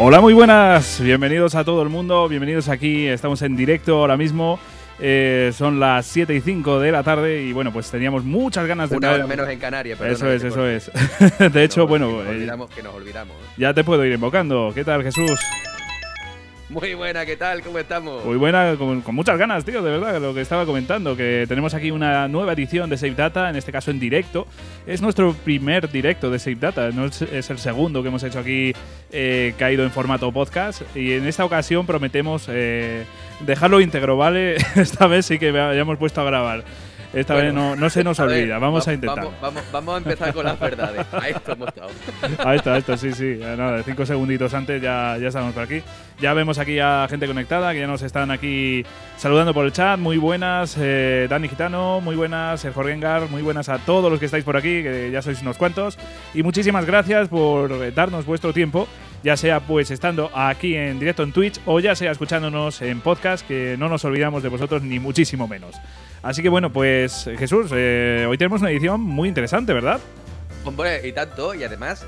Hola, muy buenas. Bienvenidos a todo el mundo. Bienvenidos aquí. Estamos en directo ahora mismo. Eh, son las 7 y 5 de la tarde y bueno, pues teníamos muchas ganas de Una hora menos en Canarias, pero Eso es, eso es. de hecho, bueno, que nos, eh, olvidamos, que nos olvidamos. ya te puedo ir invocando. ¿Qué tal, Jesús? Muy buena, ¿qué tal? ¿Cómo estamos? Muy buena, con, con muchas ganas, tío, de verdad, lo que estaba comentando, que tenemos aquí una nueva edición de Save Data, en este caso en directo. Es nuestro primer directo de Save Data, no es, es el segundo que hemos hecho aquí eh, caído en formato podcast. Y en esta ocasión prometemos eh, dejarlo íntegro, ¿vale? Esta vez sí que ya hemos puesto a grabar. Esta Bueno, vez no, no se nos a ver, olvida, vamos va- a intentar. Vamos, vamos, vamos a empezar con las verdades. A esto hemos estado. Ahí está, esto sí, sí. Eh, Nada, cinco segunditos antes ya, ya estamos por aquí. Ya vemos aquí a gente conectada que ya nos están aquí saludando por el chat. Muy buenas, eh, Dani Gitano, muy buenas, el Gengar, muy buenas a todos los que estáis por aquí, que ya sois unos cuantos. Y muchísimas gracias por eh, darnos vuestro tiempo, ya sea pues estando aquí en directo en Twitch o ya sea escuchándonos en podcast, que no nos olvidamos de vosotros ni muchísimo menos. Así que bueno, pues Jesús, eh, hoy tenemos una edición muy interesante, ¿verdad? Hombre, y tanto, y además,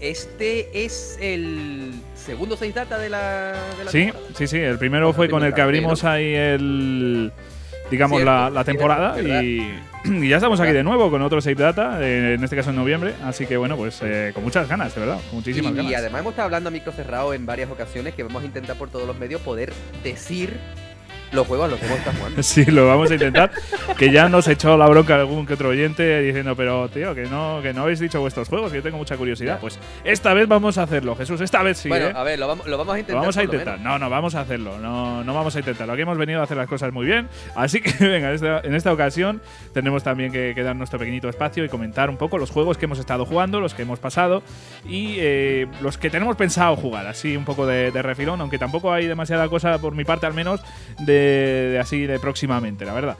este es el segundo 6 data de la, de la Sí, temporada. sí, sí. El primero Bueno, fue con el que abrimos ahí el. Digamos, Cierto, la, temporada. Y, y ya estamos aquí de nuevo con otro Save Data, eh, en este caso en noviembre. Así que bueno, pues eh, con muchas ganas, de verdad. Muchísimas Y, ganas. y además hemos estado hablando a micro cerrado en varias ocasiones que vamos a intentar por todos los medios poder decir los juegos los que hemos estado jugando. Sí, lo vamos a intentar. que ya nos echó la bronca algún que otro oyente diciendo, pero tío, que no, que no habéis dicho vuestros juegos, que yo tengo mucha curiosidad. Ya. Pues esta vez vamos a hacerlo, Jesús. Esta vez sí. bueno, ¿eh? a ver, lo vamos, lo vamos a Lo intentar. vamos a lo intentar. No, no, vamos a hacerlo. No, no vamos a intentarlo. Aquí hemos venido a hacer las cosas muy bien. Así que venga, en esta, en esta ocasión tenemos también que, que dar nuestro pequeñito espacio y comentar un poco los juegos que hemos estado jugando, los que hemos pasado y eh, los que tenemos pensado jugar. Así un poco de, de refilón, aunque tampoco hay demasiada cosa por mi parte al menos de, de así de próximamente, la verdad.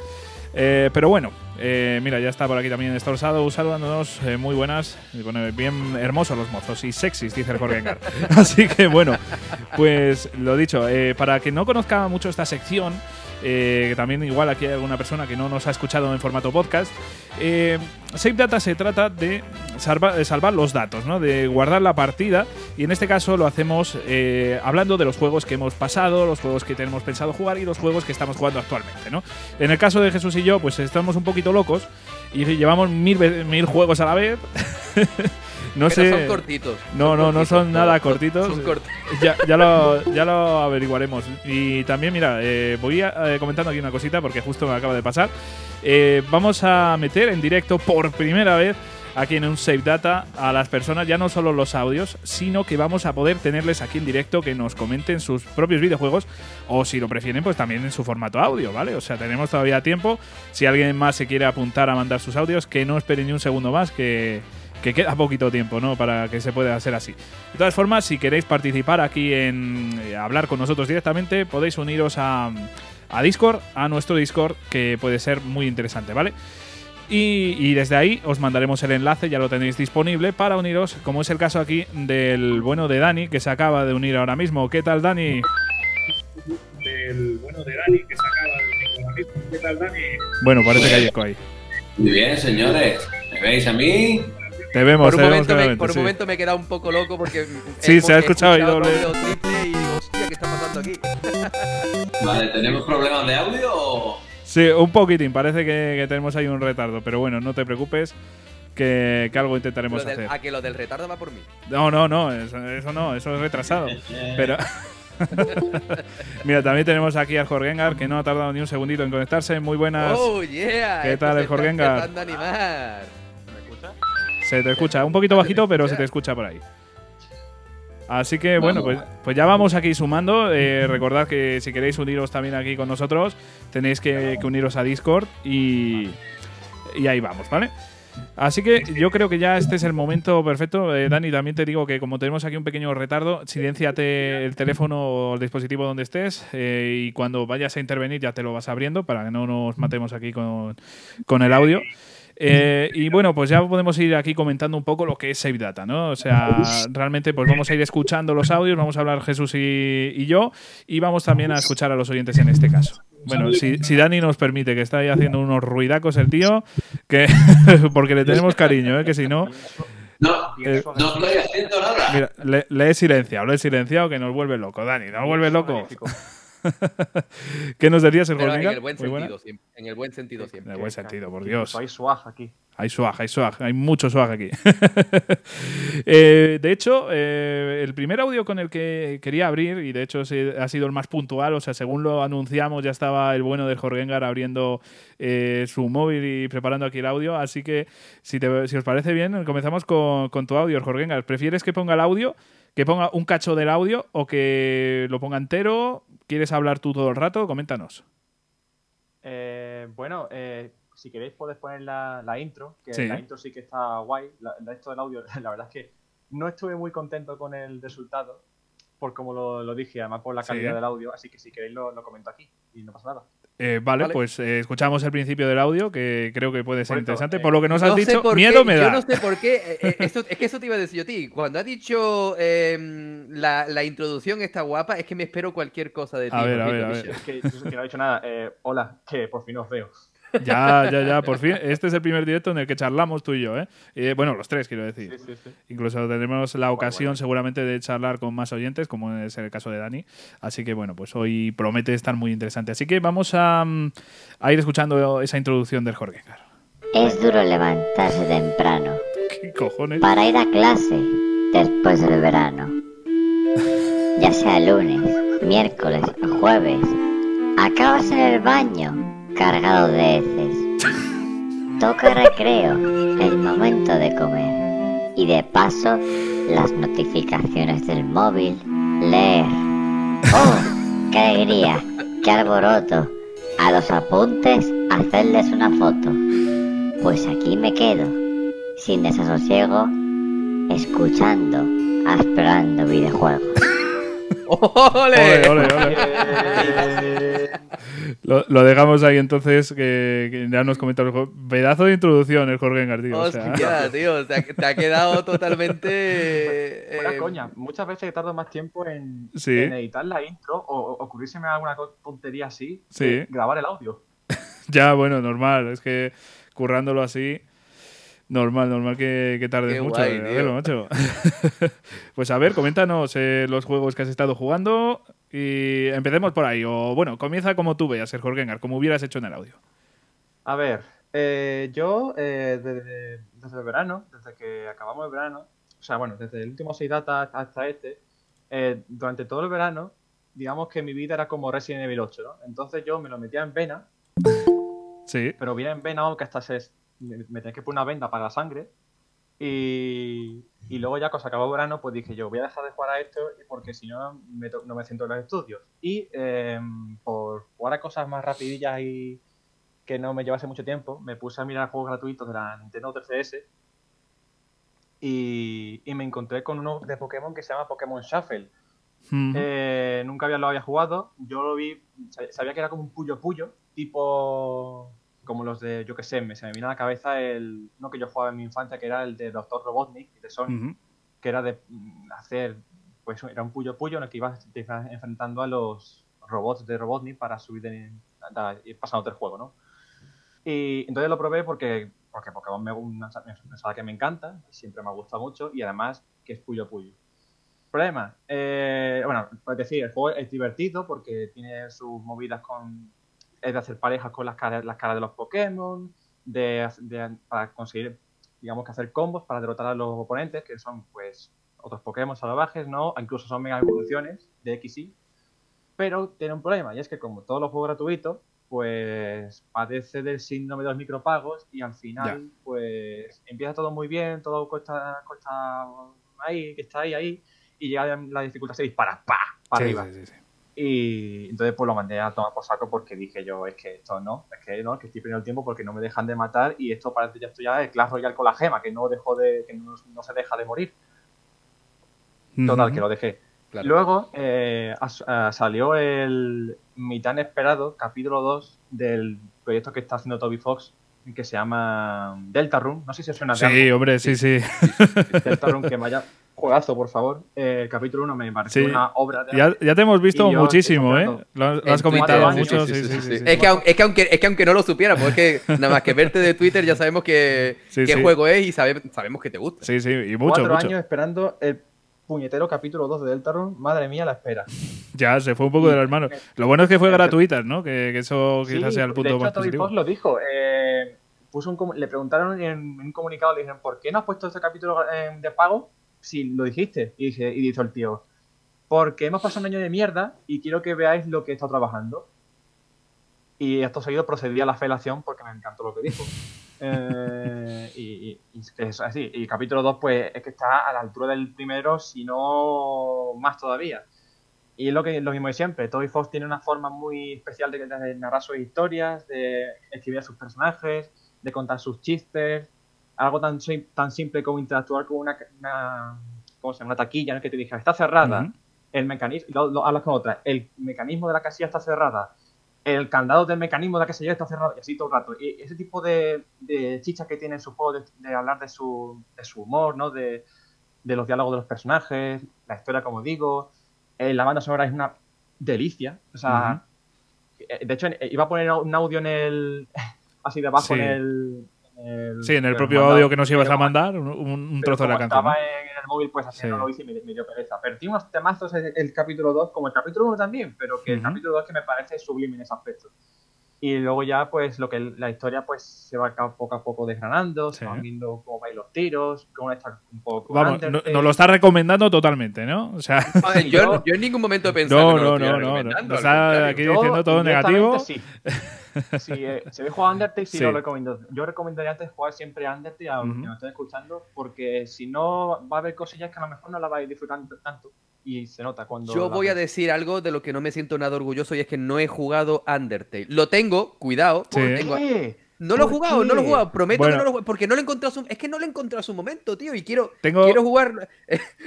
Eh, pero bueno, eh, mira, ya está por aquí también Estorsado saludándonos. eh, muy buenas. Pone bien hermosos los mozos y sexys, dice el Jorgengar. Así que bueno, pues lo dicho, eh, para que no conozca mucho esta sección, eh, que también igual aquí hay alguna persona que no nos ha escuchado en formato podcast, eh, Save Data se trata de, salva- de salvar los datos, ¿no? de guardar la partida y en este caso lo hacemos eh, hablando de los juegos que hemos pasado, los juegos que tenemos pensado jugar y los juegos que estamos jugando actualmente. ¿no? En el caso de Jesús y yo, pues estamos un poquito locos y llevamos mil, mil juegos a la vez. no Pero sé. son cortitos. No, no, no cortitos, son nada cortitos. Son cortitos. Ya, ya, lo, ya lo averiguaremos. Y también, mira, eh, voy a- eh, comentando aquí una cosita porque justo me acaba de pasar. Eh, vamos a meter en directo por primera vez aquí en un Save Data a las personas, ya no solo los audios, sino que vamos a poder tenerles aquí en directo que nos comenten sus propios videojuegos o si lo prefieren, pues también en su formato audio, ¿vale? O sea, tenemos todavía tiempo. Si alguien más se quiere apuntar a mandar sus audios, que no espere ni un segundo más, que, que queda poquito tiempo, ¿no? Para que se pueda hacer así. De todas formas, si queréis participar aquí en eh, hablar con nosotros directamente, podéis uniros a, a Discord, a nuestro Discord, que puede ser muy interesante, ¿vale? Y, y desde ahí os mandaremos el enlace, ya lo tenéis disponible para uniros, como es el caso aquí del bueno de Dani, que se acaba de unir ahora mismo. ¿Qué tal, Dani? Del bueno de Dani, que se acaba de unir ahora mismo. ¿Qué tal, Dani? Bueno, parece que hay eco ahí. Muy bien, señores. ¿Me veis a mí? Te vemos, Por te un, vemos momento me, claramente, por un sí. momento me he quedado un poco loco porque. Sí, se ha escuchado ahí doble. audio triple y digo, hostia, ¿qué está pasando aquí? Vale, ¿tenemos problemas de audio o...? Sí, un poquitín, parece que, que tenemos ahí un retardo, pero bueno, no te preocupes, que, que algo intentaremos del- hacer. a que lo del retardo va por mí. No, no, no, eso, eso no, eso es retrasado. Pero. Mira, también tenemos aquí al Jorgengar, que no ha tardado ni un segundito en conectarse. Muy buenas. ¡Oh, yeah! ¿Qué tal el está Jorgengar? Se te escucha un poquito bajito, pero se te escucha por ahí. Así que bueno, pues, pues ya vamos aquí sumando. Eh, recordad que si queréis uniros también aquí con nosotros, tenéis que, que uniros a Discord y, y ahí vamos, ¿vale? Así que yo creo que ya este es el momento perfecto. Eh, Dani, también te digo que como tenemos aquí un pequeño retardo, silenciate el teléfono o el dispositivo donde estés eh, y cuando vayas a intervenir ya te lo vas abriendo para que no nos matemos aquí con, con el audio. Eh, y bueno, pues ya podemos ir aquí comentando un poco lo que es Save Data, ¿no? O sea, realmente pues vamos a ir escuchando los audios, vamos a hablar Jesús y, y yo, y vamos también a escuchar a los oyentes en este caso. Bueno, si, si Dani nos permite, que está ahí haciendo unos ruidacos el tío, que porque le tenemos cariño, ¿eh? que si no, No, Eh, no estoy haciendo nada. Mira, le, le he silenciado, le he silenciado que nos vuelve loco, Dani, nos vuelve loco. ¿Qué nos decías, el Pero en el buen sentido siempre. En el buen sentido En siempre. el buen sentido, por Dios. Hay swag aquí. Hay swag, hay swag, hay mucho swag aquí. Eh, de hecho, eh, el primer audio con el que quería abrir, y de hecho ha sido el más puntual, o sea, según lo anunciamos, ya estaba el bueno del Jorgengar abriendo eh, su móvil y preparando aquí el audio. Así que, si, te- si os parece bien, comenzamos con, con tu audio, Jorgengar. ¿Prefieres que ponga el audio, que ponga un cacho del audio o que lo ponga entero? ¿Quieres hablar tú todo el rato? Coméntanos. Eh, bueno, eh, si queréis podéis poner la, la intro, que Sí. la intro sí que está guay. La, la- esto del audio, la verdad es que no estuve muy contento con el resultado, por como lo, lo dije, además por la Sí. calidad del audio, así que si queréis lo, lo comento aquí y no pasa nada. Eh, vale, Vale. pues eh, escuchamos el principio del audio, que creo que puede ser interesante. eh, Por lo que nos has No dicho, por miedo qué, me Yo da. no sé por qué. eh, esto- es que eso te iba a decir yo a ti. Cuando has dicho em, la, la introducción está guapa, es que me espero cualquier cosa de ti. A ver, a ver, a. Es que, yo que no he dicho nada. Eh, hola, que por fin os veo. Ya, ya, ya, por fin. Este es el primer directo en el que charlamos tú y yo, ¿eh? Eh, bueno, los tres, quiero decir. Sí, sí, sí. Incluso tendremos la ocasión bueno. seguramente de charlar con más oyentes, como es el caso de Dani. Así que bueno, pues hoy promete estar muy interesante. Así que vamos a, mm, a ir escuchando esa introducción del Jorgengar. Es duro levantarse temprano ¿Qué cojones? para ir a clase después del verano. Ya sea lunes, miércoles o jueves, acabas en el baño cargado de heces. Toca recreo, el momento de comer. Y de paso, las notificaciones del móvil, leer. ¡Oh! ¡Qué alegría! ¡Qué alboroto! A los apuntes, hacerles una foto. Pues aquí me quedo, sin desasosiego, escuchando, explorando videojuegos. ¡Ole! Ole, ole, ole. Lo, lo dejamos ahí entonces, que, que ya nos comenta el jo- pedazo de introducción el Jorgengar, tío. o sea, Hostia, tío, te ha, te ha quedado totalmente. Eh, coña, muchas veces tardo más tiempo en, Sí. en editar la intro o, o ocurrírseme alguna tontería así Sí. que grabar el audio. Ya, bueno, normal. Es que currándolo así, normal, normal que, que tardes Qué mucho. guay, macho. pues a ver, coméntanos eh, los juegos que has estado jugando y empecemos por ahí. O bueno, comienza como tú veas, el Jorgengar, como hubieras hecho en el audio. A ver, eh, yo eh, desde, desde el verano, desde que acabamos el verano, o sea, bueno, desde el último 6 data hasta este, eh, durante todo el verano, digamos que mi vida era como Resident Evil 8, ¿no? Entonces yo me lo metía en vena, Sí. pero bien en vena, que hasta se, me, me tenía que poner una venda para la sangre. Y, y luego ya cuando se acabó el verano, pues dije yo, voy a dejar de jugar a esto porque si no, me to- no me siento en los estudios. Y eh, por jugar a cosas más rapidillas y que no me llevase mucho tiempo, me puse a mirar juegos gratuitos de la Nintendo 3DS y, y me encontré con uno de Pokémon que se llama Pokémon Shuffle. Eh, nunca había, lo había jugado. Yo lo vi, sab- sabía que era como un puyo puyo, tipo como los de, yo que sé, me, se me vino a la cabeza el uno que yo jugaba en mi infancia, que era el de Doctor Robotnik, de Sony, Ujú. que era de mm, hacer, pues era un puyo puyo en el que ibas, te ibas enfrentando a los robots de Robotnik para subir de, ir pasando el juego, ¿no? Y entonces lo probé porque, porque Pokémon me, una, una saga que me encanta, siempre me ha gustado mucho y además que es puyo puyo. Problema, eh, bueno, pues decir, el juego es divertido porque tiene sus movidas con, es de hacer parejas con las caras, las caras de los Pokémon, de, de- para conseguir, digamos que hacer combos para derrotar a los oponentes, que son pues otros Pokémon salvajes, ¿no? Incluso son mega evoluciones de X y pero tiene un problema, y es que como todos los juegos gratuitos, pues padece del síndrome de los micropagos y al final, pues empieza todo muy bien, todo cuesta, cuesta ahí, que está ahí, ahí, y llega la dificultad se dispara, ¡pa! para Sí, arriba. sí, sí, sí. Y entonces pues lo mandé a tomar por saco porque dije yo, es que esto no, es que no, que estoy perdiendo el tiempo porque no me dejan de matar y esto parece ya esto ya es Clash Royale con la gema, que no dejó de, que no, no se deja de morir. Total, que lo dejé. Claro. Luego eh, salió el mi tan esperado capítulo 2 del proyecto que está haciendo Toby Fox, que se llama Deltarune. No sé si os suena de Sí, hombre, sí, sí. algo. Deltarune, que vaya juegazo, por favor. Eh, el capítulo 1 me pareció Sí. una obra de Ya, ya te hemos visto yo muchísimo, ¿eh? Lo, has comentado mucho, sí, sí. Es, que, aun- es, que aunque, es que aunque no lo supiéramos, es que nada más que verte de Twitter ya sabemos que, Sí, qué sí. juego es y sabe- sabemos que te gusta. Sí, sí, y mucho, cuatro mucho. años esperando el puñetero capítulo 2 de Deltarune. Madre mía, la espera. Ya, se fue un poco de las manos. Lo bueno es que fue gratuita, ¿no? Que, que eso Sí, quizás sea el de punto hecho, más Toby positivo. Lo dijo. eh, puso un le preguntaron en un comunicado, le dijeron, ¿por qué no has puesto este capítulo eh, de pago si lo dijiste? Y, dije, y dijo el tío, porque hemos pasado un año de mierda y quiero que veáis lo que he estado trabajando. Y esto seguido procedí a la felación porque me encantó lo que dijo. Eh, y, y- y es así. Y capítulo 2, pues es que está a la altura del primero, si no más todavía. Y es lo, que, lo mismo de siempre. Toby Fox tiene una forma muy especial de, de narrar sus historias, de escribir a sus personajes, de contar sus chistes. Algo tan, tan simple como interactuar con una, una, ¿cómo se llama? una taquilla ¿no? que te diga, está cerrada. Ujú. El mecanismo, lo, lo hablas con otra. El mecanismo de la casilla está cerrada. El candado del mecanismo de la casilla está cerrado. Y así todo el rato. Y ese tipo de, de chichas que tiene en su juego, de, de hablar de su, de su humor, ¿no? De, de los diálogos de los personajes, la historia, como digo. Eh, la banda sonora es una delicia. O sea, eh, de hecho, eh, iba a poner un audio en el. así debajo Sí. en el. En el- Sí, en el propio audio que nos ibas a mandar, un, un- trozo de la canción. ¿no? Estaba en el móvil, pues así Sí. no lo hice y me, me dio pereza. Pero tiene unos temazos el, el capítulo 2, como el capítulo 1 también, pero que el Ujú. capítulo 2 que me parece sublime en ese aspecto. Y luego ya, pues, lo que la historia pues se va poco a poco desgranando, Sí. se van viendo cómo van los tiros, cómo está un poco Vamos, no- nos lo está recomendando totalmente, ¿no? O sea, A yo, en ningún momento he pensado no, que no, no, lo estuviera no, no, no. al está aquí Yo, diciendo todo negativo. Sí. Si, eh, habéis jugado a Undertale, sí, Sí. lo recomiendo. Yo recomendaría antes jugar siempre a Undertale a los Ujú. que me estén escuchando, porque si no, va a haber cosillas que a lo mejor no la vais disfrutando tanto. Y se nota cuando. Yo voy a decir algo de lo que no me siento nada orgulloso y es que no he jugado Undertale. Lo tengo, cuidado. Sí. tengo- ¿Qué? No lo he ¿Por jugado, no lo he jugado. Prometo Bueno. que no lo he jugado. Porque no lo he encontrado su... Es que no lo he encontrado a su momento, tío. Y quiero, Tengo- quiero jugar.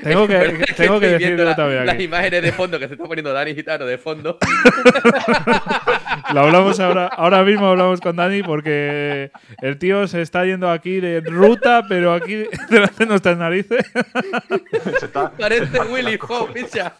Tengo que, tengo que decirlo la- también Las imágenes de fondo que se está poniendo Dani Gitano de fondo. Lo hablamos ahora, ahora mismo hablamos con Dani porque el tío se está yendo aquí de ruta, pero aquí delante de nuestras narices. Parece Willy Ho, picha.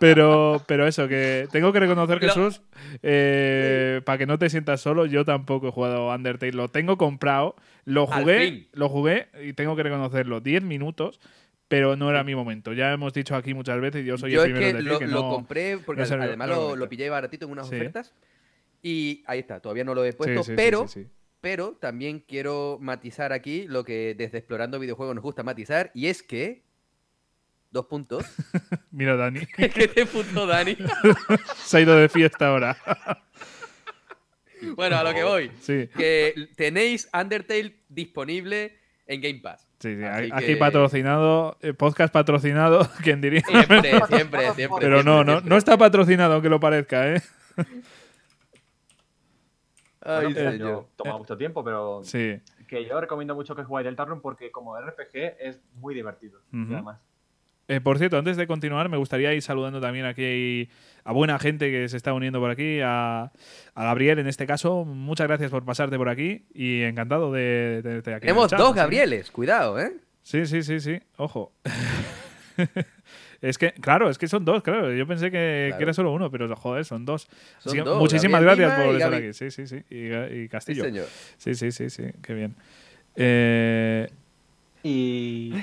Pero, pero eso, que tengo que reconocer, Jesús, eh, para que no te sientas solo, yo tampoco he jugado Undertale. Lo tengo comprado, lo jugué, lo jugué y tengo que reconocerlo, 10 minutos, pero no era mi momento. Ya hemos dicho aquí muchas veces, yo soy Yo el es primero que en lo, que lo no- compré porque no es además es lo, lo pillé baratito en unas Sí. ofertas. Y ahí está, todavía no lo he puesto, sí, sí, pero, pero también quiero matizar aquí lo que desde Explorando Videojuegos nos gusta matizar, y es que. Dos puntos. Mira, Dani, ¿Qué te punto, Dani? se ha ido de fiesta ahora. bueno, a lo que voy. Sí, Que tenéis Undertale disponible en Game Pass. sí, sí. Así Aquí que- patrocinado, eh, podcast patrocinado, quien diría. Siempre, siempre, siempre. Pero no, siempre, no, siempre. no está patrocinado, aunque lo parezca, ¿eh? Ay, Bueno, señor. yo- toma mucho tiempo, pero Sí. que yo recomiendo mucho que jugáis Deltarune porque como RPG es muy divertido. Ujú. Además. Eh, por cierto, antes de continuar, me gustaría ir saludando también aquí a buena gente que se está uniendo por aquí, a, a Gabriel en este caso. Muchas gracias por pasarte por aquí y encantado de tenerte aquí. Tenemos chat, dos Gabrieles, cuidado, ¿eh? Sí, sí, sí, sí. Ojo. es que, claro, es que son dos, claro. Yo pensé que, Claro. que era solo uno, pero joder, son dos. Son Así que dos, muchísimas Gabriel gracias Lima por estar aquí. Sí, sí, sí. Y, y Sí, Castillo. señor. Sí, sí, sí, sí. Qué bien. Eh, Y.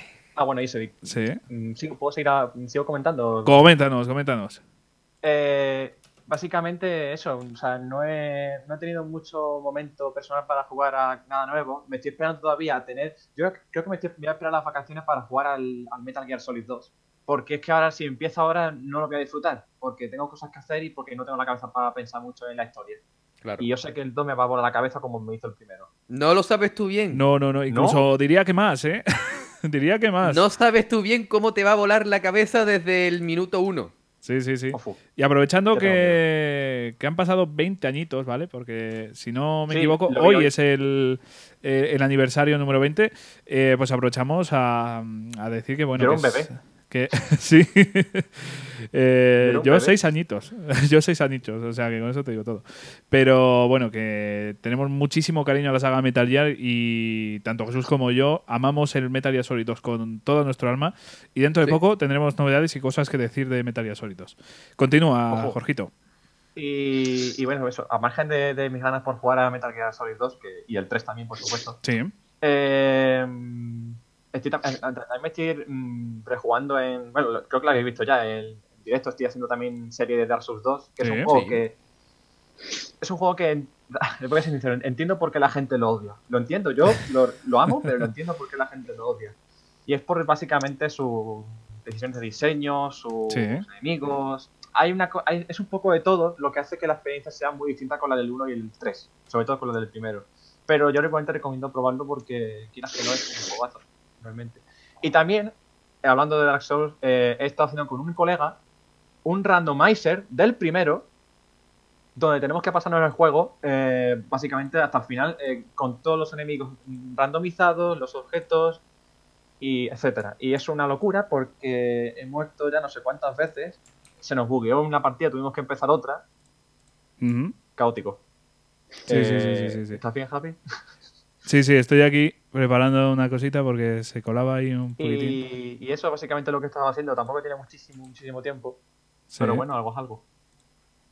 Ah, bueno, sí. mm, sigo- ¿Puedo seguir a- sigo comentando? Coméntanos, coméntanos. Eh, básicamente eso, o sea, no he, no he tenido mucho momento personal para jugar a nada nuevo. Me estoy esperando todavía a tener. Yo creo que me estoy, voy a esperar las vacaciones para jugar al, al Metal Gear Solid 2. Porque es que ahora, si empiezo ahora, no lo voy a disfrutar. Porque tengo cosas que hacer y porque no tengo la cabeza para pensar mucho en la historia. Claro. Y yo sé que el 2 me va a volar la cabeza como me hizo el primero. No lo sabes tú bien. No, no, no. Incluso diría que más, ¿eh? diría que más. No sabes tú bien cómo te va a volar la cabeza desde el minuto uno. Sí, sí, sí. Ofu. Y aprovechando que, que han pasado 20 añitos, ¿vale? Porque si no me Sí, equivoco, hoy hoy. es el, eh, el aniversario número 20. eh, pues aprovechamos a, a decir que, bueno. Yo que era un es- bebé. Que, sí. Eh, yo bebé. seis añitos. yo seis añitos, o sea que con eso te digo todo. Pero bueno, que tenemos muchísimo cariño a la saga Metal Gear y tanto Jesús como yo amamos el Metal Gear Solid 2 con todo nuestro alma. Y dentro de Sí. poco tendremos novedades y cosas que decir de Metal Gear Solid 2. Continúa, Ojo. Jorgito. Y, y bueno, eso, a margen de, de mis ganas por jugar a Metal Gear Solid 2, que, y el 3 también, por supuesto, Sí. eh, estoy, tam- eh, también me estoy mm, rejugando en. Bueno, creo que lo habéis visto ya. En directo estoy haciendo también serie de Dark Souls 2, que es Sí. un juego Sí. que. Es un juego que. Voy a ser sincero, entiendo por qué la gente lo odia. Lo entiendo, yo lo, lo amo, pero lo entiendo por qué la gente lo odia. Y es por básicamente sus decisiones de diseño, sus Sí. enemigos. Hay una, hay- es un poco de todo lo que hace que la experiencia sea muy distinta con la del 1 y el 3, sobre todo con la del primero. Pero yo realmente recomiendo probarlo porque quieras que no es un jugazo, realmente. Y también, hablando de Dark Souls, eh, he estado haciendo con un colega un randomizer del primero, donde tenemos que pasarnos el juego, eh, básicamente hasta el final, eh, con todos los enemigos randomizados, los objetos, y etcétera. Y es una locura porque he muerto ya no sé cuántas veces, se nos bugueó una partida, tuvimos que empezar otra, caótico. Sí, sí, sí, sí, sí, sí. ¿Estás bien, Happy? Sí, sí, estoy aquí preparando una cosita porque se colaba ahí un poquitín. Y, y eso básicamente lo que estaba haciendo. Tampoco tiene muchísimo, muchísimo tiempo. Sí. Pero bueno, algo es algo.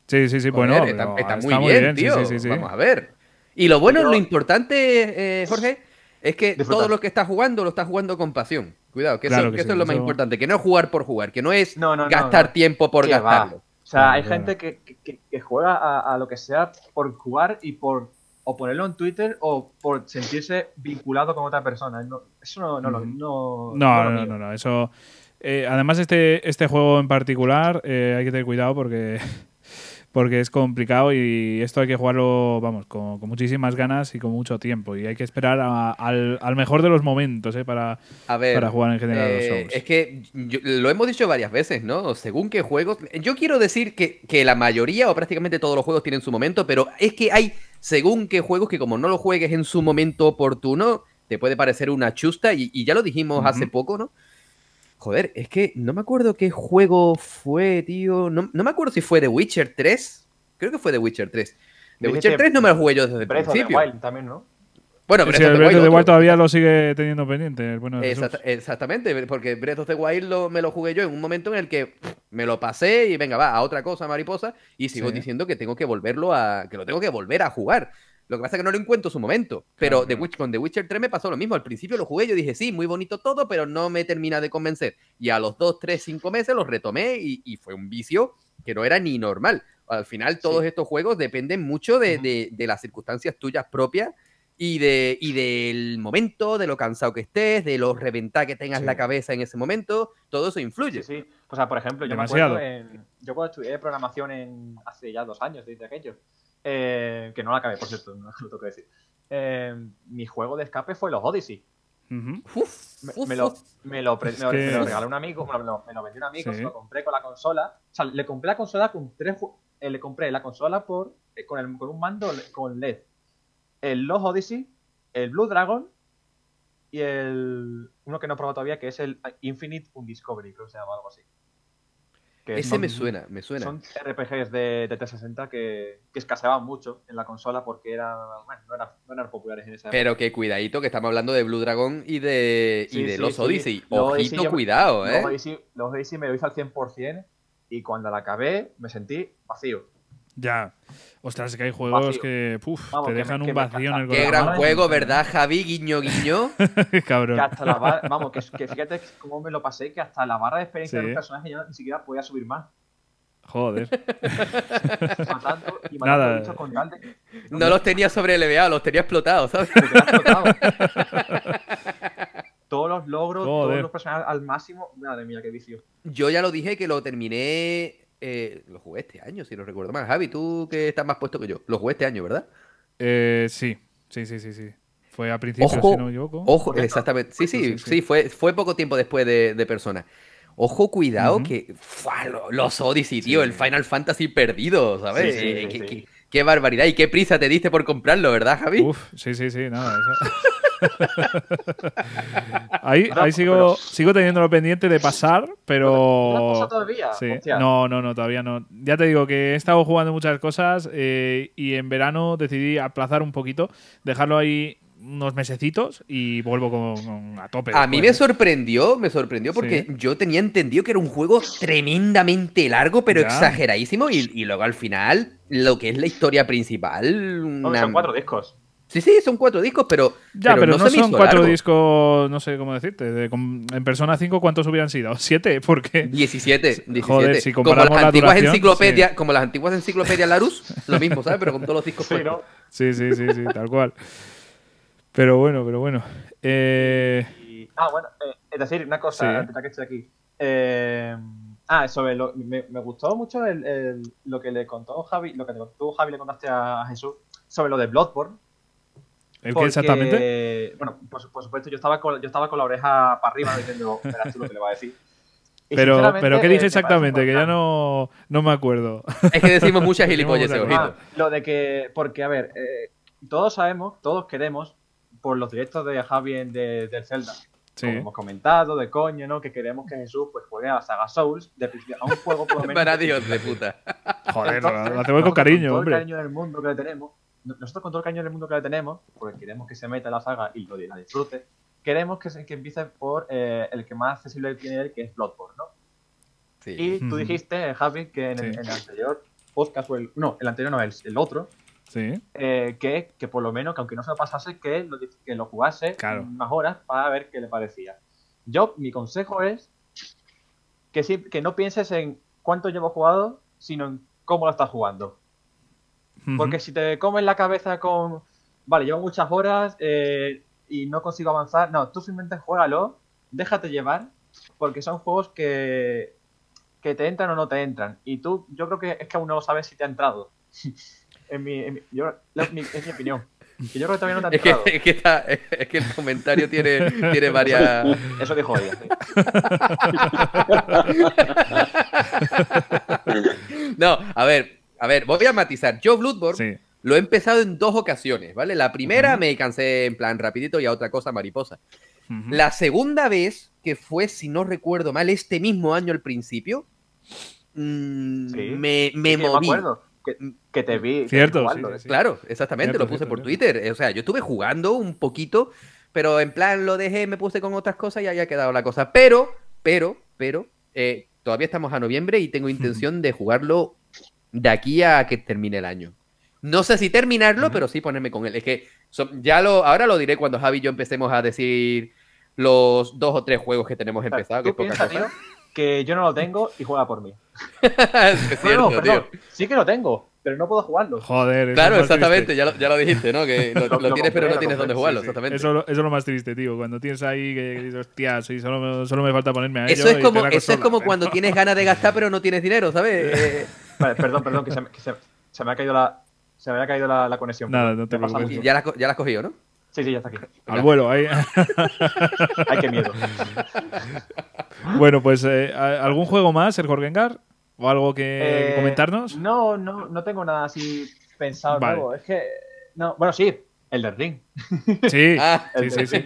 Sí, sí, sí, Joder, bueno. está, muy bien, sí, tío. sí, sí, sí. Vamos a ver. Y lo bueno, lo importante, eh, Jorge, es que Disfrutar. todo lo que estás jugando lo estás jugando con pasión. Cuidado, que, eso, Claro que que eso sí, es lo más eso- importante, que no es jugar por jugar, que no es No, no, no, gastar no. tiempo por va. gastarlo. O sea, hay gente que, que- que- que juega a, a lo que sea por jugar y por o ponerlo en Twitter o por sentirse vinculado con otra persona. No, eso no, no, no, No, no, mío. no, no, eso. Eh, además, este, este juego en particular eh, hay que tener cuidado porque, porque es complicado y esto hay que jugarlo, vamos, con, con muchísimas ganas y con mucho tiempo. Y hay que esperar a- al, al mejor de los momentos eh, para, A ver, para jugar en general los eh, Souls. es que yo- lo hemos dicho varias veces, ¿no? Según qué juegos. Yo quiero decir que, que la mayoría o prácticamente todos los juegos tienen su momento, pero es que hay según qué juegos que como no lo juegues en su momento oportuno, te puede parecer una chusta y, y ya lo dijimos hace poco, ¿no? Joder, es que no me acuerdo qué juego fue, tío. No, no me acuerdo si fue The Witcher 3. Creo que fue The Witcher 3. The Dijiste Witcher 3 no me lo jugué yo desde el Breath of the principio. Wild también, ¿no? Bueno, Breath sí, of el the Breath of the Wild todavía lo sigue teniendo pendiente. bueno. Exacta- exactamente, porque Breath of the Wild lo- me lo jugué yo en un momento en el que pff, me lo pasé y venga, va, a otra cosa, mariposa, y sigo Sí. diciendo que tengo que volverlo a. que lo tengo que volver a jugar. Lo que pasa es que no lo encuentro su momento. Pero Claro, The claro. Witch- con The Witcher 3 me pasó lo mismo. Al principio lo jugué, yo dije, sí, muy bonito todo, pero no me termina de convencer. Y a los 2, 3, 5 meses los retomé y, y fue un vicio que no era ni normal. Al final, todos Sí. estos juegos dependen mucho de, de- de las circunstancias tuyas propias y, de, y del momento, de lo cansado que estés, de lo reventar que tengas Sí. la cabeza en ese momento. Todo eso influye. Sí, sí. O sea, por ejemplo, yo Demasiado. me acuerdo en, yo cuando estudié programación en hace ya dos años, desde aquello, eh, que no la acabé, por cierto, no lo tengo que decir. eh, mi juego de escape fue los Odyssey. Uf, Me, uf, me lo, uf. me, lo, pre- me lo- que- me lo regaló un amigo, me lo, me lo vendió un amigo, Sí. se lo compré con la consola. O sea, le compré la consola con tres eh, le compré la consola por eh, con, el- con un mando con LED. El Los Odyssey, el Blue Dragon y el uno que no he probado todavía, que es el Infinite Undiscovery, creo que se llama algo así. Que Ese son- me suena, me suena. Son RPGs de, de 360 que, que escaseaban mucho en la consola porque era, bueno, no, eran, no eran populares en esa época. Pero que cuidadito, que estamos hablando de Blue Dragon y de, y de sí, los sí. Odyssey. Los Ojito, Odyssey yo- cuidado, ¿eh? Los Odyssey, los Odyssey me lo hice al 100% y cuando la acabé me sentí vacío. Ya. Ostras, es que hay juegos Vacío. que puf, Vamos, te que me- dejan que un vacío en el encanta. Qué corazón. gran juego. ¿verdad, Javi? Guiño, guiño. Cabrón. Que hasta la barra, vamos, que, que fíjate cómo me lo pasé, que hasta la barra de experiencia Sí. de los personajes yo ni siquiera podía subir más. Joder. Matando y matando Nada. bichos con No los tenía sobre LBA, los tenía explotados, ¿sabes? me quedaba explotado. Todos los logros, Joder. todos los personajes al máximo. Madre mía, qué vicio. Yo ya lo dije que lo terminé. Eh, lo jugué este año, si no recuerdo mal. Javi, tú que estás más puesto que yo. Lo jugué este año, ¿verdad? Eh, sí, sí, sí, sí, sí. Fue a principios, Ojo, si no me equivoco. Ojo, exactamente. Sí, sí, Sí, sí, sí, fue, fue poco tiempo después de, de Persona. Ojo, cuidado, Ujú. que ¡fua! lo- los Odyssey, tío, Sí. el Final Fantasy perdido, ¿sabes? Sí, sí, Eh, sí, que, sí. que- Qué barbaridad y qué prisa te diste por comprarlo, ¿verdad, Javi? Uf, sí, sí, sí, nada. eso. ahí ahí sigo, pero- sigo teniéndolo pendiente de pasar, ¿No lo has pero. pasado todavía? Sí. No, no, no, todavía no. Ya te digo que he estado jugando muchas cosas eh, y en verano decidí aplazar un poquito, dejarlo ahí unos mesecitos y vuelvo con, con- a tope. A mí me después. sorprendió, me sorprendió porque Sí. yo tenía entendido que era un juego tremendamente largo, pero Ya. exageradísimo. Y, y luego al final, lo que es la historia principal. No, Son cuatro discos. Sí, sí, son cuatro discos, pero. Ya, pero, no, se me son hizo cuatro largo. discos, no sé cómo decirte. de- con- en Persona 5, ¿cuántos hubieran sido? ¿Siete? Porque. 17, 17. Joder, si como comparamos las la antiguas enciclopedias, como las antiguas enciclopedias Larus, lo mismo, ¿sabes? Pero con todos los discos Sí. Sí, sí, sí, sí, tal cual. Pero bueno, pero bueno. Eh, Y- ah, bueno, eh, es decir, una cosa, Sí. ahorita que estoy aquí. Eh, ah, sobre lo, me, me gustó mucho el, el- lo que le contó Javi, lo que te- tú, Javi, le contaste a Jesús sobre lo de Bloodborne. ¿El qué exactamente? Bueno, por, por supuesto, yo estaba, con, yo estaba con la oreja para arriba diciendo, verás tú lo que le va a decir. Y Pero, pero ¿qué eh, dije me parece exactamente? Que ya no, no me acuerdo. Es que decimos muchas ojito. Ah, lo de que, porque a ver, eh, todos sabemos, todos queremos, por los directos de Javi en de, del Zelda, Sí. como hemos comentado, de coño, ¿no? Que queremos que Jesús pues juegue a la saga Souls, de principio a un juego por lo menos. Para Dios de puta. Joder, Entonces, lo, hacemos con cariño, todo hombre. el cariño del mundo que le tenemos, nosotros con todo el cariño del mundo que le tenemos, porque queremos que se meta en la saga y lo la disfrute, queremos que, se- que empiece por eh, el que más accesible tiene él, que es Bloodborne, ¿no? Sí. Y tú dijiste, Javi, que en, el, Sí. en el anterior podcast, o el, no, el anterior no, el, el otro, Sí. eh, que, que por lo menos, que aunque no se lo pasase, que lo, que lo jugase Claro. unas horas para ver qué le parecía. Yo, mi consejo es que, sí, que no pienses en cuánto llevo jugado, sino en cómo lo estás jugando. Porque si te comes la cabeza con, vale, llevo muchas horas eh, y no consigo avanzar, no, tú simplemente juégalo, déjate llevar, porque son juegos que, que te entran o no te entran. Y tú, yo creo que es que aún no sabes si te ha entrado. en mi, en mi- yo- la- mi- es mi opinión. Que yo creo que todavía no te ha Es que, entrado. es, que está- es que el comentario tiene, tiene varias. Eso dijo ella. sí. No, a ver, a ver, voy a matizar. Yo Bloodborne Sí. lo he empezado en dos ocasiones, ¿vale? La primera me cansé en plan rapidito y a otra cosa mariposa. La segunda vez, que fue, si no recuerdo mal, este mismo año al principio, mm, Sí. me, me moví. Me acuerdo que, que te vi. Cierto, jugando, sí, ¿eh? sí. Claro, exactamente, Cierto, lo puse cierto, por cierto. Twitter. O sea, yo estuve jugando un poquito, pero en plan lo dejé, me puse con otras cosas y ahí ha quedado la cosa. Pero, pero, pero, eh, todavía estamos a noviembre y tengo intención de jugarlo de aquí a que termine el año. No sé si terminarlo, pero sí ponerme con él. Es que so- ya lo, ahora lo diré cuando Javi y yo empecemos a decir los dos o tres juegos que tenemos O sea, empezados, que tú es poca piensa, cosa. Que yo no lo tengo y juega por mí. es No, cierto, no, tío. perdón. Sí que lo tengo, pero no puedo jugarlo. Joder, eso Claro, es exactamente, ya lo, ya lo dijiste, ¿no? Que lo, Lo- lo lo tienes, pero no tienes dónde jugarlo, Sí, sí. exactamente. Eso, eso es lo más triste, tío. Cuando tienes ahí que dices, hostia, sí, solo me, solo me falta ponerme a ello. Eso es como, eso es como cuando tienes ganas de gastar pero no tienes dinero, ¿sabes? Eh, Vale, perdón, perdón, que se, me- que se- se me ha caído la. Se me había caído la, la conexión. Nada, no te preocupes. ya, la, ya la has cogido, ¿no? Sí, sí, ya está aquí. Al vuelo, ahí. Ay, qué miedo. Bueno, pues, eh, ¿algún juego más, el Jorgengar? ¿O algo que Eh, comentarnos? No, no, no tengo nada así pensado Vale. nuevo. Es que. No, bueno, sí, el del ring. Sí, Ah, sí, sí, sí.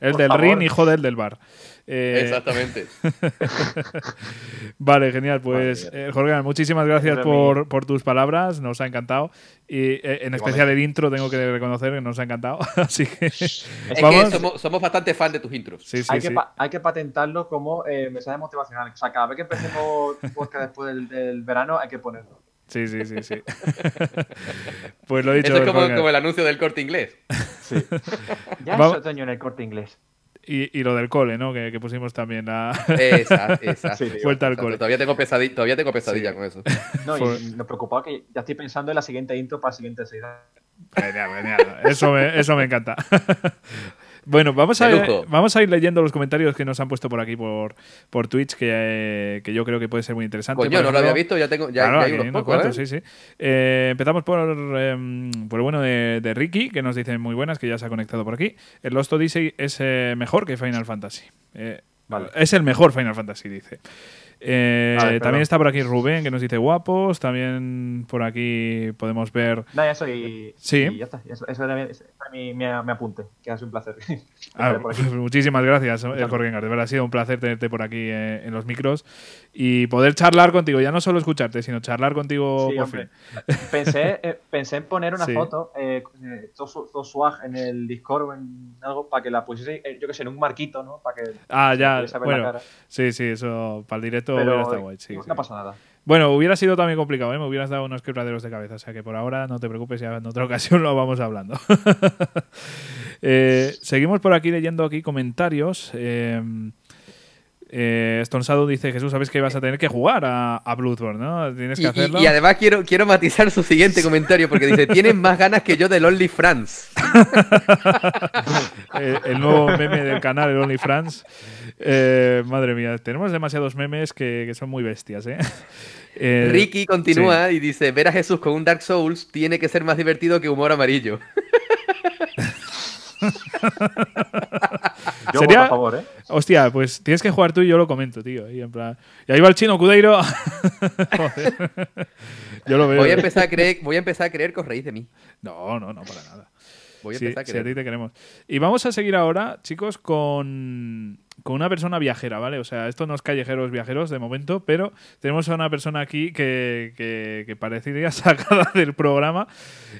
El Por del favor. ring, hijo del del bar. Eh, Exactamente. Vale, genial. Pues, Vale, eh, Jorge, muchísimas gracias por, por tus palabras. Nos ha encantado. Y eh, en especial el intro, tengo que reconocer que nos ha encantado. Así que Es vamos. que somos, somos bastante fan de tus intros. Sí, sí, hay, que sí. pa- hay que patentarlo como eh, mensaje motivacional. O sea, cada vez que empecemos un podcast después del, del verano, hay que ponerlo. Sí, sí, sí, sí. pues lo he dicho. Eso es como, como el anuncio del corte inglés. Ya Vamos- es otoño en el corte inglés. Y, y lo del cole, ¿no? Que, que pusimos también la. Sí, vuelta al cole. Todavía tengo pesadilla, todavía tengo pesadilla Sí. con eso. No, y me preocupaba que ya estoy pensando en la siguiente intro para la siguiente serie. Genial, genial. Eso me, eso me encanta. Bueno, vamos a, lujo. vamos a ir leyendo los comentarios que nos han puesto por aquí por, por Twitch, que, eh, que yo creo que puede ser muy interesante. Coño, no lo había visto, ya tengo, ya, Claro, ya hay unos pocos, cuantos, ¿eh? sí, sí. Eh, empezamos por, em, por el bueno de, de Ricky, que nos dice muy buenas, que ya se ha conectado por aquí. El Lost Odyssey es eh, mejor que Final Fantasy. Eh, Vale. Es el mejor Final Fantasy, dice. Eh, también está por aquí Rubén, que nos dice guapos. También por aquí podemos ver. Sí. y ya está. Eso, eso era, mi, ese era mi, mi- mi apunte, que ha sido un placer. Ah, muchísimas gracias, eh, Jorge Engar. De verdad ha sido un placer tenerte por aquí eh, en los micros y poder charlar contigo. Ya no solo escucharte, sino charlar contigo Sí, por fin. Pensé, eh, pensé en poner una Sí. foto, todo, su- todo swag en el Discord o en algo para que la pusiese, yo que sé, en un marquito, ¿no? Para que Ah, se ya. Bueno, cara. sí, sí, eso para el directo hubiera Pero estado guay. sí, no, sí. no pasa nada. Bueno, hubiera sido también complicado, ¿eh? me hubieras dado unos quebraderos de cabeza. O sea que por ahora no te preocupes, ya en otra ocasión lo vamos hablando. Eh, seguimos por aquí leyendo aquí comentarios. Eh, eh, Stonsado dice, Jesús, sabes que vas a tener que jugar a, a Bloodborne, ¿no? Tienes que Y, hacerlo. y además quiero, quiero matizar su siguiente comentario porque dice, tienen más ganas que yo del Only France. El nuevo meme del canal, el OnlyFans. Eh, madre mía, tenemos demasiados memes que, que son muy bestias, ¿eh? Eh, Ricky continúa y dice, ver a Jesús con un Dark Souls tiene que ser más divertido que humor amarillo. Yo Sería- voto a favor, ¿eh? Hostia, pues tienes que jugar tú y yo lo comento, tío. Y, en plan, y ahí va el chino Cudeiro. Yo lo veo. Voy a empezar a creer, voy a empezar a creer que os reís de mí. No, no, no, para nada. Voy a Sí, empezar a sí, creer. a ti te queremos. Y vamos a seguir ahora, chicos, con, con una persona viajera, ¿vale? O sea, esto no es callejeros viajeros de momento, pero tenemos a una persona aquí que, que, que parecería sacada del programa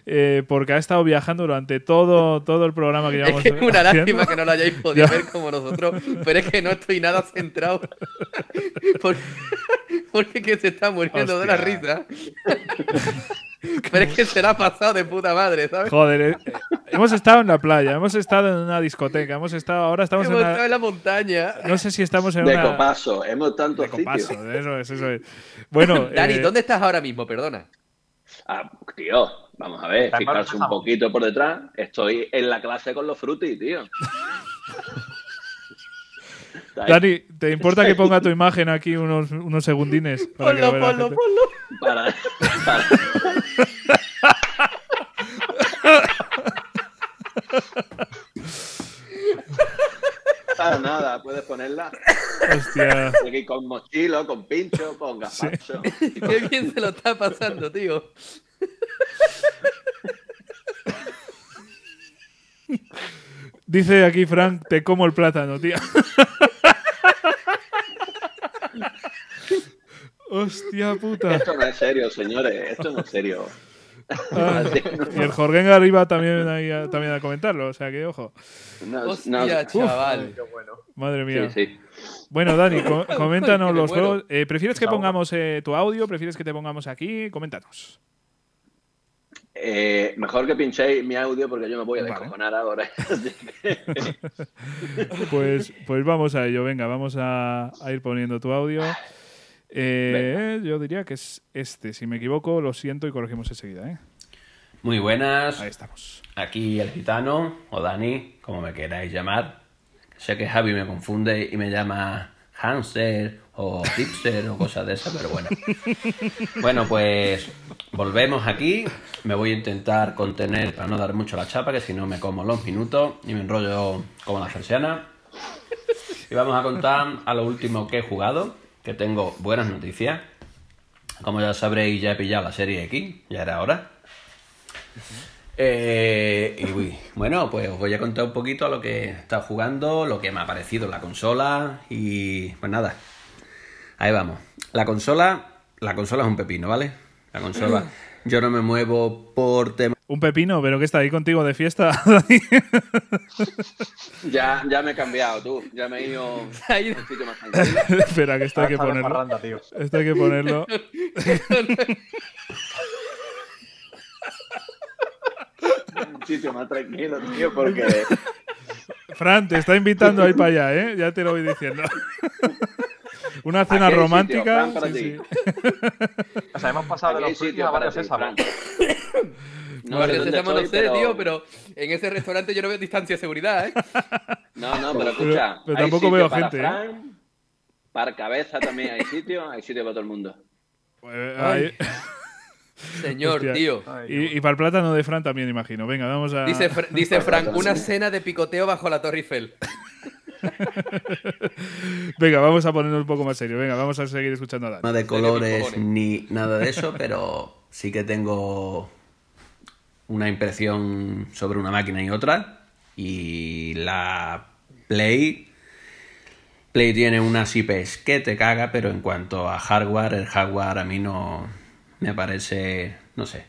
eh, porque ha estado viajando durante todo, todo el programa que Es llevamos que es una haciendo. lástima que no lo hayáis podido ver como nosotros, pero es que no estoy nada centrado. Porque, porque que se está muriendo de la risa. Pero es que se la ha pasado de puta madre, ¿sabes? Joder, eh, eh, hemos estado en la playa, hemos estado en una discoteca, hemos estado, ahora estamos en Hemos estado una... en la montaña. No sé si estamos en De una... copaso, hemos tantos De copaso, sitios. eso es, eso es. Bueno, Dani, eh, ¿dónde estás ahora mismo? Perdona. Ah, tío, vamos a ver, en fijarse un poquito por detrás. Estoy en la clase con los frutis, tío. Dani, ¿te importa que ponga tu imagen aquí unos, unos segundines? Para que lo Ponlo, la ponlo, ponlo. Para, para- Para nada, puedes ponerla Hostia. aquí con mochilo, con pincho, con gazpacho. Qué bien se lo está pasando, tío. Dice aquí Frank, te como el plátano, tío. Hostia puta. Esto no es serio, señores, esto no es serio. Ah, y el Jorgen arriba también, ahí a, también a comentarlo, o sea que ojo. No, Hostia, no- chaval. Bueno. Madre mía. Sí, sí. Bueno, Dani, co- coméntanos los muero. juegos. Eh, ¿Prefieres que pongamos eh, tu audio? ¿Prefieres que te pongamos aquí? Coméntanos. Eh, mejor que pinchéis mi audio porque yo me voy a Vale. descojonar ahora. Pues, pues vamos a ello, venga, vamos a, a ir poniendo tu audio. Eh, yo diría que es este, si me equivoco, lo siento y corregimos enseguida. ¿eh? Muy buenas, Ahí estamos. aquí el gitano, o Dani, como me queráis llamar. Sé que Javi me confunde y me llama Hanser o Tipster o cosas de esas, pero bueno. Bueno, pues volvemos aquí. Me voy a intentar contener para no dar mucho la chapa, que si no me como los minutos y me enrollo como la persiana. Y vamos a contar a lo último que he jugado, que tengo buenas noticias. Como ya sabréis, ya he pillado la serie X, ya era hora. Eh, y uy, bueno, pues os voy a contar un poquito a lo que he estado jugando, lo que me ha parecido la consola y pues nada. Ahí vamos. La consola, la consola es un pepino, ¿vale? La consola. Yo no me muevo por tema. Un pepino, pero que está ahí contigo de fiesta, Dani. ya, ya me he cambiado, tú. Ya me he ido a un sitio más tranquilo. Espera, que esto hay que ponerlo. parranda, tío. Esto hay que ponerlo. Un sitio más tranquilo, tío, porque Fran, te está invitando ahí para allá, ¿eh? Ya te lo voy diciendo. Una cena romántica. sitio, Fran, para sí, ti. sí. O sea, hemos pasado de los frutis sitio a para varios ti, Fran. No sé no sé, pero- tío, pero en ese restaurante yo no veo distancia de seguridad, ¿eh? No, no, pero escucha. pero hay tampoco sitio veo para gente, ¿eh? Fran, Para cabeza también hay sitio, hay sitio para todo el mundo. Pues, Señor, Hostia. tío. Ay, Y, y para el plátano de Fran también, imagino. Venga, vamos a. Dice, Fra- dice Frank, una cena de picoteo bajo la Torre Eiffel. Venga, vamos a ponernos un poco más serio. Venga, vamos a seguir escuchando a Dani. No de colores ni nada de eso, pero sí que tengo una impresión sobre una máquina y otra. Y la Play. Play tiene unas IPs que te caga, pero en cuanto a hardware, el hardware a mí no me parece, no sé,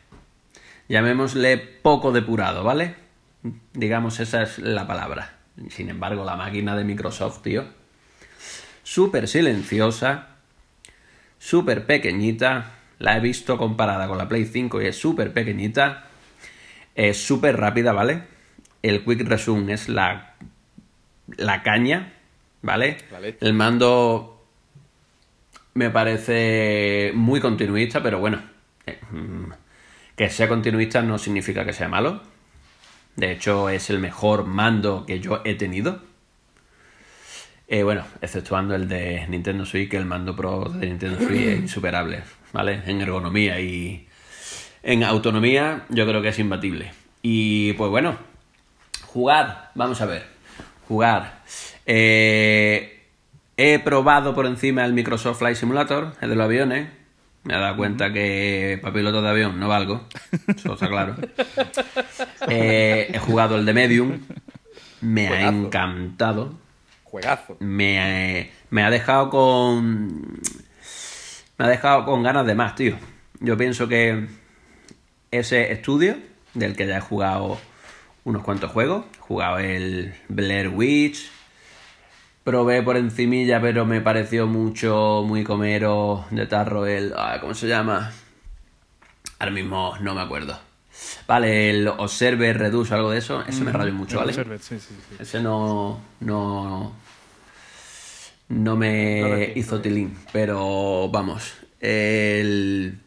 llamémosle poco depurado, ¿vale? Digamos, esa es la palabra. Sin embargo, la máquina de Microsoft, tío, súper silenciosa, súper pequeñita. La he visto comparada con la Play 5 y es súper pequeñita. Es súper rápida, ¿vale? El Quick Resume es la, la caña, ¿vale? El mando me parece muy continuista, pero bueno, eh, mm, que sea continuista no significa que sea malo. De hecho, es el mejor mando que yo he tenido. Eh, bueno, exceptuando el de Nintendo Switch, que el mando Pro de Nintendo Switch es insuperable, ¿vale? En ergonomía y en autonomía, yo creo que es imbatible. Y pues bueno, jugar, vamos a ver, jugar. Eh, he probado por encima el Microsoft Flight Simulator, el de los aviones. Me he dado cuenta que para piloto de avión no valgo, eso está claro. Eh, he jugado el de Medium, me ha encantado Juegazo. me, eh, me ha dejado con. Me ha dejado con ganas de más, tío. Yo pienso que ese estudio, del que ya he jugado unos cuantos juegos, he jugado el Blair Witch, probé por encimilla, pero me pareció mucho, muy comero de tarro el. ah, ¿Cómo se llama? Ahora mismo no me acuerdo. Vale, el Observer Reduce o algo de eso, ese me rayó mucho, El ¿vale? Servet, sí, sí, sí. Ese no. No. No me No hizo eh. tilín. Pero vamos. El.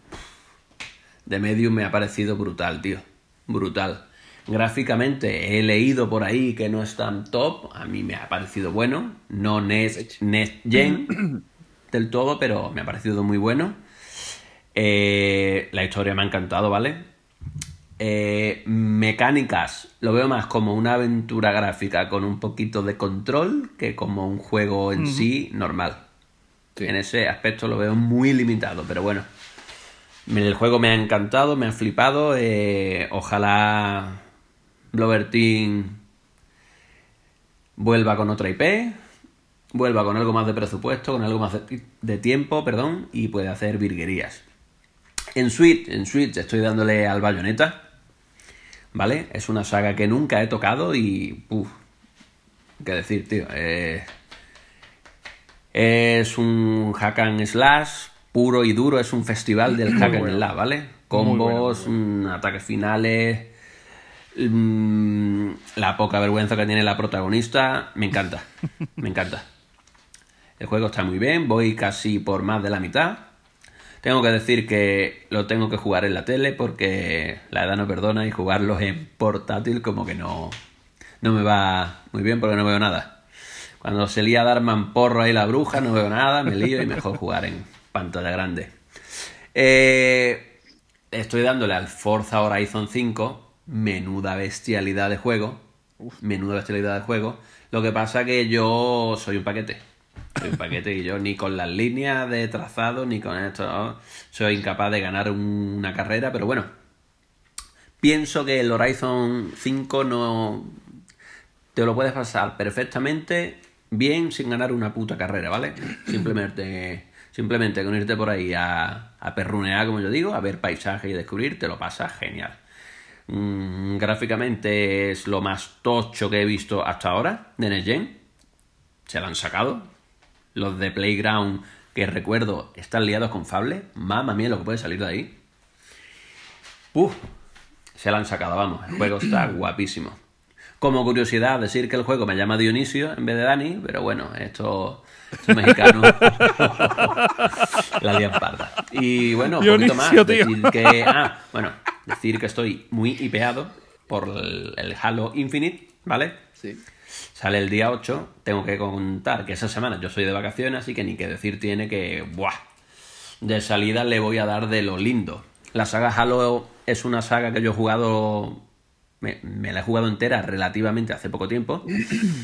De Medium me ha parecido brutal, tío. Brutal. Gráficamente he leído por ahí que no es tan top. A mí me ha parecido bueno. No Next, next Gen del todo, pero me ha parecido muy bueno. Eh, la historia me ha encantado, ¿vale? Eh, mecánicas, lo veo más como una aventura gráfica con un poquito de control que como un juego en sí normal. Sí. En ese aspecto lo veo muy limitado, pero bueno. El juego me ha encantado, me ha flipado. eh, ojalá Blover Team vuelva con otra IP, vuelva con algo más de presupuesto, con algo más de, tiempo, perdón, y puede hacer virguerías. En Switch, en Switch estoy dándole al Bayonetta, ¿vale? Es una saga que nunca he tocado y... Uf, ¿Qué decir, tío? Eh, es un hack and slash puro y duro, es un festival del hack and slash, ¿vale? Combos, mm, ataques finales, mm, la poca vergüenza que tiene la protagonista, me encanta, me encanta. El juego está muy bien, voy casi por más de la mitad. Tengo que decir que lo tengo que jugar en la tele porque la edad no perdona y jugarlo en portátil como que no, no me va muy bien porque no veo nada. Cuando se lía a dar mamporro ahí la bruja no veo nada, me lío y mejor jugar en pantalla grande. Eh, estoy dándole al Forza Horizon 5, menuda bestialidad de juego. Menuda bestialidad de juego. Lo que pasa que yo soy un paquete. Soy un paquete y yo ni con las líneas de trazado ni con esto ¿no? soy incapaz de ganar un- una carrera, pero bueno. Pienso que el Horizon 5 no te lo puedes pasar perfectamente bien sin ganar una puta carrera, ¿vale? Simplemente simplemente con irte por ahí a, a perrunear, como yo digo, a ver paisajes y descubrir, te lo pasas genial. Mm, gráficamente es lo más tocho que he visto hasta ahora de Next Gen. Se lo han sacado. Los de Playground, que recuerdo, están liados con Fable. Mamma mía, lo que puede salir de ahí. Uf, se lo han sacado, vamos. El juego está guapísimo. Como curiosidad, decir que el juego me llama Dionisio en vez de Dani, pero bueno, esto, estos mexicanos la lían parda. Y bueno, un poquito más. Tío. Decir que, ah, bueno, decir que estoy muy hipeado por el, el Halo Infinite, ¿vale? Sí. Sale el día 8. Tengo que contar que esa semana yo soy de vacaciones, así que ni que decir tiene que. ¡Buah! De salida le voy a dar de lo lindo. La saga Halo es una saga que yo he jugado Me, me la he jugado entera relativamente hace poco tiempo.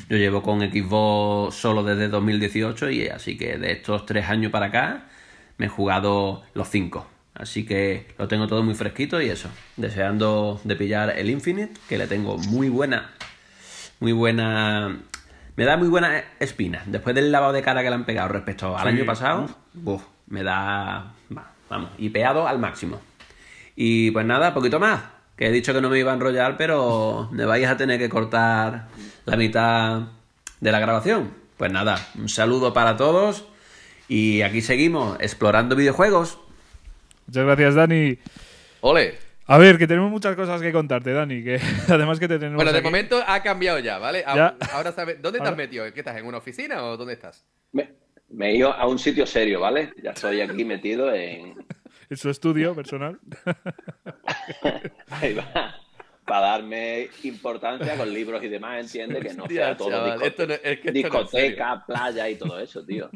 Yo llevo con Xbox solo desde 2018 y así que de estos tres años para acá me he jugado los cinco. Así que lo tengo todo muy fresquito y eso. Deseando de pillar el Infinite, que le tengo muy buena. Muy buena. Me da muy buena espina. Después del lavado de cara que le han pegado respecto al Sí. año pasado, uf, me da. va, Vamos, hipeado al máximo. Y pues nada, poquito más. Que he dicho que no me iba a enrollar, pero me vais a tener que cortar la mitad de la grabación. Pues nada, un saludo para todos. Y aquí seguimos explorando videojuegos. Muchas gracias, Dani. Ole. A ver, que tenemos muchas cosas que contarte, Dani. Que además que te tenemos. Bueno, de aquí- momento ha cambiado ya, ¿vale? Ya. Ahora sabes. ¿Dónde Ahora- metido? ¿Qué estás? ¿En una oficina o dónde estás? Me, me he ido a un sitio serio, ¿vale? Ya estoy aquí metido en. En su estudio personal. Ahí va. Para darme importancia con libros y demás, entiende que no sea todo chaval, disco- esto no- es que esto no es discoteca, playa y todo eso, tío.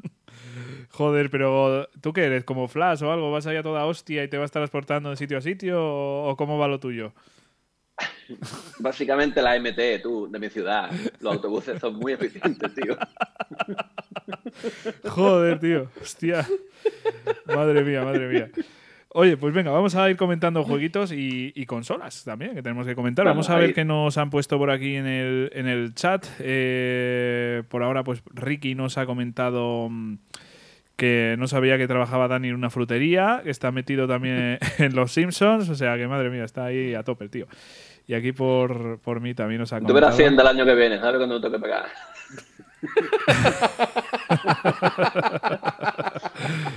Joder, pero ¿tú qué eres? ¿Como Flash o algo? ¿Vas allá toda hostia y te vas transportando de sitio a sitio? ¿O, o cómo va lo tuyo? Básicamente la MT, tú, de mi ciudad. Los autobuses son muy eficientes, tío. Joder, tío. Hostia. Madre mía, madre mía. Oye, pues venga, vamos a ir comentando jueguitos y, y consolas también, que tenemos que comentar. Vamos, Vamos a a ver qué nos han puesto por aquí en el, en el chat. Eh, por ahora, pues Ricky nos ha comentado mm, que no sabía que trabajaba Dani en una frutería, que está metido también en Los Simpsons, o sea que madre mía, está ahí a tope, tío. Y aquí por, por mí también nos ha Tú verás comentado. Hacienda el año que viene, ¿sabes cuando me toque pegar?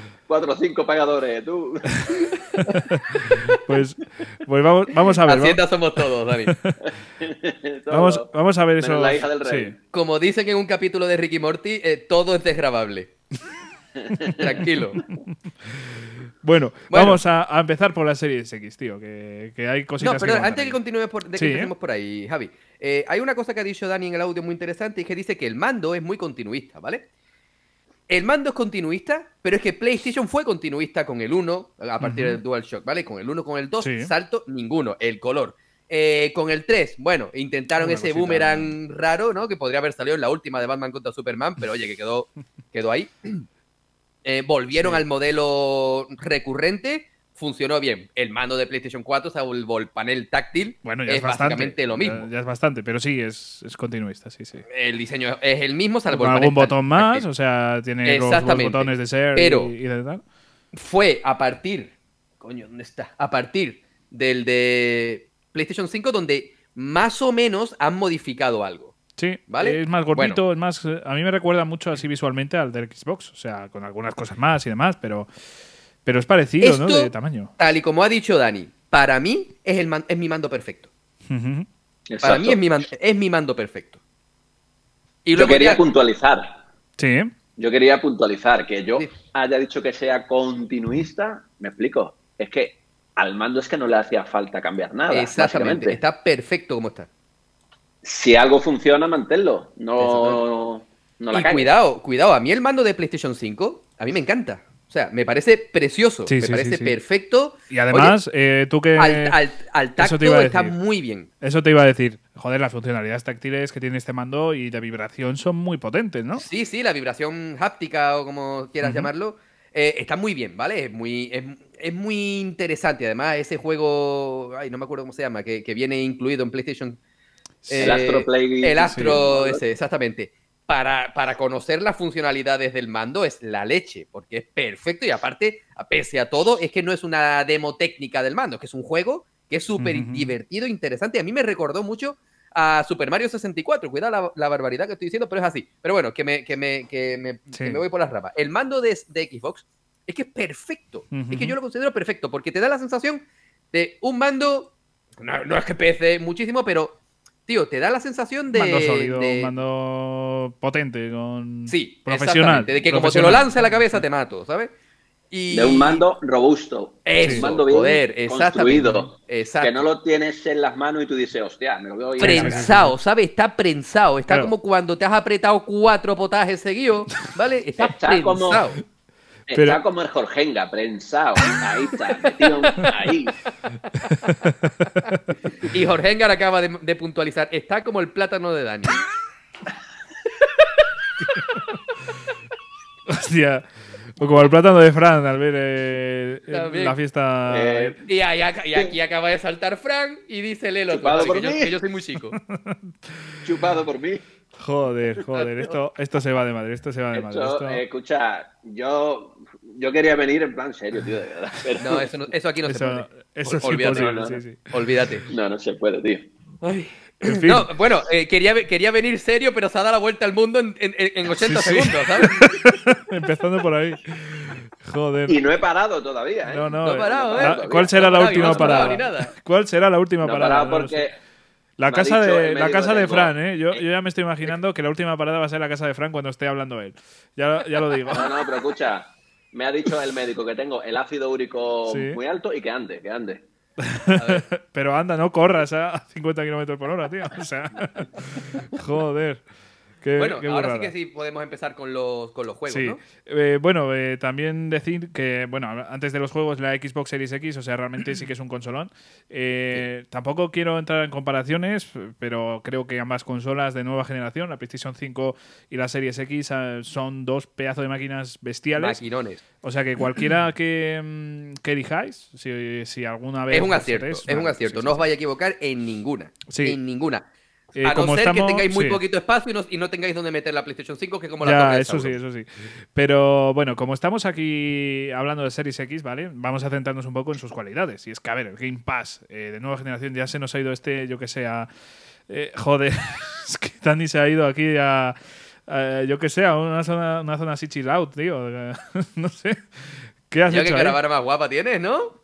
Cuatro o cinco pagadores, tú. Pues, pues vamos, vamos a ver. Hacienda somos todos, Dani. Vamos, vamos a ver Menos eso. la hija del rey. Sí. Como dicen en un capítulo de Ricky Morty, eh, todo es desgrabable. Tranquilo. Bueno, Bueno. vamos a, a empezar por la serie X, tío, que, que hay cositas No, pero contar antes de que continúes por, de que Sí, ¿eh? empecemos por ahí, Javi, eh, hay una cosa que ha dicho Dani en el audio muy interesante y que dice que el mando es muy continuista, ¿vale? El mando es continuista, pero es que PlayStation fue continuista con el 1 a partir Ujú. del DualShock, ¿vale? Con el 1, con el 2, Sí. salto ninguno, el color. Eh, con el 3, bueno, intentaron Una ese boomerang raro, ¿no? Que podría haber salido en la última de Batman contra Superman, pero oye, que quedó, quedó ahí. Eh, volvieron Sí. al modelo recurrente, funcionó bien. El mando de PlayStation 4, salvo el panel táctil, Bueno, ya es, es, bastante. básicamente lo mismo. Ya, ya es bastante, pero sí, es, es continuista, sí, sí. El diseño es el mismo, salvo Con el algún panel botón táctil. más, o sea, tiene los, botones de share Pero- y, y de tal. Fue a partir. Coño, ¿dónde está? A partir del de PlayStation 5, donde más o menos han modificado algo. Sí, ¿Vale? es más gordito, Bueno. es más... A mí me recuerda mucho así visualmente al del Xbox, o sea, con algunas cosas más y demás, pero, pero es parecido, ¿no? De tamaño. Tal y como ha dicho Dani, para mí es, el man- es mi mando perfecto. Para mí es mi, man- es mi mando perfecto. Y Yo quería ya- puntualizar. Sí, Yo quería puntualizar que yo Sí. haya dicho que sea continuista. Me explico. Es que al mando es que no le hacía falta cambiar nada. Exactamente, está perfecto como está. Si algo funciona, manténlo. No, no la y cagues. cuidado, cuidado, a mí el mando de PlayStation 5, a mí me encanta. O sea, me parece precioso, Sí, me sí, parece sí, sí. perfecto. y además, eh, tú que... Al, al- al eso te iba tacto a está muy bien. Eso te iba a decir. Joder, las funcionalidades táctiles que tiene este mando y de vibración son muy potentes, ¿no? Sí, sí, la vibración háptica o como quieras llamarlo, eh, está muy bien, ¿vale? Es muy, es, es muy interesante. Además, ese juego, ay, no me acuerdo cómo se llama, que, que viene incluido en PlayStation. El eh, Astro Play. El Astro, Sí. ese, exactamente. Para, para conocer las funcionalidades del mando es la leche, porque es perfecto y aparte, pese a todo, es que no es una demo técnica del mando, es que es un juego que es súper divertido, interesante. A mí me recordó mucho a Super Mario 64. Cuidado la, la barbaridad que estoy diciendo, pero es así. Pero bueno, que me, que me, que me, Sí. que me voy por las ramas. El mando de, de Xbox es que es perfecto. Es que yo lo considero perfecto, porque te da la sensación de un mando. No, no es que pese muchísimo, pero. Tío, te da la sensación de. mando sólido, de- un mando potente, con Sí, profesional. De que como te lo lance a la cabeza te mato, ¿sabes? Y... De un mando robusto. Eso, un mando bien exactamente. construido. Exacto. Que no lo tienes en las manos y tú dices, hostia, me lo veo bien. prensado, ¿sabes? Está prensado. Está Claro. como cuando te has apretado cuatro potajes seguidos, ¿vale? Está, Está como- prensado. Pero- Está como el Jorgenga, prensado. Ahí está, metido ahí. Y Jorge Engar acaba de, de puntualizar. Está como el plátano de Dani. Hostia. O como el plátano de Fran al ver eh, la fiesta. Eh, Y, ahí y aquí acaba de saltar Frank y dice Lelo. Chupado por que, yo, que yo soy muy chico. Chupado por mí. Joder, joder. Esto, esto se va de madre. Esto se va de madre. Esto, esto- eh, escucha, yo, yo quería venir en plan serio, tío, de verdad. Pero No, eso, no- eso aquí no se puede. eso es Olvídate, imposible. no, no. sí, sí. Olvídate. no, no se puede, tío. En fin. No, bueno, eh, quería, quería venir serio, pero se ha dado la vuelta al mundo en, en- en 80 Sí, sí. segundos, ¿sabes? Empezando por ahí. Joder. Y no he parado todavía, ¿eh? No, no. No he parado, eh, ¿eh? ¿Cuál será No la he parado, y última no has parado parada? ni nada. ¿Cuál será la última No he parada? parado No lo sé. porque La casa, de, la casa de Fran, ¿eh? Yo, yo ya me estoy imaginando que la última parada va a ser la casa de Fran cuando esté hablando él. Ya, ya lo digo. No, no, pero escucha, me ha dicho el médico que tengo el ácido úrico Sí. muy alto y que ande, que ande. Pero anda, no corras a 50 kilómetros por hora, tío. O sea, joder. Qué, Bueno, qué ahora sí que sí podemos empezar con los, con los juegos, Sí. ¿no? Eh, bueno, eh, también decir que, bueno, antes de los juegos, la Xbox Series X, o sea, realmente sí que es un consolón. Eh, Tampoco quiero entrar en comparaciones, pero creo que ambas consolas de nueva generación, la PlayStation 5 y la Series X, eh, son dos pedazos de máquinas bestiales. Maquinones. O sea que cualquiera que, mm, que elijáis, si, si alguna vez. Es un acierto, es un acierto. sí, No os vais a equivocar en ninguna. Sí. En ninguna. Eh, a no como ser que tengáis muy sí. poquito espacio y no, y no tengáis donde meter la PlayStation 5, que como la Ya, de eso sí, eso sí. Pero bueno, como estamos aquí hablando de Series X, ¿vale? Vamos a centrarnos un poco en sus cualidades. Y es que, a ver, el Game Pass eh, de nueva generación ya se nos ha ido este, yo que sé, a. eh, joder, es que Dani se ha ido aquí a. a, yo que sé, a una zona, una zona así chill out, tío. no sé. ¿Qué has hecho ahí? caravana más guapa tienes, ¿no?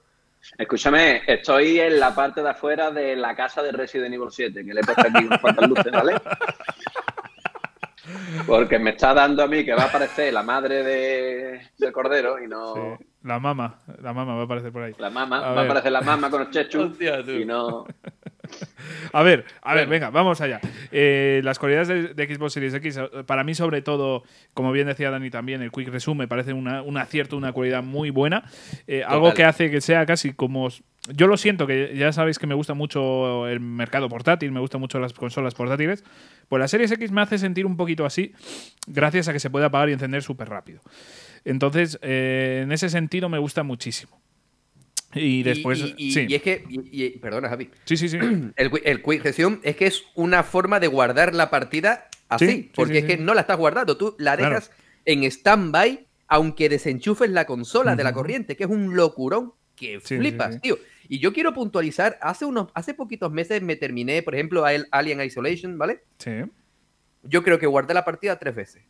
Escúchame, estoy en la parte de afuera de la casa de Resident Evil 7, que le he puesto aquí unas cuantas luces, ¿vale? Porque me está dando a mí que va a aparecer la madre de, del cordero y no Sí, La mama, la mama va a aparecer por ahí. la mamá. A va ver. a aparecer la mamá con los chechus y no... A ver, a ver, venga, vamos allá. Eh, las cualidades de, de Xbox Series X, eh, para mí, sobre todo, como bien decía Dani también, el Quick Resume me parece una- un acierto, una cualidad muy buena. Eh, algo que hace que sea casi como. Yo lo siento, que ya sabéis que me gusta mucho el mercado portátil, me gustan mucho las consolas portátiles. Pues la Series X me hace sentir un poquito así, gracias a que se puede apagar y encender súper rápido. Entonces, eh, en ese sentido, me gusta muchísimo. Y después. Y, y- sí. y es que. y- perdona, Javi. sí, sí, sí. El, el Quick es que es una forma de guardar la partida así. Sí, sí, porque sí, es que no la estás guardando. Tú la Claro. dejas en stand-by, aunque desenchufes la consola de la corriente, que es un locurón que flipas, tío. Y yo quiero puntualizar, hace unos, hace poquitos meses me terminé, por ejemplo, a el Alien Isolation, ¿vale? sí. Yo creo que guardé la partida tres veces.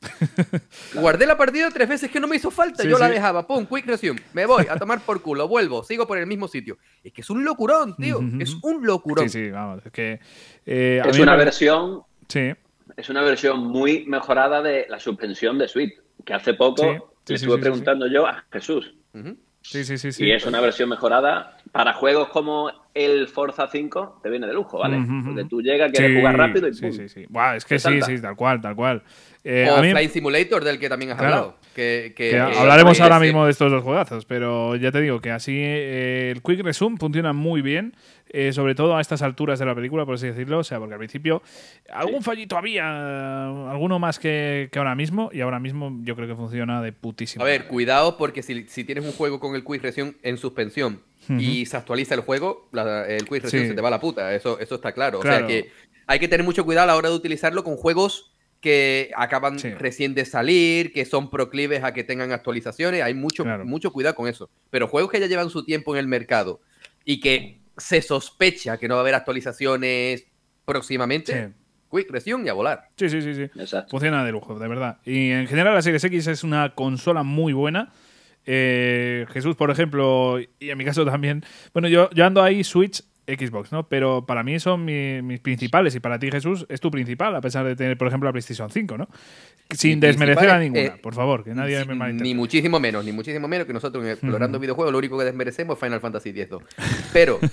Guardé la partida tres veces que no me hizo falta. Sí, Yo la dejaba, pum, quick resume. Me voy a tomar por culo, vuelvo, sigo por el mismo sitio. Es que es un locurón, tío. Ujú. Es un locurón. Sí, sí, vamos. Es que. eh, a Es una me- versión Sí, es una versión muy mejorada de la suspensión de Switch, que hace poco Sí, sí, le sí, estuve sí, preguntando yo a Jesús. Ujú. Sí, sí, sí. sí. Y es una versión mejorada para juegos como el Forza 5, te viene de lujo, ¿vale? Ujú. Porque tú llegas, quieres Sí, jugar rápido y Sí, ¡pum! sí, sí. Buah, es que sí, salta. sí, tal cual, tal cual. Eh, o a mí- Flight Simulator, del que también has Claro. hablado. Que, que- que que- hablaremos ahora mismo de estos dos juegazos, pero ya te digo que así eh, el Quick Resume funciona muy bien, eh, sobre todo a estas alturas de la película, por así decirlo. O sea, porque al principio algún fallito había, alguno más que, que ahora mismo, y ahora mismo yo creo que funciona de putísimo. A ver, cuidado, porque si, si tienes un juego con el Quick Resume en suspensión y se actualiza el juego, la- el Resume Sí. se te va a la puta. Eso, eso está claro. O sea que hay que tener mucho cuidado a la hora de utilizarlo con juegos que acaban Sí. recién de salir, que son proclives a que tengan actualizaciones. Hay mucho, Claro. mucho cuidado con eso. Pero juegos que ya llevan su tiempo en el mercado y que se sospecha que no va a haber actualizaciones próximamente, Sí. Quick Resume y a volar. Sí, sí, sí, sí. Exacto. Funciona de lujo, de verdad. Y en general la Series X es una consola muy buena. Eh, Jesús, por ejemplo, y en mi caso también. Bueno, yo, yo ando ahí Switch Xbox, ¿no? Pero para mí son mi- mis principales y para ti, Jesús, es tu principal, a pesar de tener, por ejemplo, la PlayStation 5, ¿no? Sin Mi desmerecer a ninguna, eh, por favor, que nadie me ni malinterprete. muchísimo menos, ni muchísimo menos que nosotros en explorando videojuegos lo único que desmerecemos es Final Fantasy X-2. Pero,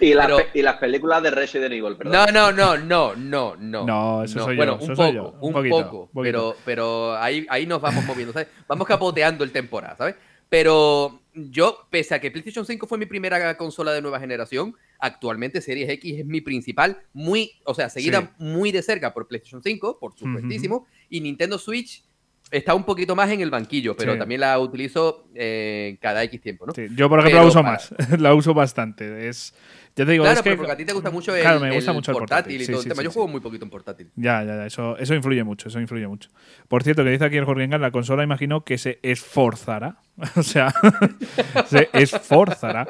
Y, Pero- pe- y las películas de Resident Evil, perdón. no, no, no, no, no, no. No, eso soy yo, bueno, eso un soy poco, yo, un un, poquito, poco, un poquito. pero, pero ahí, ahí nos vamos moviendo, ¿sabes? Vamos capoteando el temporada, ¿sabes? Pero yo, pese a que PlayStation 5 fue mi primera consola de nueva generación, actualmente Series X es mi principal, muy, o sea, seguida Sí. muy de cerca por PlayStation 5, por supuestísimo, y Nintendo Switch está un poquito más en el banquillo, pero Sí. también la utilizo eh, cada X tiempo, ¿no? Sí, yo, por ejemplo, Pero la uso para- más. la uso bastante. Es, ya te digo, Claro, es que. pero porque a ti te gusta mucho el, Claro, me gusta el mucho el portátil, y sí, todo el tema. sí, Yo sí. juego muy poquito en portátil. Ya, ya, ya, eso, eso influye mucho, eso influye mucho. Por cierto, que dice aquí el Jorgengan, la consola imagino que se esforzará. o sea, se esforzará.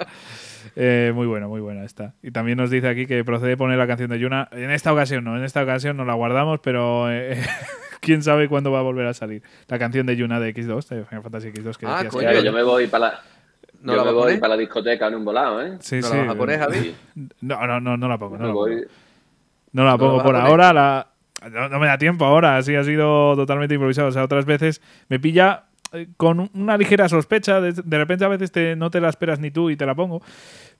Eh, muy buena, muy buena esta. Y también nos dice aquí que procede poner la canción de Yuna. En esta ocasión no, en esta ocasión no la guardamos, pero eh, quién sabe cuándo va a volver a salir. La canción de Yuna de X2, de Final Fantasy X2 que Ah, decías coño, que- yo me voy para la, ¿No yo la me voy poner? para la discoteca en un volado, ¿eh? Sí, ¿No sí. la vas a poner, Javi? Sí, No, no, no, no la pongo. No la pongo. voy. No la ¿No pongo la a por ahora. La... No, no me da tiempo ahora. Así ha sido totalmente improvisado. O sea, otras veces me pilla eh, con una ligera sospecha. De, de repente a veces te, no te la esperas ni tú y te la pongo.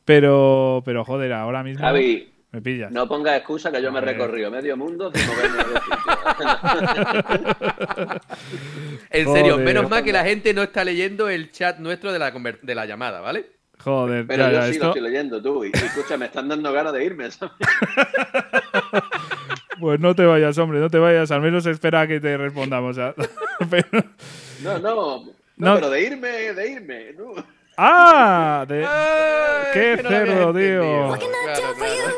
Pero, pero joder, ahora mismo Javi, me pillas. no pongas excusa que yo me he recorrido medio mundo sin moverme. En serio, Joder. menos mal que la gente no está leyendo el chat nuestro de la, conver- de la llamada, ¿vale? Joder, Pero ya, yo ya, sí esto- lo estoy leyendo tú. Y, y escucha, me están dando ganas de irme. ¿sabes? Pues no te vayas, hombre, no te vayas. Al menos espera a que te respondamos. Pero- No, no, no, No. pero de irme, de irme. no. ¡Ah! De- Ay, ¡Qué cerdo, tío! entendido. Claro, claro.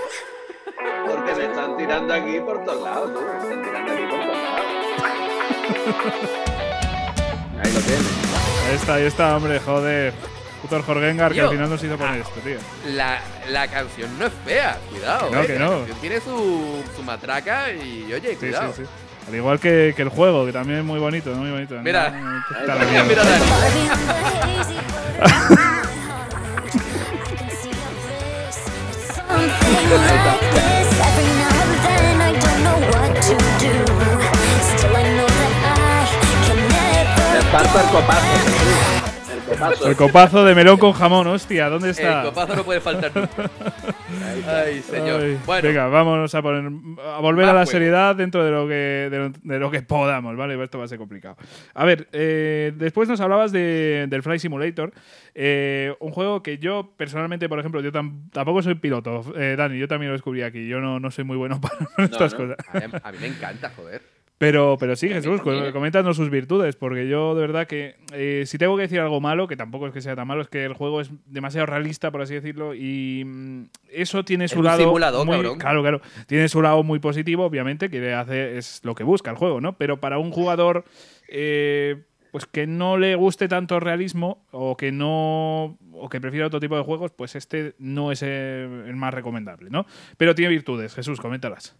Porque me están tirando aquí por todos lados, tú. Me están tirando aquí por todos lados. Ahí lo tienes. Ahí está, ahí está, hombre, joder. Puto el Jorgengar que al final nos hizo poner esto, tío. La, la canción no es fea, cuidado. Que no, eh, que la no. canción tiene su, su matraca y, oye, Sí, cuidado. sí, sí. Al igual que, que el juego, que también es muy bonito. Muy bonito. Mira. No. Mira. Me parto el copazo. El copazo. El copazo de melón con jamón, hostia, ¿dónde está? El copazo no puede faltar nunca. Ay, señor. Ay, bueno, Venga, vámonos a poner a volver a la seriedad dentro de lo que de lo, de lo que podamos, ¿vale? Esto va a ser complicado. A ver, eh, después nos hablabas de, del Fly Simulator, eh, un juego que yo personalmente, por ejemplo, yo tam- tampoco soy piloto, eh, Dani, yo también lo descubrí aquí, yo no, no soy muy bueno para estas no. cosas. a mí, a mí me encanta, joder. Pero, pero sí, Jesús, coméntanos sus virtudes, porque yo de verdad que eh, si tengo que decir algo malo, que tampoco es que sea tan malo, es que el juego es demasiado realista, por así decirlo, y mm, eso tiene su lado. simulador, muy- cabrón. Claro, claro. Tiene su lado muy positivo, obviamente, que hace, es lo que busca el juego, ¿no? Pero para un jugador. eh, pues que no le guste tanto el realismo o que no o que prefiera otro tipo de juegos, pues este no es el más recomendable, ¿no? Pero tiene virtudes, Jesús, coméntalas.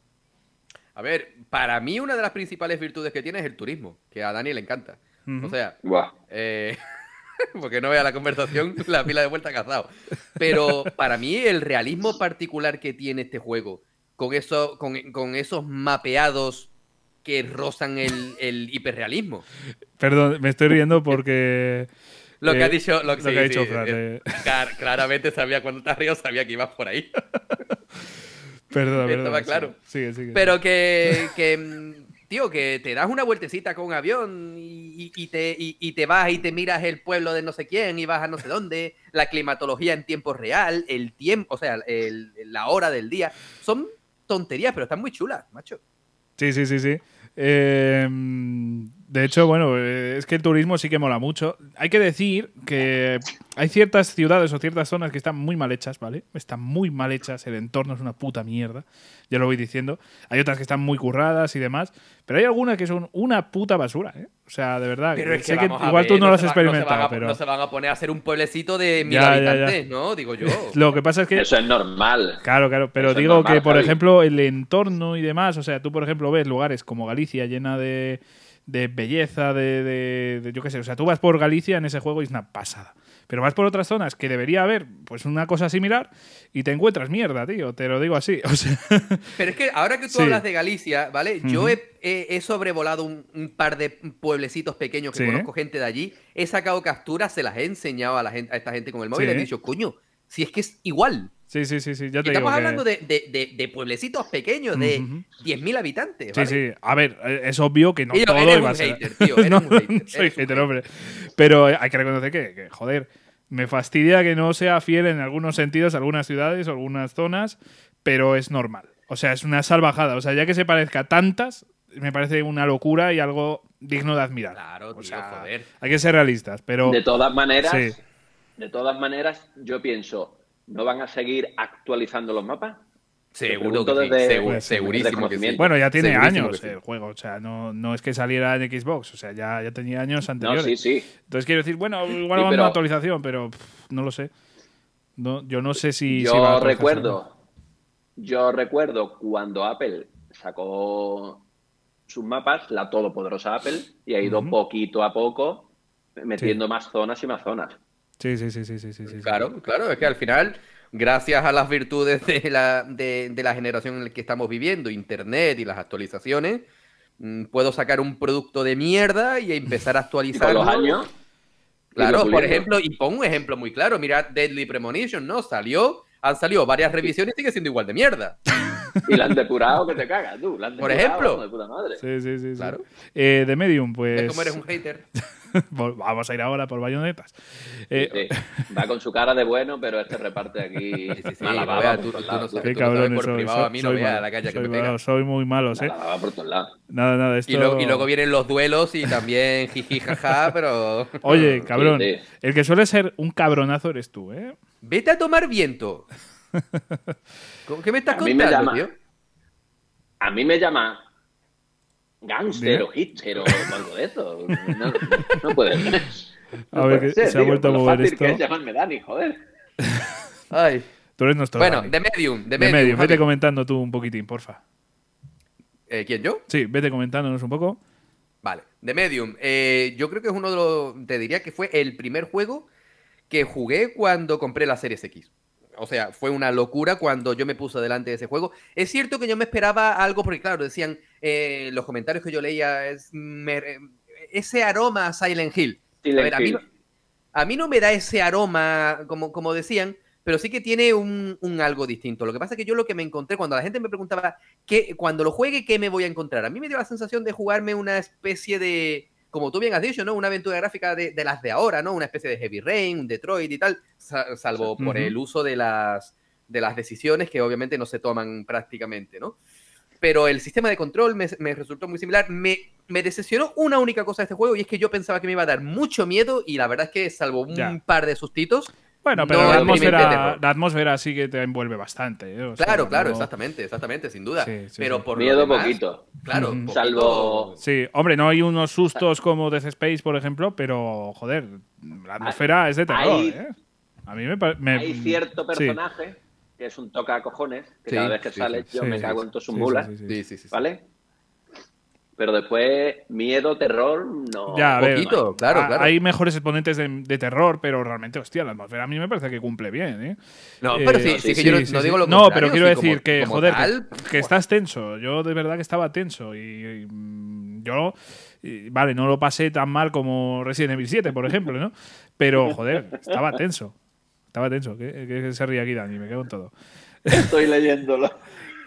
A ver, para mí una de las principales virtudes que tiene es el turismo, que a Dani le encanta. O sea, Buah. eh, porque no vea la conversación, la pila de vuelta cazado. Pero para mí el realismo particular que tiene este juego, con, eso, con, con esos mapeados que rozan el, el hiperrealismo. Perdón, me estoy riendo porque Lo que Eh, ha dicho, lo, lo sí, que ha dicho sí, Fran, eh, eh. clar- claramente sabía cuando te has río, sabía que ibas por ahí. Perdón, Estaba perdón, claro. Sigue, sigue. Pero que, que, mm, tío, que te das una vueltecita con un avión y, y- y te, y, y te vas y te miras el pueblo de no sé quién y vas a no sé dónde, la climatología en tiempo real, el tiempo, o sea, el- la hora del día. Son tonterías, pero están muy chulas, macho. Sí, sí, sí, sí. Eh, de hecho, bueno, eh, es que el turismo sí que mola mucho. Hay que decir que hay ciertas ciudades o ciertas zonas que están muy mal hechas, ¿vale? Están muy mal hechas, el entorno es una puta mierda, ya lo voy diciendo. Hay otras que están muy curradas y demás, pero hay algunas que son una puta basura, ¿eh? O sea, de verdad. Pero es sé que igual ver, tú no lo has experimentado, a- pero No se van a poner a hacer un pueblecito de mil Ya, ya, ya. habitantes, ¿no? Digo yo. lo que pasa es que Eso es normal. Claro, claro, pero Eso digo normal, que, por Javi. ejemplo, el entorno y demás, o sea, tú, por ejemplo, ves lugares como Galicia llena de, de belleza, de, de- de- yo qué sé, o sea, tú vas por Galicia en ese juego y es una pasada. Pero vas por otras zonas que debería haber pues una cosa similar y te encuentras mierda, tío. Te lo digo así. O sea, Pero es que ahora que tú Sí. hablas de Galicia, ¿vale? Yo he, he- he sobrevolado un, un par de pueblecitos pequeños que Sí. conozco gente de allí, he sacado capturas, se las he enseñado a, la gente, a esta gente con el móvil Sí. y he dicho, coño, si es que es igual. Sí, sí, sí, sí. Ya te estamos digo hablando de, de- de- de pueblecitos pequeños, de Ujú. 10.000 habitantes. Sí, ¿vale? sí. A ver, eh, es obvio que no yo, todo eres iba un a ser. hater, tío, eres no, un hater, no eres soy un hater, hater. hombre. Pero hay que reconocer que, que, joder, me fastidia que no sea fiel en algunos sentidos, algunas ciudades o algunas zonas, pero es normal. O sea, es una salvajada. O sea, ya que se parezca a tantas, me parece una locura y algo digno de admirar. Claro, tío, O sea, joder. Hay que ser realistas, pero. De todas maneras, Sí. de todas maneras, yo pienso, ¿no van a seguir actualizando los mapas? Seguro que sí, desde- segu- desde segurísimo que sí. Bueno, ya tiene Segurísimo años el juego, o sea, no, no es que saliera en Xbox, o sea, ya, ya tenía años No, anteriores. sí, sí. Entonces quiero decir, bueno, igual Sí, va pero- una actualización, pero pff, no lo sé. No, yo no sé si. si va a Yo no. recuerdo, yo recuerdo cuando Apple sacó sus mapas, la todopoderosa Apple, y ha ido poquito a poco metiendo más zonas y más zonas. Sí, sí, sí, sí, sí, sí. Claro, claro, es que al final, gracias a las virtudes de la, de, de la generación en la que estamos viviendo, Internet y las actualizaciones, mm, puedo sacar un producto de mierda y empezar a actualizar. los años, Claro, por ejemplo, y pongo un ejemplo muy claro, mira Deadly Premonition, ¿no? Salió, han salido varias revisiones y sigue siendo igual de mierda. y la han depurado que te cagas, tú. la han Por depurado, ejemplo. de puta madre. Sí, sí, sí, sí. Claro. Eh, de Medium, pues. Es como eres un hater. Vol- Vamos a ir ahora por bayonetas. Eh, Sí, Va con su cara de bueno, pero este reparte aquí Sí, sí, baba por tú- tú no lados, sabes. Qué por soy, privado, soy- a mí no malo, la caña que me pega. malo, soy muy malos, A ¿eh? la baba por todos lados. Nada, nada, esto... Y, lo- y luego vienen los duelos y también jiji jaja, pero. Oye, cabrón, sí. el que suele ser un cabronazo eres tú, ¿eh? Vete a tomar viento. ¿Cómo- ¿Qué me estás A mí me contando, llama. tío? A mí me llama gangster o hitcher o algo de eso. No, no puede ser. A ver, que ser, se ha vuelto a mover esto. que es llamarme Dani, joder. Ay. Tú eres nuestro Bueno, Dani. de Medium. De Medium. Vete comentando tú un poquitín, porfa. Eh, ¿Quién, yo? Sí, vete comentándonos un poco. Vale, de Medium. Eh, yo creo que es uno de los. Te diría que fue el primer juego que jugué cuando compré la Series X. O sea, fue una locura cuando yo me puse delante de ese juego. Es cierto que yo me esperaba algo, porque claro, decían eh, los comentarios que yo leía, es, me- eh, ese aroma a Silent Hill. Silent a ver, a mí, a mí no me da ese aroma, como, como decían, pero sí que tiene un, un algo distinto. Lo que pasa es que yo lo que me encontré cuando la gente me preguntaba, ¿qué, cuando lo juegue, ¿qué me voy a encontrar? A mí me dio la sensación de jugarme una especie de, como tú bien has dicho, ¿no? Una aventura gráfica de, de las de ahora, ¿no? Una especie de Heavy Rain, un Detroit y tal, sa- salvo por Ujú. el uso de las, de las decisiones que obviamente no se toman prácticamente, ¿no? Pero el sistema de control me, me resultó muy similar. Me, me decepcionó una única cosa de este juego y es que yo pensaba que me iba a dar mucho miedo y la verdad es que salvo un Ya. par de sustitos, Bueno, pero No la, atmósfera, la atmósfera sí que te envuelve bastante. ¿eh? O sea, Claro, claro, no- exactamente, exactamente, sin duda. Sí, sí, pero sí. por Miedo demás, poquito. Claro, poquito- Salvo- Sí, hombre, no hay unos sustos como Death Space, por ejemplo, pero joder, la atmósfera es de terror, hay- ¿eh? A mí me parece. Hay cierto sí. personaje que es un toca cojones, que Sí, cada vez que sí, sale sí. yo Sí, me sí, cago sí. en Sí, mulas, sí, sí, sí. Sí, sí, sí. sí. ¿vale? Pero después, miedo, terror, no. Ya, a ver, Poquito, claro, claro. Hay mejores exponentes de, de terror, pero realmente, hostia, la atmósfera a mí me parece que cumple bien, ¿eh? No, Eh, pero sí, sí, sí, que sí, yo no, sí, no sí. digo lo No, pero quiero sí, decir como- que, como joder, que- tal, que, estás tenso. Yo de verdad que estaba tenso. Y, y, yo, y, vale, no lo pasé tan mal como Resident Evil 7, por ejemplo, ¿no? Pero, joder, estaba tenso. Estaba tenso. ¿Qué, qué se ríe aquí, Dani? Me cago en todo. Estoy leyéndolo.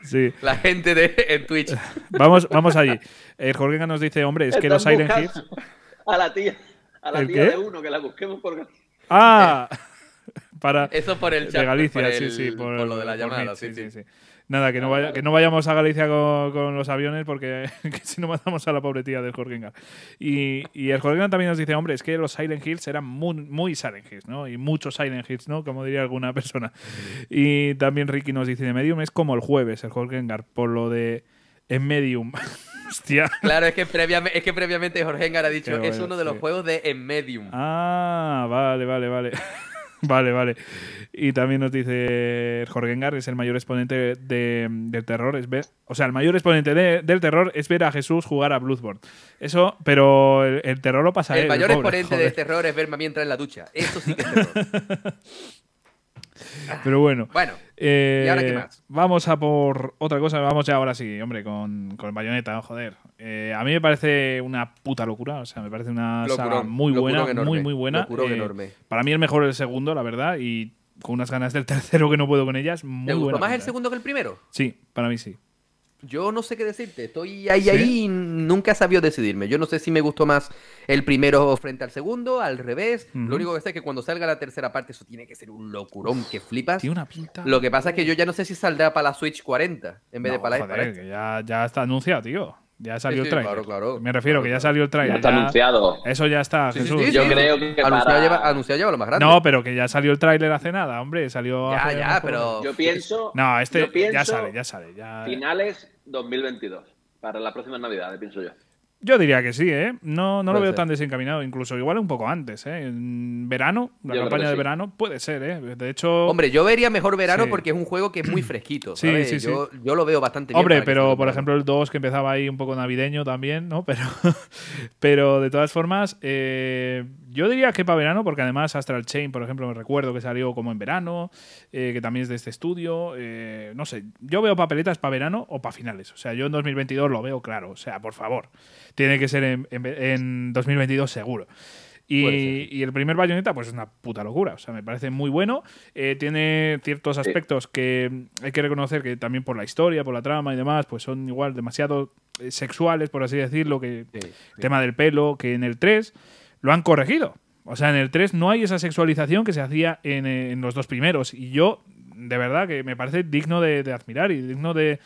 Sí. La gente de en Twitch. Vamos, vamos allí. El Jorgenga nos dice, hombre, es que los Silent Hills. A la tía, a la ¿El tía qué? de uno, que la busquemos por. ¡Ah! Para. Eso por el chat. de Galicia, por sí, el- sí, por, por lo de la por llamada, Meet, sí, sí. Nada, que no, vaya- que no vayamos a Galicia con, con los aviones porque que si no matamos a la pobre tía del Jorgenga. Y, y el Jorgenga también nos dice, hombre, es que los Silent Hills eran muy, muy Silent Hills, ¿no? Y muchos Silent Hills, ¿no? Como diría alguna persona. Y también Ricky nos dice, de Medium es como el jueves, el Jorgengar, por lo de en Medium. Hostia. Claro, es que, previamente, es que previamente Jorge Engar ha dicho, es uno de los sí. juegos de En Medium. Ah, vale, vale, vale. Vale, vale. Y también nos dice Jorgengar, es el mayor exponente de- del terror, es ver, o sea, el mayor exponente de- del terror es ver a Jesús jugar a Bloodborne. Eso, pero el, el terror lo pasa El él, mayor pobre, exponente joder. de terror es verme a mí entrar en la ducha. Eso sí que es terror. Pero bueno. Bueno, Eh, ¿y ahora qué más? Vamos a por otra cosa. Vamos ya ahora sí, hombre, con, con Bayonetta, joder. Eh, a mí me parece una puta locura. O sea, me parece una saga Locurón, muy buena, muy, muy buena. Eh. Para mí el mejor el segundo, la verdad. Y con unas ganas del tercero que no puedo con ellas. Muy ¿te gustó más el pinta, segundo que el primero? Sí, para mí sí. Yo no sé qué decirte. Estoy ahí, ¿Sí? ahí y nunca he sabido decidirme. Yo no sé si me gustó más el primero frente al segundo, al revés. Lo único que sé es que cuando salga la tercera parte, eso tiene que ser un locurón que flipas. Tiene una pinta. Lo que pasa es que yo ya no sé si saldrá para la Switch 40 en vez de para la joder, que ya, ya está anunciado, tío. Ya salió sí, el trailer. claro, claro. Me refiero que ya salió el Ya trailer. está anunciado. Eso ya está, Sí, sí, Jesús. sí, Yo sí. creo que Anunciado, para- lleva, anunciado lleva lo más grande. No, pero que ya salió el tráiler hace nada, hombre. Salió ya, hace ya, pero. Yo pienso. No, este pienso ya sale, ya sale. Ya... Finales 2022. Para la próxima Navidad, pienso yo. Yo diría que sí, ¿eh? No, no lo veo ser. tan desencaminado. Incluso igual un poco antes, ¿eh? En verano, la Yo campaña de sí. verano, puede ser, ¿eh? De hecho. Hombre, yo vería mejor verano Sí. porque es un juego que es muy fresquito. Sí, ¿sabes? sí, sí. Yo, yo lo veo bastante bien. Hombre, pero por ejemplo el 2 que empezaba ahí un poco navideño también, ¿no? Pero, pero de todas formas, eh, yo diría que para verano, porque además Astral Chain, por ejemplo, me recuerdo que salió como en verano, eh, que también es de este estudio, eh, no sé, yo veo papeletas para verano o para finales, o sea, yo en 2022 lo veo claro, o sea, por favor, tiene que ser en, en- en 2022 seguro. Y, y el primer Bayonetta, pues es una puta locura. O sea, me parece muy bueno. Eh, tiene ciertos aspectos que hay que reconocer que también por la historia, por la trama y demás, pues son igual demasiado eh, sexuales, por así decirlo, que Sí, el tema del pelo, que en el 3 lo han corregido. O sea, en el 3 no hay esa sexualización que se hacía en, eh, en los dos primeros. Y yo, de verdad, que me parece digno de, de admirar y digno de,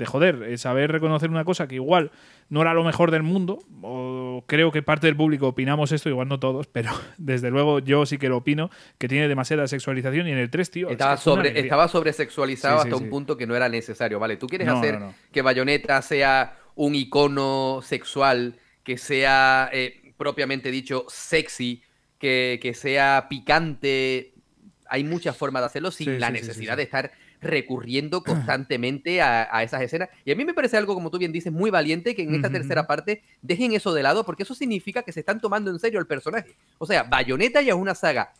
de joder, eh, saber reconocer una cosa que igual no era lo mejor del mundo, o creo que parte del público opinamos esto, igual no todos, pero desde luego yo sí que lo opino, que tiene demasiada sexualización y en el 3, tío, es Estaba, es sobre, estaba sobresexualizado Sí, hasta sí. un punto que no era necesario, ¿vale? Tú quieres No, hacer no, no. que Bayonetta sea un icono sexual, que sea eh, propiamente dicho sexy, que, que sea picante. Hay muchas formas de hacerlo sin la necesidad de estar recurriendo constantemente a, a esas escenas. Y a mí me parece algo, como tú bien dices, muy valiente que en esta tercera parte dejen eso de lado, porque eso significa que se están tomando en serio el personaje. O sea, Bayonetta ya es una saga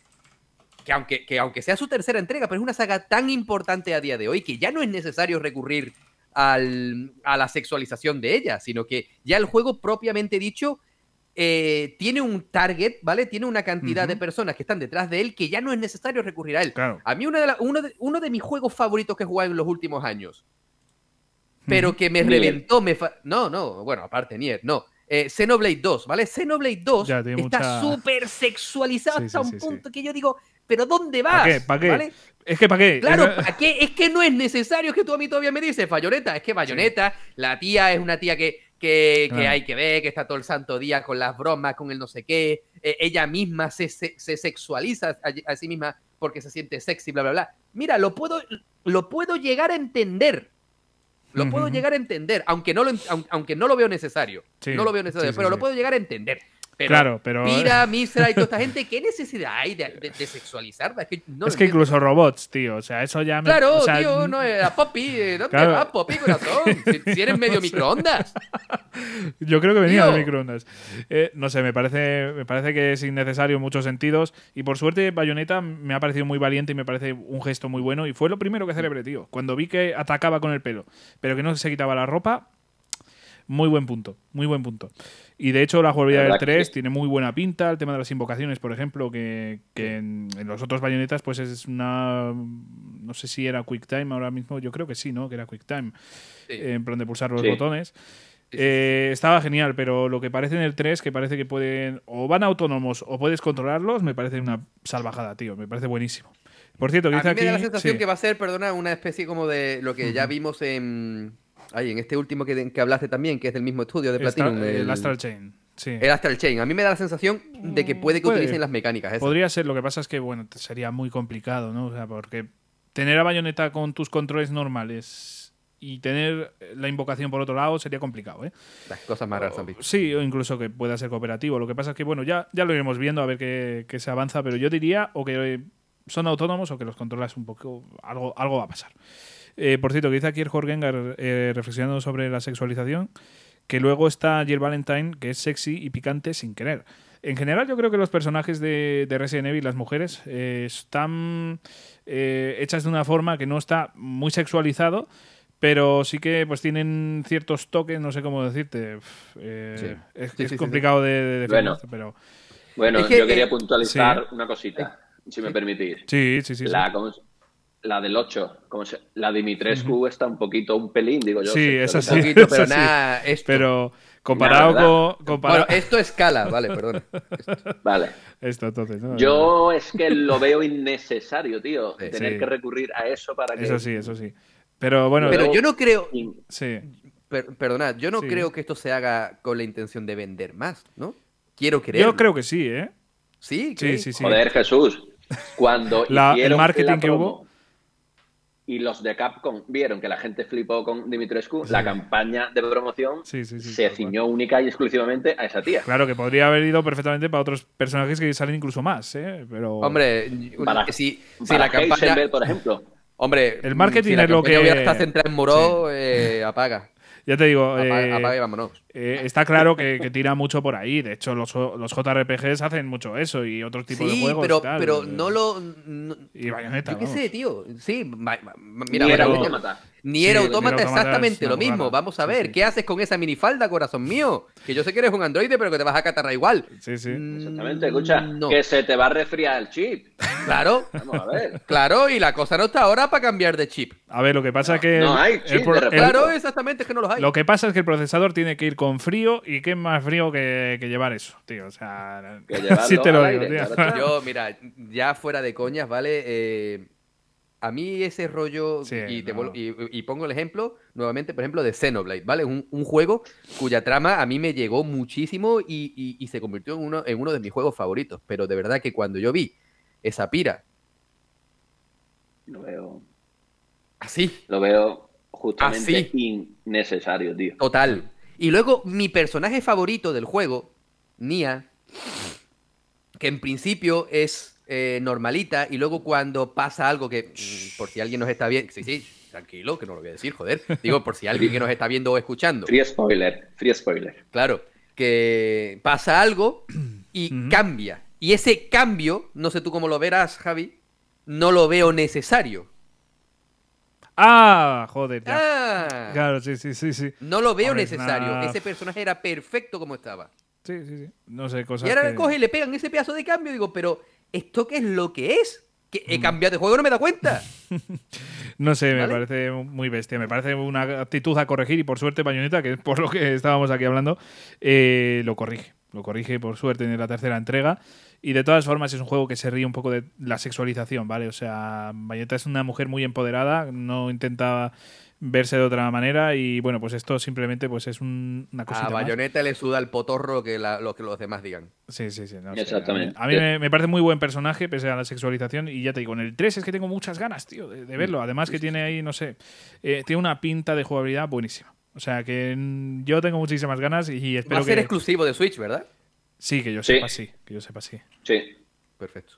que aunque, que aunque sea su tercera entrega, pero es una saga tan importante a día de hoy que ya no es necesario recurrir al- a la sexualización de ella, sino que ya el juego propiamente dicho eh, tiene un target, ¿vale? Tiene una cantidad de personas que están detrás de él que ya no es necesario recurrir a él. Claro. A mí una de la- uno, de, uno de mis juegos favoritos que he jugado en los últimos años, pero que me Nier. reventó, me fa- no, no, bueno, aparte Nier, no. Eh, Xenoblade 2, ¿vale? Xenoblade 2 Ya, tiene está mucha- súper sexualizado Sí, hasta sí, un sí, punto que yo digo, ¿pero dónde vas? ¿Para qué? ¿Para qué? ¿Vale? Es que ¿para qué? Claro, ¿para qué? Es que no es necesario que tú a mí todavía me dices, Bayonetta. Es que Bayonetta, la tía es una tía que, que, hay que ver, que está todo el santo día con las bromas, con el no sé qué. Eh, ella misma se, se, se sexualiza a, a sí misma porque se siente sexy, bla, bla, bla. Mira, lo puedo, lo puedo llegar a entender. Lo puedo llegar a entender, aunque no lo, aun- aunque no lo veo necesario. Sí, no lo veo necesario, sí, sí, pero lo puedo llegar a entender. Pero Claro, pero- Mira, Misra y toda esta gente, ¿qué necesidad hay de, de- de sexualizarla? Es que, no es lo que entiendo. incluso robots, tío. O sea, eso ya me. Claro, o sea, tío, no, eh, a Poppy, eh, ¿dónde Claro. vas, Poppy, corazón? Si, si eres medio microondas. Yo creo que venía Tío. de microondas. Eh, no sé, me parece, me parece que es innecesario en muchos sentidos. Y por suerte, Bayonetta me ha parecido muy valiente y me parece un gesto muy bueno. Y fue lo primero que celebré, tío. Cuando vi que atacaba con el pelo, pero que no se quitaba la ropa. Muy buen punto, muy buen punto. Y de hecho, la jugabilidad La del verdad 3 que- tiene muy buena pinta. El tema de las invocaciones, por ejemplo, que, que en, en los otros bayonetas, pues es una. No sé si era Quick Time ahora mismo. Yo creo que sí, ¿no? Que era Quick Time. Sí. eh, en plan de pulsar los Sí. botones. Eh, estaba genial, pero lo que parece en el 3, que parece que pueden. O van autónomos o puedes controlarlos, me parece una salvajada, tío. Me parece buenísimo. Por cierto, que A mí me da la sensación sí. que va a ser, perdona, una especie como de lo que ya vimos en. Ay, en este último que, que hablaste también, que es del mismo estudio de Platinum. el Astral Chain. Sí. el Astral Chain. A mí me da la sensación de que puede que Puede. utilicen las mecánicas. esas. Podría ser, lo que pasa es que, bueno, sería muy complicado, ¿no? O sea, porque tener a bayoneta con tus controles normales y tener la invocación por otro lado sería complicado, ¿eh? Las cosas más raras visto. Sí, o incluso que pueda ser cooperativo. Lo que pasa es que, bueno, ya, ya lo iremos viendo a ver qué, qué se avanza, pero yo diría o que son autónomos o que los controlas un poco, algo, algo va a pasar. Eh, por cierto, que dice aquí el Jorge Gengar eh, reflexionando sobre la sexualización, que luego está Jill Valentine, que es sexy y picante sin querer. En general, yo creo que los personajes de, de Resident Evil, las mujeres, eh, están eh, hechas de una forma que no está muy sexualizado, pero sí que pues tienen ciertos toques, no sé cómo decirte. Uf, eh, Sí. Es, Sí, es sí, sí, complicado de, de definir, Bueno. pero Bueno, Es que, yo quería puntualizar una cosita, si me permitís. sí, sí, sí. la, ¿cómo se- la del 8, ¿cómo se- la Dimitrescu está un poquito, un pelín, digo yo. Sí, sé, sí. Un poquito, pero nada, esto. Pero comparado con. Comparado, Bueno, esto escala, vale, perdón. Vale. Esto, entonces, ¿no? Yo es que lo veo innecesario, tío. Sí. tener Sí. que recurrir a eso para que. Eso sí, eso sí. Pero bueno, Pero Luego- yo no creo, sí. per- perdonad, yo no Sí. creo que esto se haga con la intención de vender más, ¿no? Quiero creer. Yo creo que sí, ¿eh? Sí, Sí, sí, sí. Joder, Jesús. Cuando La- el marketing la que hubo. Y los de Capcom vieron que la gente flipó con Dimitrescu, la campaña de promoción Sí, sí, sí, se ciñó única y exclusivamente a esa tía. Claro que podría haber ido perfectamente para otros personajes que salen incluso más, ¿eh? Pero. Hombre, Para- si, si Para la campaña. Por ejemplo. Hombre, El marketing si la es lo que- estado centrada en eh, apaga. Ya te digo, Apaga, eh, apaga y vámonos. eh, está claro que, que tira mucho por ahí. De hecho, los, los JRPGs hacen mucho eso y otros tipos de Sí, juegos. pero, y tal. pero no lo. no- Y Bayonetta. yo qué sé, tío. Sí, ma- ma- ma- mira, autómata. Ni era Sí, autómata, Nier Automata exactamente lo mismo. Vamos a Sí, ver, sí. ¿qué haces con esa minifalda, corazón mío? Que yo sé que eres un androide, pero que te vas a catarrar igual. Sí, sí. Mm, Exactamente, escucha, no. que se te va a resfriar el chip. Claro, Vamos a ver. claro, y la cosa no está ahora para cambiar de chip. A ver, lo que pasa es que. no el- hay el chip el- repente. Claro, exactamente, es que no los hay. Lo que pasa es que el procesador tiene que ir con frío y qué más frío que, que llevar eso, tío. O sea, Que sí te lo digo, aire, tío. claro, Yo, mira, ya fuera de coñas, ¿vale? Eh, a mí ese rollo, Sí, y, te no. y- y pongo el ejemplo, nuevamente, por ejemplo, de Xenoblade, ¿vale? Un, un juego cuya trama a mí me llegó muchísimo y, y- y se convirtió en uno, en uno de mis juegos favoritos. Pero de verdad que cuando yo vi esa pira Lo veo, así, lo veo justamente Así. innecesario, tío. total, y luego mi personaje favorito del juego, Nia, que en principio es eh, normalita, y luego cuando pasa algo que, mm, por si alguien nos está viendo, sí, sí, tranquilo, que no lo voy a decir, joder, digo, por si alguien que nos está viendo o escuchando, Free spoiler, free spoiler. claro, que pasa algo y cambia, y ese cambio, no sé tú cómo lo verás, Javi, no lo veo necesario. Ah, joder, ya. Ah, Claro, sí, sí, sí, sí. no lo veo Hombre, necesario. Ese personaje era perfecto como estaba. Sí, sí, sí. No sé, cosas. Y ahora que- le coge y le pegan ese pedazo de cambio. Digo, pero ¿esto qué es lo que es? Que he cambiado de juego y no me da cuenta. No sé, me parece muy bestia. Me parece una actitud a corregir y por suerte Bayonetta, que es por lo que estábamos aquí hablando, eh, lo corrige. Lo corrige por suerte en la tercera entrega. Y de todas formas es un juego que se ríe un poco de la sexualización, ¿vale? O sea, Bayonetta es una mujer muy empoderada, no intenta verse de otra manera y bueno, pues esto simplemente pues es un- una cosita A más. Bayonetta le suda el potorro que la- lo que los demás digan. Sí, sí, sí. no. Exactamente. A mí, a mí me, me parece muy buen personaje, pese a la sexualización. Y ya te digo, en el 3 es que tengo muchas ganas, tío, de, de verlo. Además que tiene ahí, no sé, eh, tiene una pinta de jugabilidad buenísima. O sea que mm, yo tengo muchísimas ganas y Va espero a ser que... exclusivo de Switch, ¿verdad? Sí, que yo Sí. sepa sí. Que yo sepa sí. Sí. Perfecto.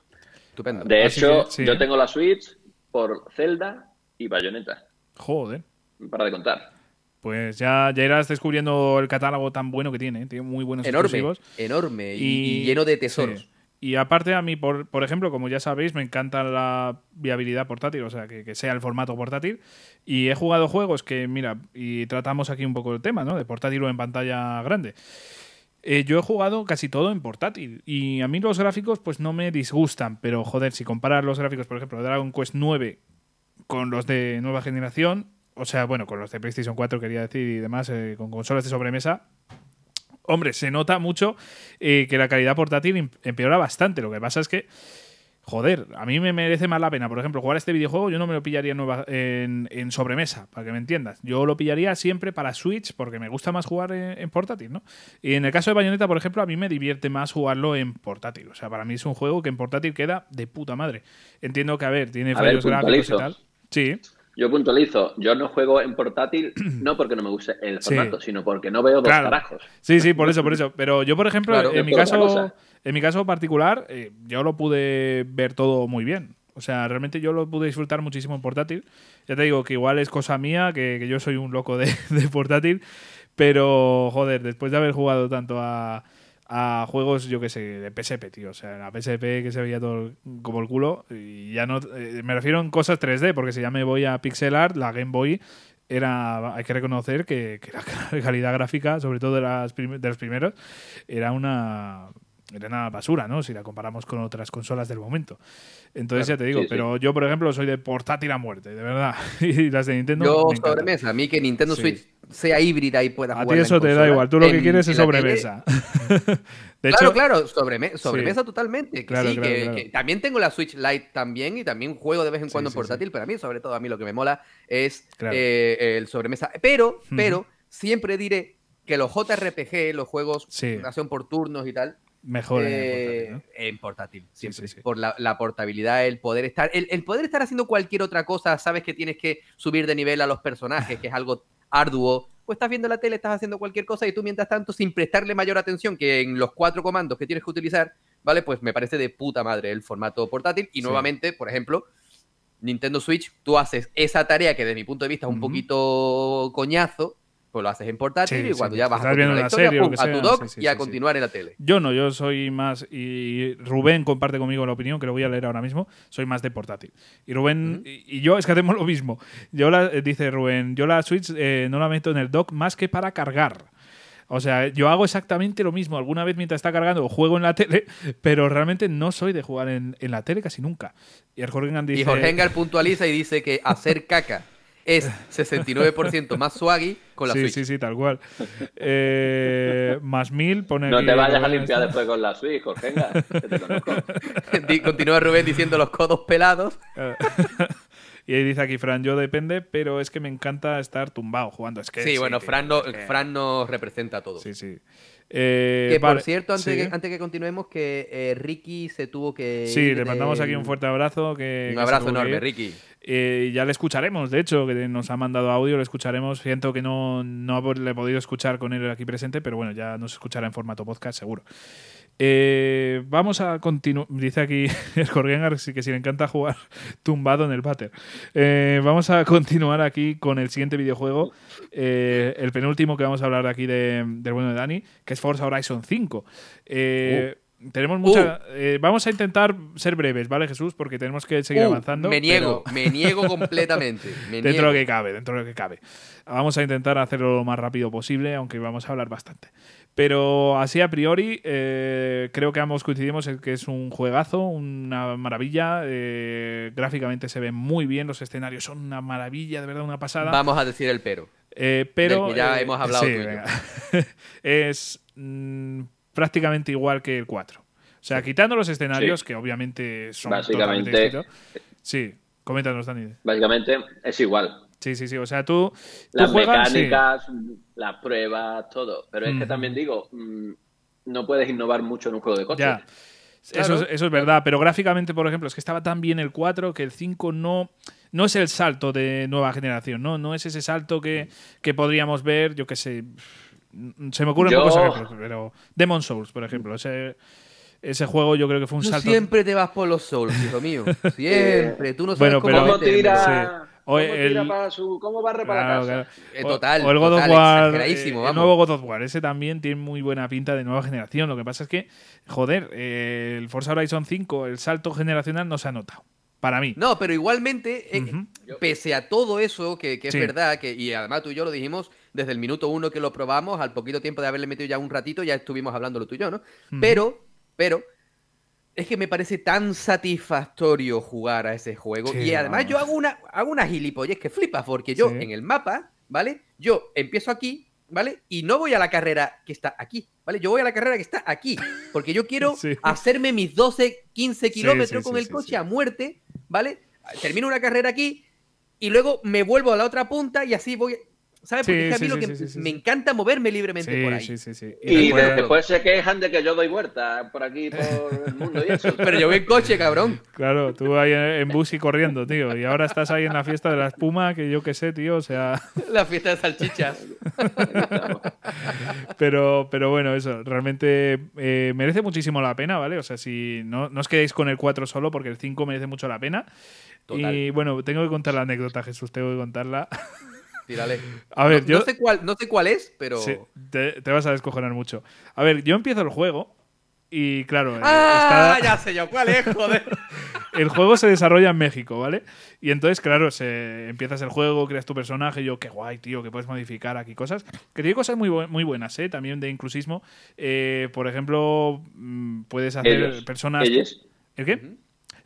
Estupendo. De Así hecho, que, sí. yo tengo la Switch por Zelda y Bayonetta. Joder. Para de contar. Pues ya, ya irás descubriendo el catálogo tan bueno que tiene. Tiene muy buenos enorme, exclusivos. enorme y, y lleno de tesoros. sí. Y aparte a mí, por, por ejemplo, como ya sabéis, me encanta la viabilidad portátil, o sea, que, que sea el formato portátil. Y he jugado juegos que, mira, y tratamos aquí un poco el tema, ¿no? De portátil o en pantalla grande. Eh, yo he jugado casi todo en portátil y a mí los gráficos pues no me disgustan, pero joder, si comparas los gráficos, por ejemplo, de Dragon Quest 9 con los de nueva generación, o sea, bueno, con los de PlayStation 4 quería decir y demás, eh, con consolas de sobremesa, hombre, se nota mucho eh, que la calidad portátil em- empeora bastante. Lo que pasa es que, joder, a mí me merece más la pena, por ejemplo, jugar este videojuego, yo no me lo pillaría en, nueva- en, en sobremesa, para que me entiendas. Yo lo pillaría siempre para Switch porque me gusta más jugar en, en portátil, ¿no? Y en el caso de Bayonetta, por ejemplo, a mí me divierte más jugarlo en portátil. O sea, para mí es un juego que en portátil queda de puta madre. Entiendo que, a ver, tiene fallos gráficos y tal. Sí, Yo puntualizo, yo no juego en portátil no porque no me guste el Sí. formato, sino porque no veo dos Claro. carajos. Sí, sí, por eso, por eso. Pero yo, por ejemplo, Claro. en, mi caso, en mi caso particular, eh, yo lo pude ver todo muy bien. O sea, realmente yo lo pude disfrutar muchísimo en portátil. Ya te digo que igual es cosa mía, que, que yo soy un loco de, de portátil. Pero, joder, después de haber jugado tanto a, a juegos, yo qué sé, de PSP, tío. O sea, la PSP que se veía todo como el culo. Y ya no. eh, me refiero en cosas 3D, porque si ya me voy a pixel art, la Game Boy era. Hay que reconocer que, que la calidad gráfica, sobre todo de, las de los primeros, era una. Era una basura, ¿no? Si la comparamos con otras consolas del momento. Entonces ya te digo, sí, sí. pero yo, por ejemplo, soy de portátil a muerte, de verdad. y las de Nintendo. Yo me sobremesa, a mí que Nintendo Sí. Switch sea híbrida y pueda A jugar. ti eso te da igual, tú lo que quieres es sobremesa. de claro, hecho, claro, sobreme- sobremesa totalmente. Claro, sí, claro, que, también tengo la Switch Lite también y también juego de vez en cuando en portátil, pero a mí, sobre todo, a mí lo que me mola es eh, el sobremesa. Pero, pero, siempre diré que los JRPG, los juegos de acción por turnos y tal, mejor en el eh, portátil, ¿no? en portátil, siempre. sí, sí. Por la, la portabilidad, el poder estar. El, el poder estar haciendo cualquier otra cosa, sabes que tienes que subir de nivel a los personajes, que es algo arduo. Pues estás viendo la tele, estás haciendo cualquier cosa y tú, mientras tanto, sin prestarle mayor atención que en los cuatro comandos que tienes que utilizar, ¿vale? Pues me parece de puta madre el formato portátil. Y nuevamente, por ejemplo, Nintendo Switch, tú haces esa tarea que desde mi punto de vista es un poquito coñazo, pues lo haces en portátil Sí, y cuando sí. ya vas a continuar la historia, serie pum, a tu sea, sí, y a continuar en la tele. Yo no, yo soy más. Y Rubén comparte conmigo la opinión, que lo voy a leer ahora mismo. Soy más de portátil. Y Rubén. Y, y yo es que hacemos lo mismo. Yo la, eh, dice Rubén, yo la Switch eh, no la meto en el dock más que para cargar. O sea, yo hago exactamente lo mismo. Alguna vez mientras está cargando juego en la tele, pero realmente no soy de jugar en, en la tele casi nunca. Y el Jorgen dice. Y puntualiza y dice que hacer caca es 69% más swaggy con la sí, Switch. sí, sí, tal cual. Eh, más mil pone No aquí te vayas a limpiar esto. después con la Switch, Jorge, venga, que te conozco. Continúa Rubén diciendo los codos pelados. Eh, y ahí dice aquí, Fran, yo depende, pero es que me encanta estar tumbado jugando. Es que Sí, bueno, Fran, no- es que- Fran nos representa a todos. Sí, sí. Eh, que vale, por cierto, antes, sí. que, antes que continuemos, que eh, Ricky se tuvo que. Sí, ir le mandamos aquí un fuerte abrazo. Que, Un abrazo enorme, ir. Ricky. Eh, ya le escucharemos, de hecho, que nos ha mandado audio, le escucharemos. Siento que no, no le he podido escuchar con él aquí presente, pero bueno, ya nos escuchará en formato podcast, seguro. Eh, vamos a continuar. Dice aquí el que si le encanta jugar tumbado en el váter. Eh, vamos a continuar aquí con el siguiente videojuego, el penúltimo que vamos a hablar aquí de, del bueno de Dani, que es Forza Horizon 5. Eh, Tenemos mucha. eh, vamos a intentar ser breves, ¿vale, Jesús? Porque tenemos que seguir Uh, avanzando. me niego, pero- me niego completamente. Me dentro de lo que cabe, dentro de lo que cabe. Vamos a intentar hacerlo lo más rápido posible, aunque vamos a hablar bastante. Pero así a priori, eh, creo que ambos coincidimos en que es un juegazo, una maravilla. eh, gráficamente se ve muy bien, los escenarios son una maravilla, de verdad, una pasada. Vamos a decir el pero. Pero Del que ya hemos hablado sí, tú y yo. venga. es mm, prácticamente igual que el 4. O sea, quitando los escenarios, Sí. que obviamente son Básicamente-. Sí, coméntanos, Dani. Básicamente es igual. Sí, sí, sí. O sea, tú, tú Las sí. mecánicas, las pruebas, todo. Pero es que también digo, mm, no puedes innovar mucho en un juego de coches. Ya. Eso, es, eso es verdad, pero gráficamente, por ejemplo, es que estaba tan bien el 4 que el 5 no, no es el salto de nueva generación, ¿no? No es ese salto que, que podríamos ver, yo qué sé. Se me ocurren Yo- pocos ejemplos, pero Demon Souls, por ejemplo. Ese, ese juego yo creo que fue un Tú salto. siempre te vas por los Souls, hijo mío. Siempre. Tú no sabes Bueno, cómo pero- ¿Cómo tira? sí. ¿Cómo, Oye, tira el- para su, ¿Cómo barre para Claro, casa? claro. Eh, O- total, O, el God total, of War. eh, el nuevo God of War. Ese también tiene muy buena pinta de nueva generación. Lo que pasa es que, joder, eh, el Forza Horizon 5, el salto generacional no se ha notado. Para mí. No, pero igualmente, eh, pese a todo eso, que, que es Sí. verdad, que, y además tú y yo lo dijimos desde el minuto uno que lo probamos, al poquito tiempo de haberle metido ya un ratito, ya estuvimos hablándolo tú y yo, ¿no? Pero, pero, es que me parece tan satisfactorio jugar a ese juego. Sí, y además yo hago una, hago una gilipollez que flipa, porque yo Sí. en el mapa, ¿vale? Yo empiezo aquí, ¿vale? Y no voy a la carrera que está aquí, ¿vale? Yo voy a la carrera que está aquí, porque yo quiero Sí. hacerme mis 12, 15 kilómetros con el coche a muerte, ¿vale? Termino una carrera aquí y luego me vuelvo a la otra punta y así voy. ¿Sabes? Porque Sí, a mí sí, lo que sí, sí, me encanta moverme libremente por ahí. sí, sí, sí. Y recuerdo- después se quejan de que yo doy vuelta por aquí, por el mundo y eso. Pero yo voy en coche, cabrón. Claro, tú ahí en bus y corriendo, tío. Y ahora estás ahí en la fiesta de la espuma, que yo qué sé, tío. O sea, La fiesta de salchichas. pero, pero bueno, eso, realmente eh, merece muchísimo la pena, ¿vale? O sea, si no, no os quedéis con el 4 solo, porque el 5 merece mucho la pena. Total. Y bueno, tengo que contar la anécdota, Jesús, tengo que contarla. Tírale. A ver, no, yo. no sé cuál, no sé cuál es, pero. Sí, te, te vas a descojonar mucho. A ver, yo empiezo el juego y claro, eh, ¡Ah! está- Ya sé yo cuál es, joder. el juego se desarrolla en México, ¿vale? Y entonces, claro, se, empiezas el juego, creas tu personaje, y yo, qué guay, tío, que puedes modificar aquí cosas. Que tiene cosas muy, bu- muy buenas, ¿eh? También de inclusismo. Eh, por ejemplo, mm, puedes hacer Ellos. personas... Ellos. ¿El qué?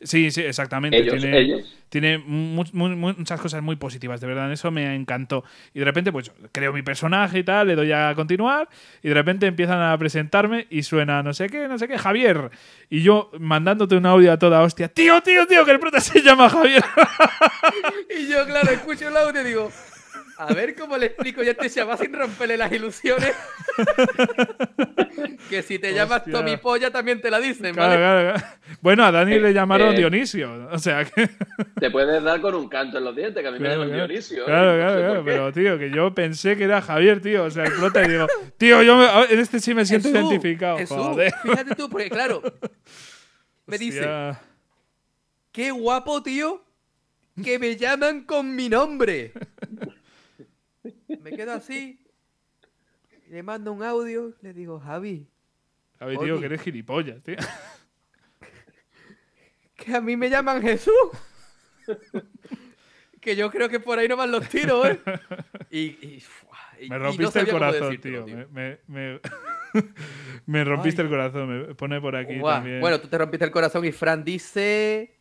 Sí, sí, exactamente. Ellos, tiene, ellos. tiene mu- mu- mu- muchas cosas muy positivas, de verdad, eso me encantó. Y de repente, pues creo mi personaje y tal, le doy a continuar, y de repente empiezan a presentarme y suena no sé qué, no sé qué, Javier. Y yo mandándote un audio a toda hostia, tío, tío, tío, que el prota se llama Javier. Y yo, claro, escucho el audio y digo, a ver cómo le explico ya te llamas sin romperle las ilusiones. que si te llamas Hostia. Tommy Polla también te la dicen, Claro, ¿vale? claro, claro. Bueno, a Dani Eh, le llamaron eh, Dionisio, o sea que... Te puedes dar con un canto en los dientes, que a mí me llaman claro. Dionisio. ¿eh? Claro, No claro, sé claro, pero tío, que yo pensé que era Javier, tío, o sea, el prota y digo, tío, yo me- a en este sí me siento Jesús, identificado, Jesús, joder. fíjate tú, porque claro, me dice, qué guapo, tío, que me llaman con mi nombre. Me quedo así, le mando un audio, le digo, Javi, A ver, tío, Oye. que eres gilipollas, tío. que a mí me llaman Jesús. que yo creo que por ahí no van los tiros, ¿eh? Y, Me rompiste el corazón, decírtelo, tío. Me, me, me, me rompiste Ay. el corazón. Me pone por aquí también. Bueno, tú te rompiste el corazón y Fran dice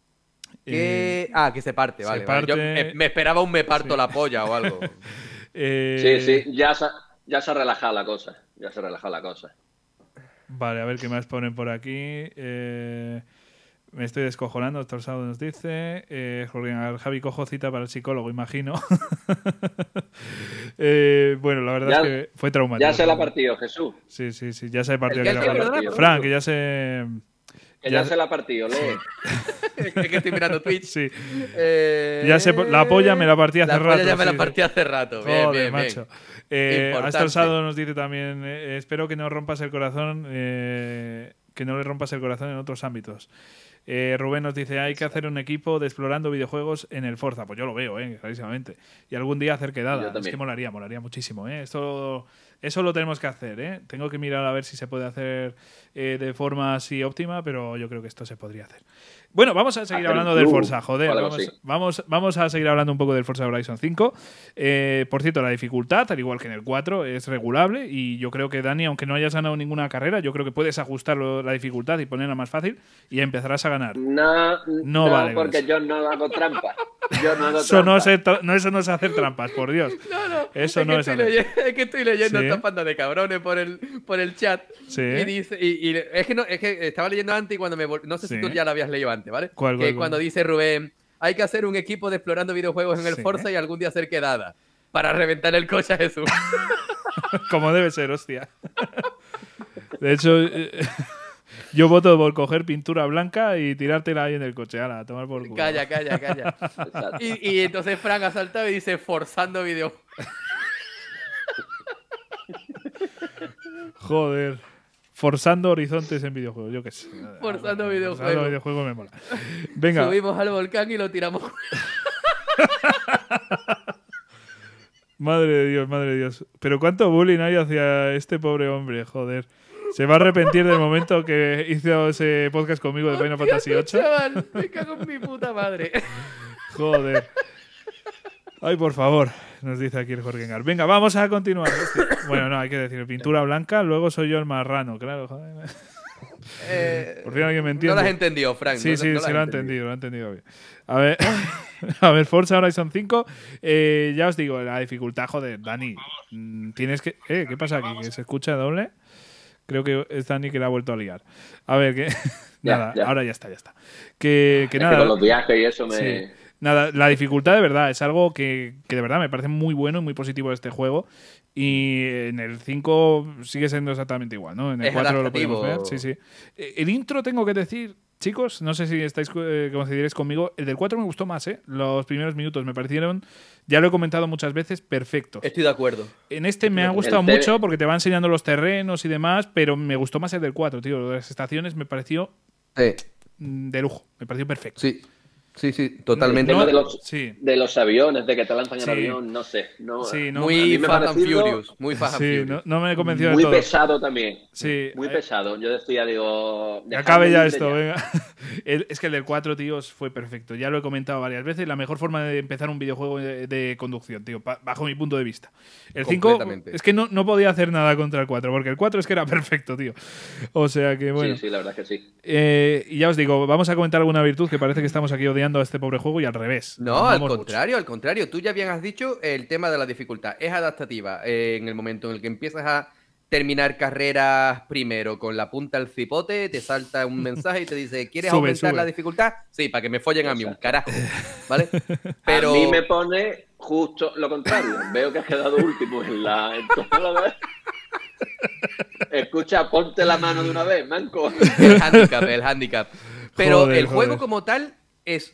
que... Eh, ah, que se parte, se vale. vale. Yo me, me esperaba un me parto Sí. la polla o algo. eh, Sí, sí, ya se, ya se ha relajado la cosa. Ya se ha relajado la cosa. Vale, a ver qué más ponen por aquí. Eh, me estoy descojonando, Doctor Sado nos dice. Eh, Jorge, al Javi cojo cita para el psicólogo, imagino. Eh, bueno, la verdad Ya- es que fue traumático. Ya se la ha partido, Jesús. Sí, sí, sí, ya se ha partido ¿El aquí qué? la. Frank, que ya se. Que Ya- ya, se la ha partido, lee. es que estoy mirando Twitch. Sí, Eh, Ya sé, la polla me la partí hace la polla rato, ya me la partí hace rato. Bien, Joder, bien, bien. macho. Eh, Importante. Astor Sado nos dice también: eh, Espero que no rompas el corazón, eh, que no le rompas el corazón en otros ámbitos. Eh, Rubén nos dice: Hay que hacer un equipo de explorando videojuegos en el Forza. Pues yo lo veo, eh, clarísimamente. Y algún día hacer quedada. Es que molaría, molaría muchísimo. Eh. Esto, eso lo tenemos que hacer. Eh. Tengo que mirar a ver si se puede hacer de forma así óptima, pero yo creo que esto se podría hacer. Bueno, vamos a seguir Hacer un hablando del club Forza, joder. Vamos, vamos, vamos a seguir hablando un poco del Forza Horizon 5. Eh, por cierto, la dificultad, al igual que en el 4, es regulable y yo creo que Dani, aunque no hayas ganado ninguna carrera, yo creo que puedes ajustar la dificultad y ponerla más fácil y empezarás a ganar. No, No no, vale porque eso. yo no hago trampa. Yo no hago Eso no, es no, eso no es hacer trampas, por Dios. No, no. Eso es no que es estoy hacer- leyendo, Es que estoy leyendo Sí. esta panda de cabrones por el, por el chat. Sí. Y dice. Y, y es, que no, es que estaba leyendo antes y cuando me. No sé Sí. si tú ya lo habías leído antes, ¿vale? ¿Cuál, que cuál, cuál? cuando dice Rubén. Hay que hacer un equipo de explorando videojuegos en el Sí. Forza y algún día hacer quedada. Para reventar el coche a Jesús. Como debe ser, hostia. De hecho, eh, yo voto por coger pintura blanca y tirártela ahí en el coche. Ahora, a tomar por culo. calla, calla, calla. Y, y entonces Frank ha saltado y dice forzando videojuegos. Joder. Forzando horizontes en videojuegos, yo qué sé. Forzando videojuegos. Forzando videojuegos me mola. Venga, Subimos al volcán y lo tiramos. madre de Dios, madre de Dios. Pero cuánto bullying hay hacia este pobre hombre, joder. Se va a arrepentir del momento que hizo ese podcast conmigo de Final Fantasy VIII. Chaval, me cago en mi puta madre. Joder. Ay, por favor, nos dice aquí el Jorge Engar. Venga, vamos a continuar. Bueno, no, hay que decir pintura blanca, luego soy yo el marrano, claro, joder. Eh, Por fin alguien me no entiende. lo has entendido, Frank. Sí, no- sí, no sí, lo he entendido, lo he entendido bien. A ver, a ver, Forza Horizon 5, eh, ya os digo, la dificultad, joder, Dani, mm, tienes que... Eh, ¿qué pasa aquí? ¿Que se escucha doble? Creo que es Dani que la ha vuelto a liar. A ver, que... Ya, nada, ya. ahora ya está, ya está. Que, que Es nada... que con los viajes y eso me. Sí. Nada, la dificultad de verdad es algo que, que de verdad me parece muy bueno y muy positivo de este juego. Y en el 5 sigue siendo exactamente igual, ¿no? En el Es 4 lo podemos ver. Sí, sí. Eh, El intro, tengo que decir chicos, no sé si estáis eh, coincidiréis conmigo, el del 4 me gustó más, ¿eh? Los primeros minutos me parecieron, ya lo he comentado muchas veces, perfectos. Estoy de acuerdo. En este me ha gustado El mucho porque te va enseñando los terrenos y demás, pero me gustó más el del 4, tío. Lo de las estaciones me pareció Sí, de lujo, me pareció perfecto. sí, sí, sí, El totalmente. tema de los, Sí. de los aviones, de que te lanzan Sí. el avión, no sé. No, Sí, no, muy Fast and Furious. Muy Fast and Sí, Furious. no, no me convenció Muy de todo. pesado también. Sí, Muy eh, pesado. Yo decía, digo. Acabe ya esto, venga. El- es que el del 4, tíos, fue perfecto. Ya lo he comentado varias veces. La mejor forma de empezar un videojuego de, de conducción, tío, pa- bajo mi punto de vista. El 5 Completamente. es que no, no podía hacer nada contra el 4, porque el 4 es que era perfecto, tío. O sea que, bueno. Sí, sí, la verdad es que sí. Eh, y ya os digo, vamos a comentar alguna virtud que parece que estamos aquí odiando a este pobre juego y al revés. No, al mucho. contrario, al contrario. Tú ya bien has dicho el tema de la dificultad. Es adaptativa eh, en el momento en el que empiezas a terminar carreras primero con la punta al cipote, te salta un mensaje y te dice, ¿quieres Sube, aumentar sube. la dificultad? Sí, para que me follen a mí un carajo. ¿Vale? A mí me pone justo lo contrario. Veo que has quedado último en la. En todo lo de- Escucha, ponte la mano de una vez, manco. el handicap, el handicap. Pero Joder, el juego joder. como tal es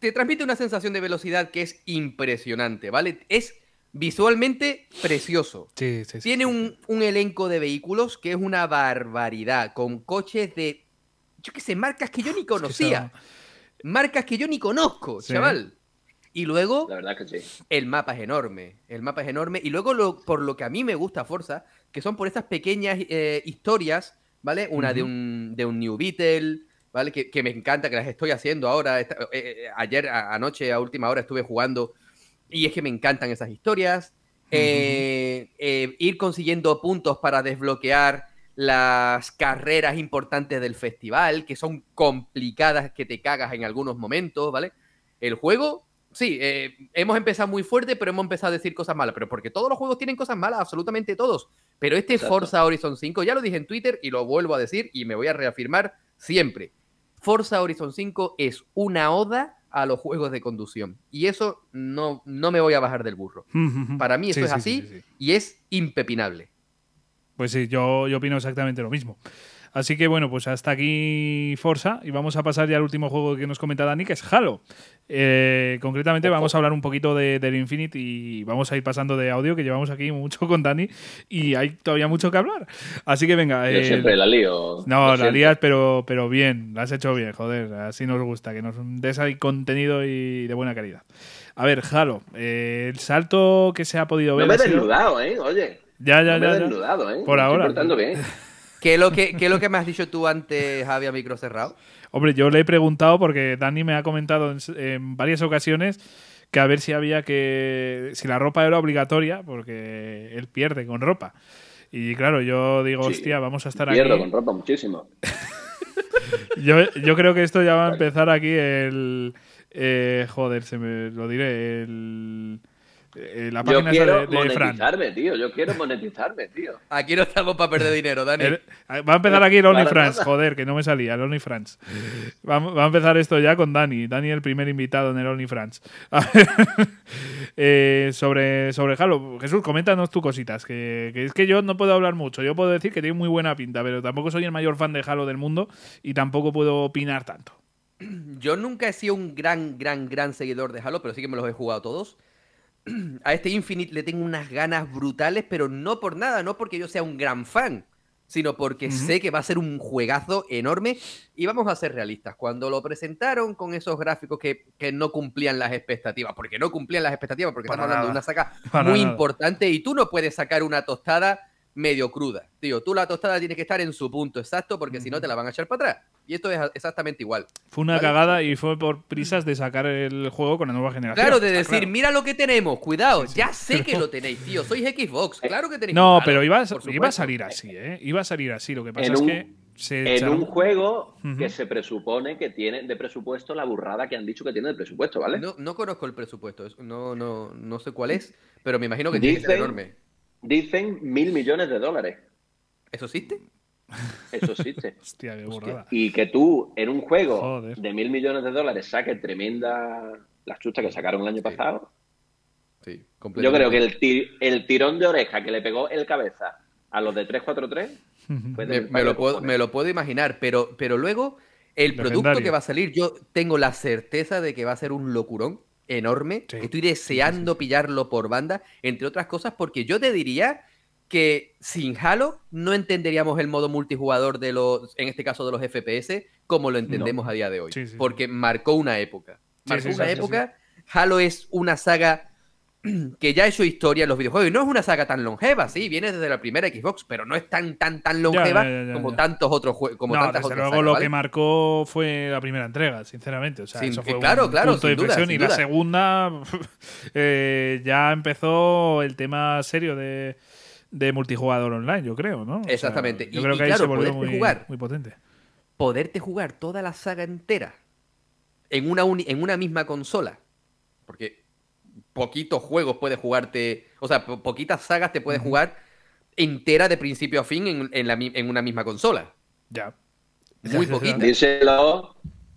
te transmite una sensación de velocidad que es impresionante, ¿vale? Es visualmente precioso. Sí, sí, sí. Tiene un, un elenco de vehículos que es una barbaridad, con coches de, yo qué sé, marcas que yo ni conocía. Marcas que yo ni conozco, Sí. chaval. Y luego La verdad que sí. el mapa es enorme, el mapa es enorme. Y luego, lo, por lo que a mí me gusta Forza, que son por estas pequeñas eh, historias, ¿vale? Una de, un, de un New Beetle, ¿vale? Que, que me encanta, que las estoy haciendo ahora. Esta- eh, eh, ayer, a- anoche, a última hora, estuve jugando. Y es que me encantan esas historias. Eh, eh, ir consiguiendo puntos para desbloquear las carreras importantes del festival, que son complicadas que te cagas en algunos momentos, ¿vale? El juego, sí, eh, hemos empezado muy fuerte, pero hemos empezado a decir cosas malas, pero porque todos los juegos tienen cosas malas, absolutamente todos. Pero este Exacto. Forza Horizon 5, ya lo dije en Twitter y lo vuelvo a decir y me voy a reafirmar siempre. Forza Horizon 5 es una oda a los juegos de conducción. Y eso no, no me voy a bajar del burro. Para mí eso Sí, es sí, así sí, sí, sí. y es impepinable. Pues sí, yo, yo opino exactamente lo mismo. Así que bueno, pues hasta aquí Forza y vamos a pasar ya al último juego que nos comenta Dani, que es Halo. Eh, concretamente vamos a hablar un poquito de, del Infinite y vamos a ir pasando de audio, que llevamos aquí mucho con Dani y hay todavía mucho que hablar. Así que venga. Yo eh, siempre la lío. no, la lías, pero, pero bien, la has hecho bien, joder, así nos gusta, que nos des ahí contenido y de buena calidad. A ver, Halo, eh, el salto que se ha podido ver... No me he desnudado, ¿eh? Oye. Ya, ya, no me ya, he desnudado, ¿eh? Por ahora. portando bien. ¿Qué es lo que, qué es lo que me has dicho tú antes, Javi, a micro cerrado? Hombre, yo le he preguntado porque Dani me ha comentado en, en varias ocasiones que a ver si había que. si la ropa era obligatoria, porque él pierde con ropa. Y claro, yo digo, Sí, hostia, vamos a estar Pierdo aquí. con ropa muchísimo. Yo, yo creo que esto ya va a empezar aquí el. eh, joder, se me lo diré. El, eh, la Yo página esa quiero de, de Fran. monetizarme, tío. Yo quiero monetizarme, tío. Aquí no estamos para perder dinero, Dani. El- va a empezar aquí el OnlyFans, joder, que no me salía, el OnlyFans. Va, va a empezar esto ya con Dani. Dani, el primer invitado en el OnlyFans. A ver, eh, sobre, sobre Halo, Jesús, coméntanos tú cositas. Que, que es que yo no puedo hablar mucho. Yo puedo decir que tiene muy buena pinta, pero tampoco soy el mayor fan de Halo del mundo y tampoco puedo opinar tanto. Yo nunca he sido un gran, gran, gran seguidor de Halo, pero sí que me los he jugado todos. A este Infinite le tengo unas ganas brutales, pero no por nada, no porque yo sea un gran fan, sino porque sé que va a ser un juegazo enorme. Y vamos a ser realistas, cuando lo presentaron con esos gráficos que, que no cumplían las expectativas, porque no cumplían las expectativas, porque Para estamos hablando de una saga Para muy nada. importante y tú no puedes sacar una tostada medio cruda. Tío, tú la tostada tiene que estar en su punto exacto, porque si no te la van a echar para atrás. Y esto es exactamente igual. Fue una Vale. cagada y fue por prisas de sacar el juego con la nueva generación. Claro, de decir, claro. mira lo que tenemos, cuidado, ya sé Pero- que lo tenéis, tío, sois Xbox, claro que tenéis. No, pero iba a, iba a salir así, ¿eh? Iba a salir así. Lo que pasa En es un- que se En echaron- un juego que se presupone que tiene de presupuesto la burrada que han dicho que tiene de presupuesto, ¿vale? No, no conozco el presupuesto, es- no, no, no sé cuál es, pero me imagino que tiene que ser enorme. Dicen mil millones de dólares. ¿Eso existe? Eso existe. Hostia, qué burrada. y que tú en un juego Joder. de mil millones de dólares saques tremenda las chuchas que sacaron el año pasado. Sí, Yo completamente. creo que el, ti- el tirón de oreja que le pegó el cabeza a los de 343 fue de me, me lo puedo, cojones. me lo puedo imaginar, pero, pero luego El producto que va a salir, yo tengo la certeza de que va a ser un locurón enorme. Sí. Estoy deseando pillarlo por banda, entre otras cosas, porque yo te diría que sin Halo no entenderíamos el modo multijugador de los, en este caso de los FPS, como lo entendemos a día de hoy. Porque marcó una época. Marcó una época. Halo es una saga que ya ha hecho historia en los videojuegos. Y no es una saga tan longeva, sí, viene desde la primera Xbox, pero no es tan, tan, tan longeva ya, ya, como tantos otros juegos. Como no, tantas desde otras luego sagas, lo ¿vale? que marcó fue la primera entrega, sinceramente. O sea, Sin- eso fue claro, un claro, punto de duda, y la segunda eh, ya empezó el tema serio de, de multijugador online, yo creo, ¿no? O sea, Exactamente. yo Y- creo y que ahí claro, se volvió muy, jugar. muy potente. poderte jugar toda la saga entera en una, en una misma consola. Porque poquitos juegos puedes jugarte, o sea, po- poquitas sagas te puedes jugar entera de principio a fin en, en la mi- en una misma consola. Ya. Muy poquito. Díselo,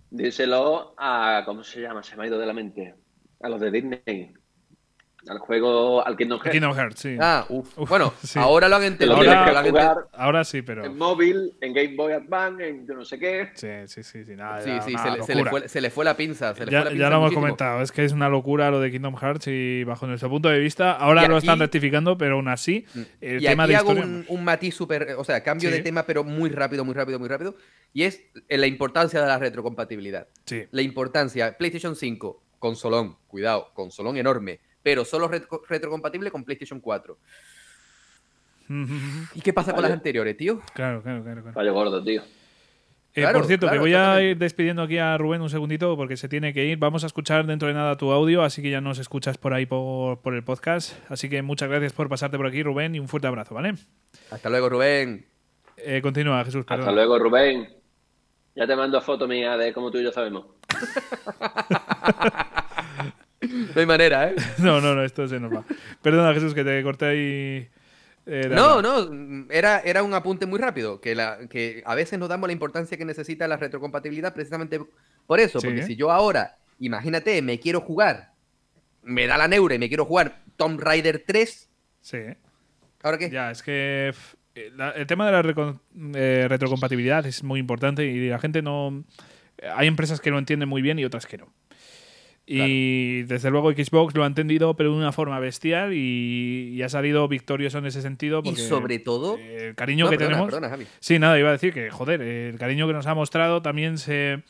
díselo a. ¿Cómo se llama? Se me ha ido de la mente. A los de Disney. Al juego, al Kingdom Hearts. Kingdom Hearts, sí. Ah, uf. Uf, bueno, sí. ahora lo han Te entendido. lo Ahora- Ahora sí, pero. en móvil, en Game Boy Advance, en yo no sé qué. Sí, sí, sí. sí, nada, Sí, ya, sí, se le, se le locura. fue, se le fue la pinza. Se le Ya, fue la ya pinza lo hemos comentado, es que es una locura lo de Kingdom Hearts y bajo nuestro punto de vista, ahora lo están rectificando, pero aún así, el y tema aquí de hago historia. un, un matiz súper, o sea, cambio Sí. de tema, pero muy rápido, muy rápido, muy rápido. Y es la importancia de la retrocompatibilidad. Sí. La importancia, PlayStation 5, consolón, cuidado, consolón enorme, pero solo retro- retrocompatible con PlayStation 4. ¿Y qué pasa con Vale. las anteriores, tío? Claro, claro, claro. claro. Fallo gordo, tío. Eh, Claro, por cierto, que claro, voy a ir despidiendo aquí a Rubén un segundito porque se tiene que ir. Vamos a escuchar dentro de nada tu audio, así que ya nos escuchas por ahí por, por el podcast. Así que muchas gracias por pasarte por aquí, Rubén, y un fuerte abrazo, ¿vale? Hasta luego, Rubén. Eh, continúa, Jesús. Hasta perdón. luego, Rubén. Ya te mando foto mía de cómo tú y yo sabemos. No hay manera, ¿eh? No, no, no, esto se nos va. Perdona, Jesús, que te corté ahí. eh, de No, no, era, era un apunte muy rápido, que, la, que a veces nos damos la importancia que necesita la retrocompatibilidad precisamente por eso, Sí. porque si yo ahora, imagínate, me quiero jugar, me da la neura y me quiero jugar Tomb Raider 3, Sí. ¿ahora qué? Ya, es que eh, la- el tema de la eh, retrocompatibilidad es muy importante y la gente no... Hay empresas que lo entienden muy bien y otras que no. Y desde luego Xbox lo ha entendido, pero de una forma bestial y, y ha salido victorioso en ese sentido. Y Porque, sobre todo... eh, el cariño No, que perdona, tenemos. perdona, Javi. Sí, nada, iba a decir que, joder, el cariño que nos ha mostrado también se,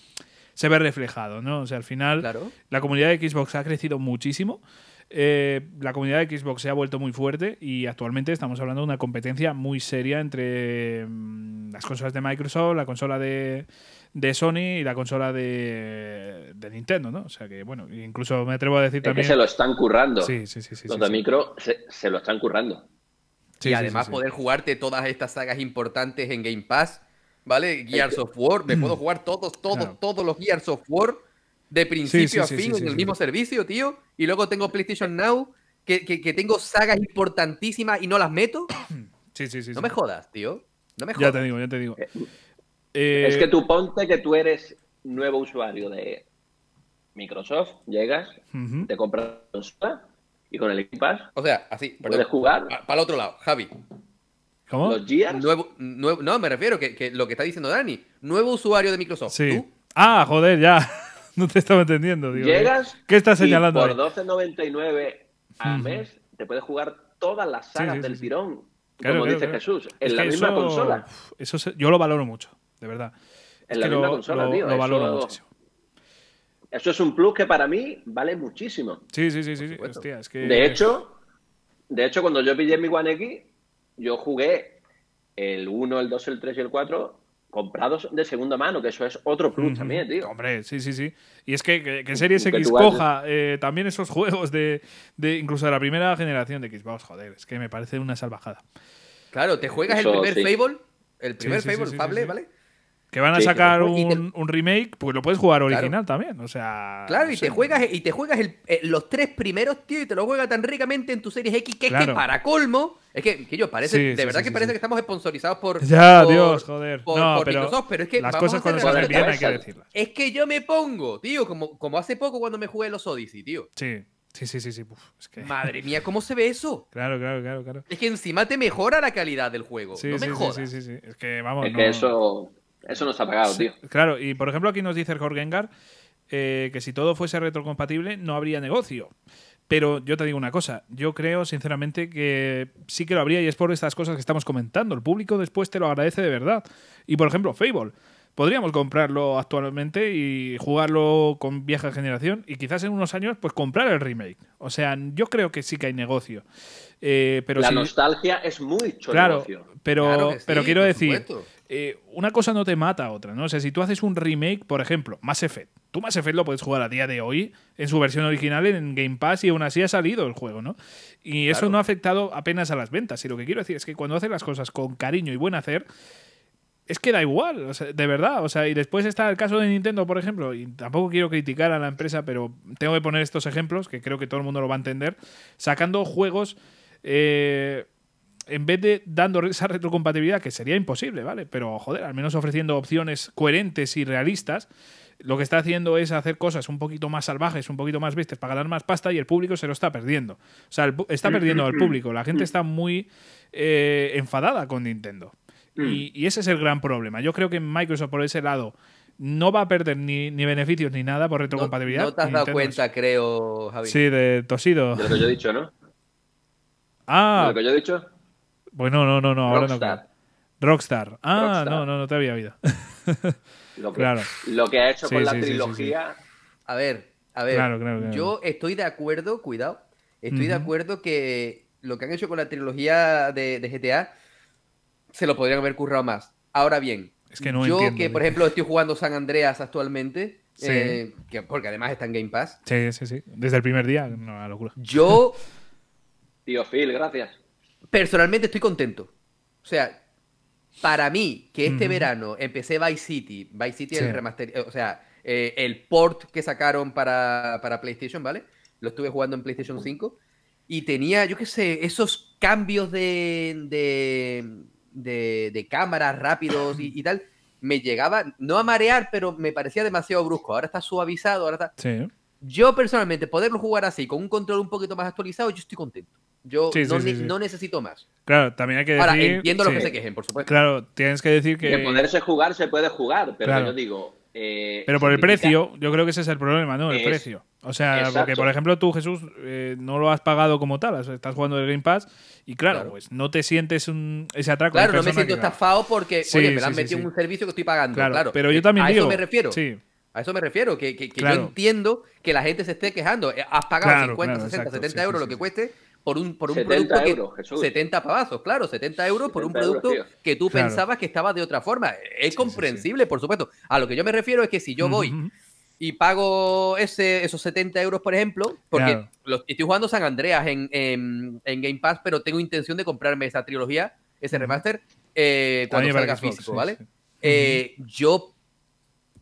se ve reflejado, ¿no? O sea, al final, Claro. la comunidad de Xbox ha crecido muchísimo. eh, la comunidad de Xbox se ha vuelto muy fuerte y actualmente estamos hablando de una competencia muy seria entre mm, las consolas de Microsoft, la consola de, de Sony y la consola de, de Nintendo, ¿no? O sea que, bueno, incluso me atrevo a decir Es que también. se lo están currando. Sí, sí, sí. sí, Los sí, de sí. micro se, se lo están currando. Sí, y sí, además sí, sí. poder jugarte todas estas sagas importantes en Game Pass, ¿vale? Gears of War, me puedo jugar todos, todos, Claro. todos los Gears of War de principio sí, a fin sí, en sí, el sí. mismo servicio, tío. Y luego tengo PlayStation Now, que, que- que tengo sagas importantísimas y no las meto. Sí, sí, sí. No sí. me jodas, tío. No me Ya jodas. te digo, ya te digo. Eh, Eh, Es que tú ponte que tú eres nuevo usuario de Microsoft, llegas, te compras la consola y con el Game Pass O sea, así, puedes jugar Para el otro lado, Javi. ¿Cómo? los Gears. Nuevo, nuevo- no, me refiero que, que lo que está diciendo Dani. Nuevo usuario de Microsoft. Sí. ¿Tú? Ah, joder, ya. No te estaba entendiendo. Digo, Llegas ¿Qué estás señalando? y por ahí? 12.99 al mes te puedes jugar todas las sagas sí, sí, del sí. tirón. Claro, como claro, dice claro. Jesús, en Es la misma eso- consola. Eso se- yo lo valoro mucho, de verdad. En Es la misma lo, consola, lo- tío. lo valoro eso, muchísimo. eso es un plus que para mí vale muchísimo. Sí, sí, sí, sí. Hostia, es que... De hecho, de hecho, cuando yo pillé mi One X, yo jugué el 1, el 2, el 3 y el 4 comprados de segunda mano, que eso es otro plus también, tío. Hombre, sí, sí, sí. Y es que, que, que Series Que X coja eh, también esos juegos de, de incluso de la primera generación de Xbox, joder, es que me parece una salvajada. Claro, te juegas Eso, el primer sí. Fable. El primer sí, sí, Fable, sí, Fable, sí, sí. ¿vale? Que van a Sí, sacar te- un, remake, pues lo puedes jugar Claro. original también, o sea... Claro, no y sé. te juegas, y te juegas el- eh, los tres primeros, tío, y te lo juegas tan ricamente en tu Series X que es que para colmo, es que, que yo parece, Sí, de sí, verdad sí, que sí, parece sí. que estamos sponsorizados por Ya, por- Dios, joder. por, no, por pero Microsoft, pero es que las vamos cosas a cuando realidad. bien hay que decirlas. Es que yo me pongo, tío, como, como hace poco cuando me jugué los Odyssey, tío. Sí, sí, sí, sí, sí. uf, es que... Madre mía, ¿cómo se ve eso? Claro, claro, claro, claro. Es que encima te mejora la calidad del juego. Sí, no sí, me sí, jodas. sí, sí, sí. Es que vamos, Es no- que eso, Eso no está pagado, tío. Claro, y por ejemplo aquí nos dice el Jorgengar eh, que si todo fuese retrocompatible no habría negocio. Pero yo te digo una cosa, yo creo sinceramente que sí que lo habría y es por estas cosas que estamos comentando. El público después te lo agradece de verdad. Y por ejemplo, Fable. Podríamos comprarlo actualmente y jugarlo con vieja generación y quizás en unos años pues comprar el remake. O sea, yo creo que sí que hay negocio. Eh, pero la si- nostalgia es mucho Claro, negocio. pero, Claro sí, pero quiero decir, supuesto. Eh, una cosa no te mata a otra, ¿no? O sea, si tú haces un remake, por ejemplo, Mass Effect, tú Mass Effect lo puedes jugar a día de hoy en su versión original en Game Pass y aún así ha salido el juego, ¿no? Y eso no ha afectado apenas a las ventas. Y lo que quiero decir es que cuando haces las cosas con cariño y buen hacer, es que da igual, o sea, de verdad. O sea, y después está el caso de Nintendo, por ejemplo, y tampoco quiero criticar a la empresa, pero tengo que poner estos ejemplos, que creo que todo el mundo lo va a entender, sacando juegos. eh, en vez de dando esa retrocompatibilidad, que sería imposible, ¿vale? Pero, joder, al menos ofreciendo opciones coherentes y realistas, lo que está haciendo es hacer cosas un poquito más salvajes, un poquito más bestias para ganar más pasta y el público se lo está perdiendo. O sea, el está perdiendo al público. La gente está muy eh, enfadada con Nintendo. Y, y ese es el gran problema. Yo creo que Microsoft, por ese lado, no va a perder ni, ni beneficios ni nada por No, retrocompatibilidad. no te has dado Nintendo cuenta, creo, Javi. Sí, de Tosido. De lo que yo he dicho, ¿no? De Ah, lo que yo he dicho. Pues no, no, no, no, ahora no. Rockstar. Ah, Rockstar. no, no, no te había oído. Lo que, Claro. lo que ha hecho Sí, con la sí, sí, sí, sí. trilogía. A ver, a ver. Claro, claro, claro. Yo estoy de acuerdo, cuidado. Estoy de acuerdo que lo que han hecho con la trilogía de, de GTA se lo podrían haber currado más. Ahora bien, Es que no yo entiendo, que por ejemplo estoy jugando San Andreas actualmente, Sí. eh, que, porque además está en Game Pass, Sí, sí, sí. Desde el primer día, una locura. yo Tío Phil, gracias. Personalmente estoy contento. O sea, para mí, que este verano empecé Vice City, Vice City Sí. el remaster, eh, o sea, eh, el port que sacaron para, para PlayStation, ¿vale? Lo estuve jugando en PlayStation 5 y tenía, yo qué sé, esos cambios de, de, de, de cámaras rápidos y, y tal, me llegaba, no a marear, pero me parecía demasiado brusco. Ahora está suavizado, ahora está... Sí. Yo personalmente, poderlo jugar así, con un control un poquito más actualizado, yo estoy contento. Yo Sí, no, sí, ne- sí. no necesito más. Claro, también hay que decir. Ahora, entiendo lo sí. que se quejen, por supuesto. Claro, tienes que decir que. Que poderse jugar se puede jugar, pero Claro. yo digo. eh, Pero por el precio, yo creo que ese es el problema, ¿no? El Es- precio. O sea, Exacto. porque por ejemplo tú, Jesús, eh, no lo has pagado como tal, o sea, estás jugando el Game Pass y claro, Claro. pues no te sientes un, ese atraco. Claro, no me siento que- estafado porque, Sí, oye, me han sí, metido sí. en un servicio que estoy pagando. Claro, Claro, pero yo Eh, también a digo. eso me refiero. Sí, A eso me refiero, que, que- que Claro. yo entiendo que la gente se esté quejando. Eh, Has pagado Claro, 50, claro, 60, exacto, 70 sí, euros sí, lo que sí. cueste por un, por un 70 producto euros, que... Jesús. 70 pavazos, claro, 70 euros por un 70 euros, producto que tú Claro. pensabas que estaba de otra forma. Es sí, comprensible, por supuesto. A lo que yo me refiero es que si yo voy y pago ese, esos 70 euros, por ejemplo, porque Claro. los- estoy jugando San Andreas en, en- en Game Pass, pero tengo intención de comprarme esa trilogía, ese remaster, eh, cuando salga Xbox, físico, sí, ¿vale? sí. Eh, yo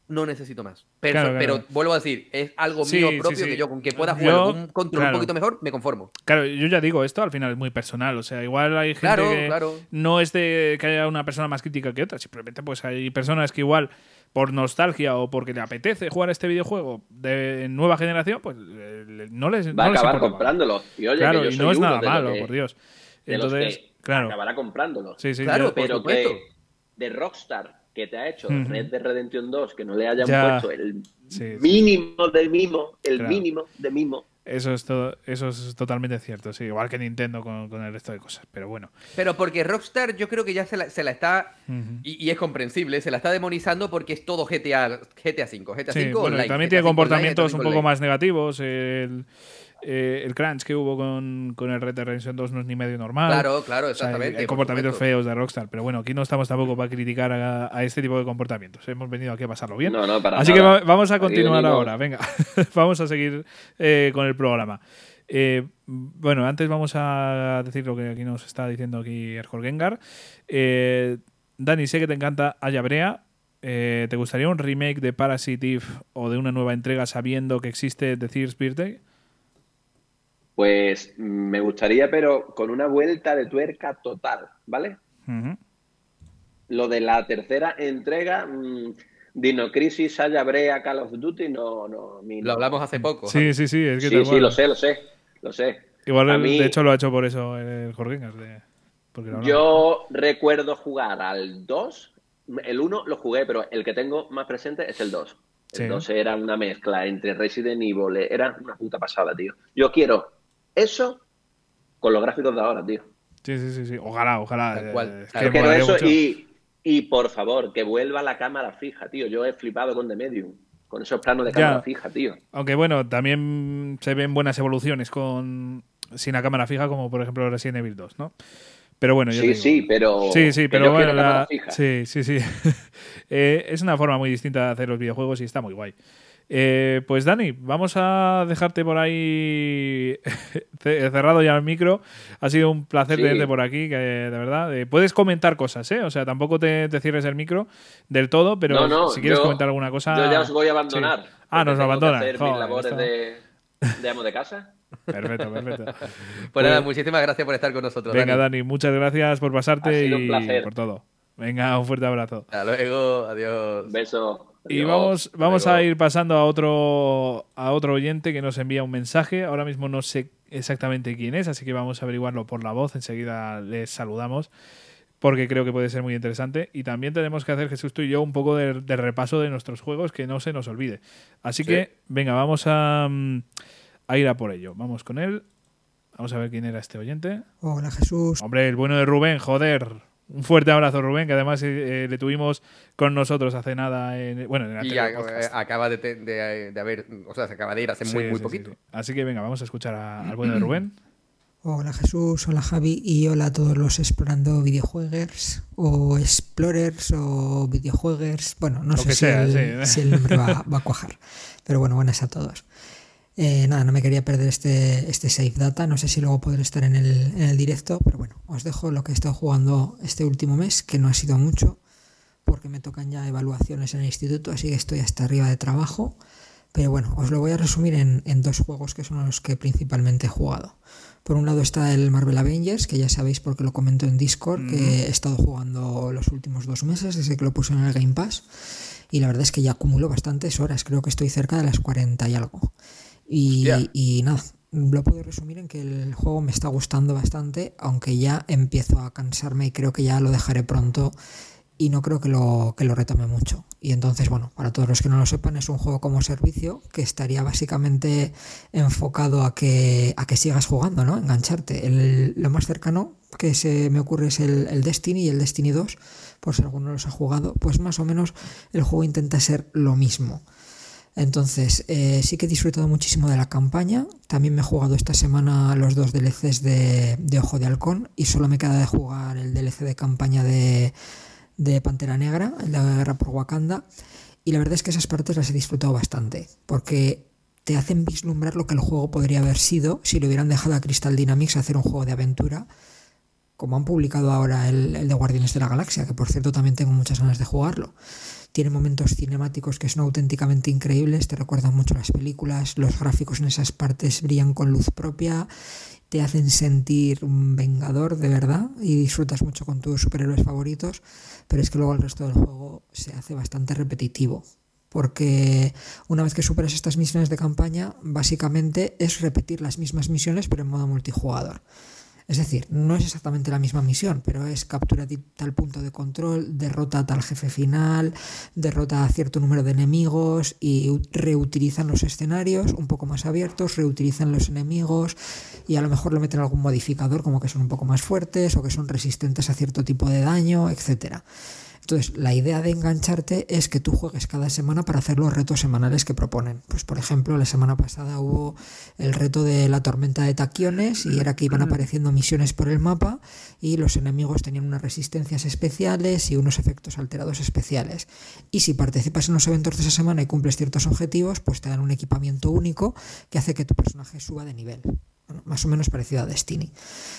no necesito más. Pero, Claro, claro. pero vuelvo a decir, es algo Sí, mío propio sí. que yo con que pueda jugar un control claro. un poquito mejor, me conformo. Claro, yo ya digo, esto al final es muy personal. O sea, igual hay gente Claro, que claro. no es de que haya una persona más crítica que otra. Simplemente, pues hay personas que igual por nostalgia o porque le apetece jugar este videojuego de nueva generación, pues no les, Va a no les acabar comprándolo. Y oye, claro, que yo y soy no es nada malo, que- por Dios. Entonces, claro. acabará comprándolo. Sí, sí, Claro, pero supuesto. que de Rockstar que te ha hecho Ujú. Red Dead Redemption 2 que no le hayan Ya. puesto el Sí, sí. mínimo de mimo, el Claro. mínimo de mimo. Eso es, todo, eso es totalmente cierto, sí. Igual que Nintendo con, con el resto de cosas. Pero bueno. Pero porque Rockstar yo creo que ya se la, se la está, y, y es comprensible, se la está demonizando porque es todo GTA, GTA 5, GTA Sí, 5 bueno, también GTA tiene 5 comportamientos online, un poco 5 más negativos. El, eh, el crunch que hubo con, con el Red Dead Redemption 2 no es ni medio normal. Claro, claro, O sea, hay- exactamente. hay por comportamientos feos de Rockstar. Pero bueno, aquí no estamos tampoco para criticar a, a este tipo de comportamientos. Hemos venido aquí a pasarlo bien. No, no, para Así que nada. vamos a continuar ahora. Venga, vamos a seguir eh, con el programa. Eh, bueno, antes vamos a decir lo que aquí nos está diciendo aquí Erjol Gengar. Eh, Dani, sé que te encanta Ayabrea. Eh, ¿Te gustaría un remake de Parasite Eve o de una nueva entrega sabiendo que existe The Thieves Birthday? Pues me gustaría, pero con una vuelta de tuerca total, ¿vale? Lo de la tercera entrega, mm, Dino Crisis, Haya Brea, Call of Duty, no, no. Lo hablamos hace poco. Sí, sí, sí. Es que Sí, sí, lo sé, lo sé, lo sé. Igual, A el- mí- de hecho, lo ha hecho por eso el Jorge de-. Yo recuerdo jugar al 2 El 1 lo jugué, pero el que tengo más presente es el 2. El Sí. 2 era una mezcla entre Resident Evil, era una puta pasada, tío. Yo quiero eso con los gráficos de ahora, tío. Sí, sí, sí, sí. Ojalá, ojalá. Tal cual. eh, es que molaría eso y, y por favor, que vuelva la cámara fija, tío. Yo he flipado con The Medium, con esos planos de Ya. cámara fija, tío. Aunque bueno, también se ven buenas evoluciones con sin la cámara fija, como por ejemplo Resident Evil 2, ¿no? Pero bueno, yo Sí, digo- sí, pero. Sí, sí, pero bueno, la- sí, sí, sí. Eh, es una forma muy distinta de hacer los videojuegos y está muy guay. Eh, pues Dani, vamos a dejarte por ahí ce- cerrado ya el micro. Ha sido un placer Sí. tenerte por aquí, que de verdad. eh, puedes comentar cosas, ¿eh? O sea, tampoco te, te cierres el micro del todo, pero No, no, si quieres yo- comentar alguna cosa. Yo ya os voy a abandonar. Sí. Ah, nos abandonas. hacer Joder, mis labores de, de amo de casa. Perfecto, perfecto. Pues nada, muchísimas gracias por estar con nosotros. Venga, Dani. Dani, muchas gracias por pasarte y por todo. Venga, un fuerte abrazo. Hasta luego, adiós. Beso. Y Adiós. vamos, vamos a ir pasando a otro, a otro oyente que nos envía un mensaje. Ahora mismo no sé exactamente quién es, así que vamos a averiguarlo por la voz. Enseguida les saludamos porque creo que puede ser muy interesante. Y también tenemos que hacer, Jesús, tú y yo, un poco de, de repaso de nuestros juegos que no se nos olvide. Así Sí. que, venga, vamos a, mm, a ir a por ello. Vamos con él. Vamos a ver quién era este oyente. Hola Jesús. Hombre, el bueno de Rubén, joder. Un fuerte abrazo, Rubén, que además eh, le tuvimos con nosotros hace nada. En, bueno, en el Y a- acaba de, te- de- de haber, o sea, se acaba de ir hace muy, Sí, muy sí, poquito. sí, sí. Así que venga, vamos a escuchar a- al bueno de Rubén. Hola Jesús, hola Javi y hola a todos los explorando videojuegos o explorers o videojuegos. Bueno, no Lo sé que si, sea, el, sí. si el nombre va, va a cuajar. Pero bueno, buenas a todos. Eh, nada, no me quería perder este, este save data. No sé si luego podré estar en el, en el directo, pero bueno, os dejo lo que he estado jugando este último mes, que no ha sido mucho, porque me tocan ya evaluaciones en el instituto, así que estoy hasta arriba de trabajo. Pero bueno, os lo voy a resumir en, en dos juegos que son los que principalmente he jugado. Por un lado está el Marvel Avengers, que ya sabéis porque lo comento en Discord, que he estado jugando los últimos dos meses desde que lo puse en el Game Pass. Y la verdad es que ya acumulo bastantes horas, creo que estoy cerca de las 40 y algo. Y, y nada, lo puedo resumir en que el juego me está gustando bastante, aunque ya empiezo a cansarme y creo que ya lo dejaré pronto y no creo que lo, que lo retome mucho. Y entonces, bueno, para todos los que no lo sepan, es un juego como servicio que estaría básicamente enfocado a que, a que sigas jugando, ¿no? Engancharte. El- lo más cercano que se me ocurre es el, el Destiny y el Destiny 2, por si alguno los ha jugado, pues más o menos el juego intenta ser lo mismo. Entonces, eh, sí que he disfrutado muchísimo de la campaña. También me he jugado esta semana los dos DLCs de, Ojo de Halcón y solo me queda de jugar el DLC de campaña de, de Pantera Negra, la Guerra por Wakanda. Y la verdad es que esas partes las he disfrutado bastante, porque te hacen vislumbrar lo que el juego podría haber sido si le hubieran dejado a Crystal Dynamics hacer un juego de aventura, como han publicado ahora el, el de Guardianes de la Galaxia, que por cierto también tengo muchas ganas de jugarlo. Tiene momentos cinemáticos que son auténticamente increíbles, te recuerdan mucho las películas, los gráficos en esas partes brillan con luz propia, te hacen sentir un vengador de verdad y disfrutas mucho con tus superhéroes favoritos, pero es que luego el resto del juego se hace bastante repetitivo. Porque una vez que superas estas misiones de campaña, básicamente es repetir las mismas misiones pero en modo multijugador. Es decir, no es exactamente la misma misión, pero es captura tal punto de control, derrota a tal jefe final, derrota a cierto número de enemigos y reutilizan los escenarios un poco más abiertos, reutilizan los enemigos y a lo mejor le meten algún modificador como que son un poco más fuertes o que son resistentes a cierto tipo de daño, etcétera. Entonces, la idea de engancharte es que tú juegues cada semana para hacer los retos semanales que proponen. Pues, por ejemplo, la semana pasada hubo el reto de la tormenta de taquiones y era que iban apareciendo misiones por el mapa y los enemigos tenían unas resistencias especiales y unos efectos alterados especiales. Y si participas en los eventos de esa semana y cumples ciertos objetivos, pues te dan un equipamiento único que hace que tu personaje suba de nivel. Más o menos parecido a Destiny.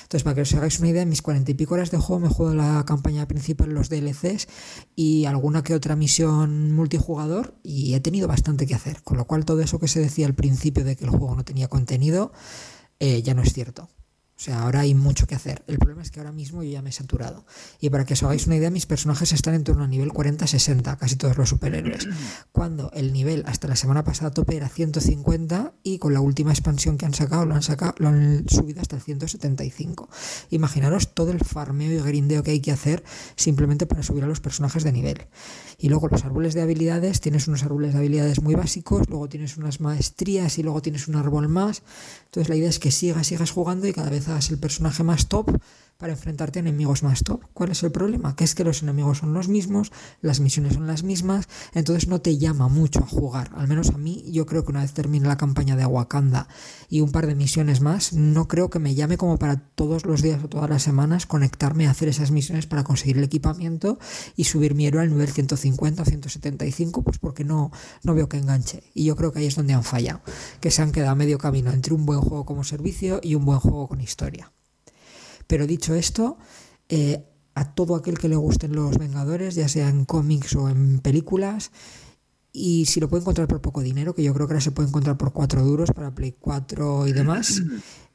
Entonces, para que os hagáis una idea, en mis cuarenta y pico horas de juego me juego la campaña principal, los DLCs y alguna que otra misión multijugador y he tenido bastante que hacer. Con lo cual, todo eso que se decía al principio de que el juego no tenía contenido, eh, ya no es cierto. O sea, ahora hay mucho que hacer. El problema es que ahora mismo yo ya me he saturado. Y para que os hagáis una idea, mis personajes están en torno a nivel 40-60, casi todos los superhéroes. Cuando el nivel hasta la semana pasada tope era 150 y con la última expansión que han sacado lo han, sacado, lo han subido hasta el 175. Imaginaros todo el farmeo y grindeo que hay que hacer simplemente para subir a los personajes de nivel. Y luego los árboles de habilidades, tienes unos árboles de habilidades muy básicos, luego tienes unas maestrías y luego tienes un árbol más. Entonces la idea es que sigas, sigas jugando y cada vez hagas el personaje más top para enfrentarte a enemigos más top. ¿Cuál es el problema? Que es que los enemigos son los mismos, las misiones son las mismas, entonces no te llama mucho a jugar. Al menos a mí, yo creo que una vez termine la campaña de Wakanda y un par de misiones más, no creo que me llame como para todos los días o todas las semanas conectarme a hacer esas misiones para conseguir el equipamiento y subir mi héroe al nivel 150 o 175, pues porque no, no veo que enganche. Y yo creo que ahí es donde han fallado, que se han quedado a medio camino entre un buen juego como servicio y un buen juego con historia. Pero dicho esto, eh, a todo aquel que le gusten los Vengadores, ya sea en cómics o en películas, y si lo puede encontrar por poco dinero, que yo creo que ahora se puede encontrar por 4 duros para Play 4 y demás,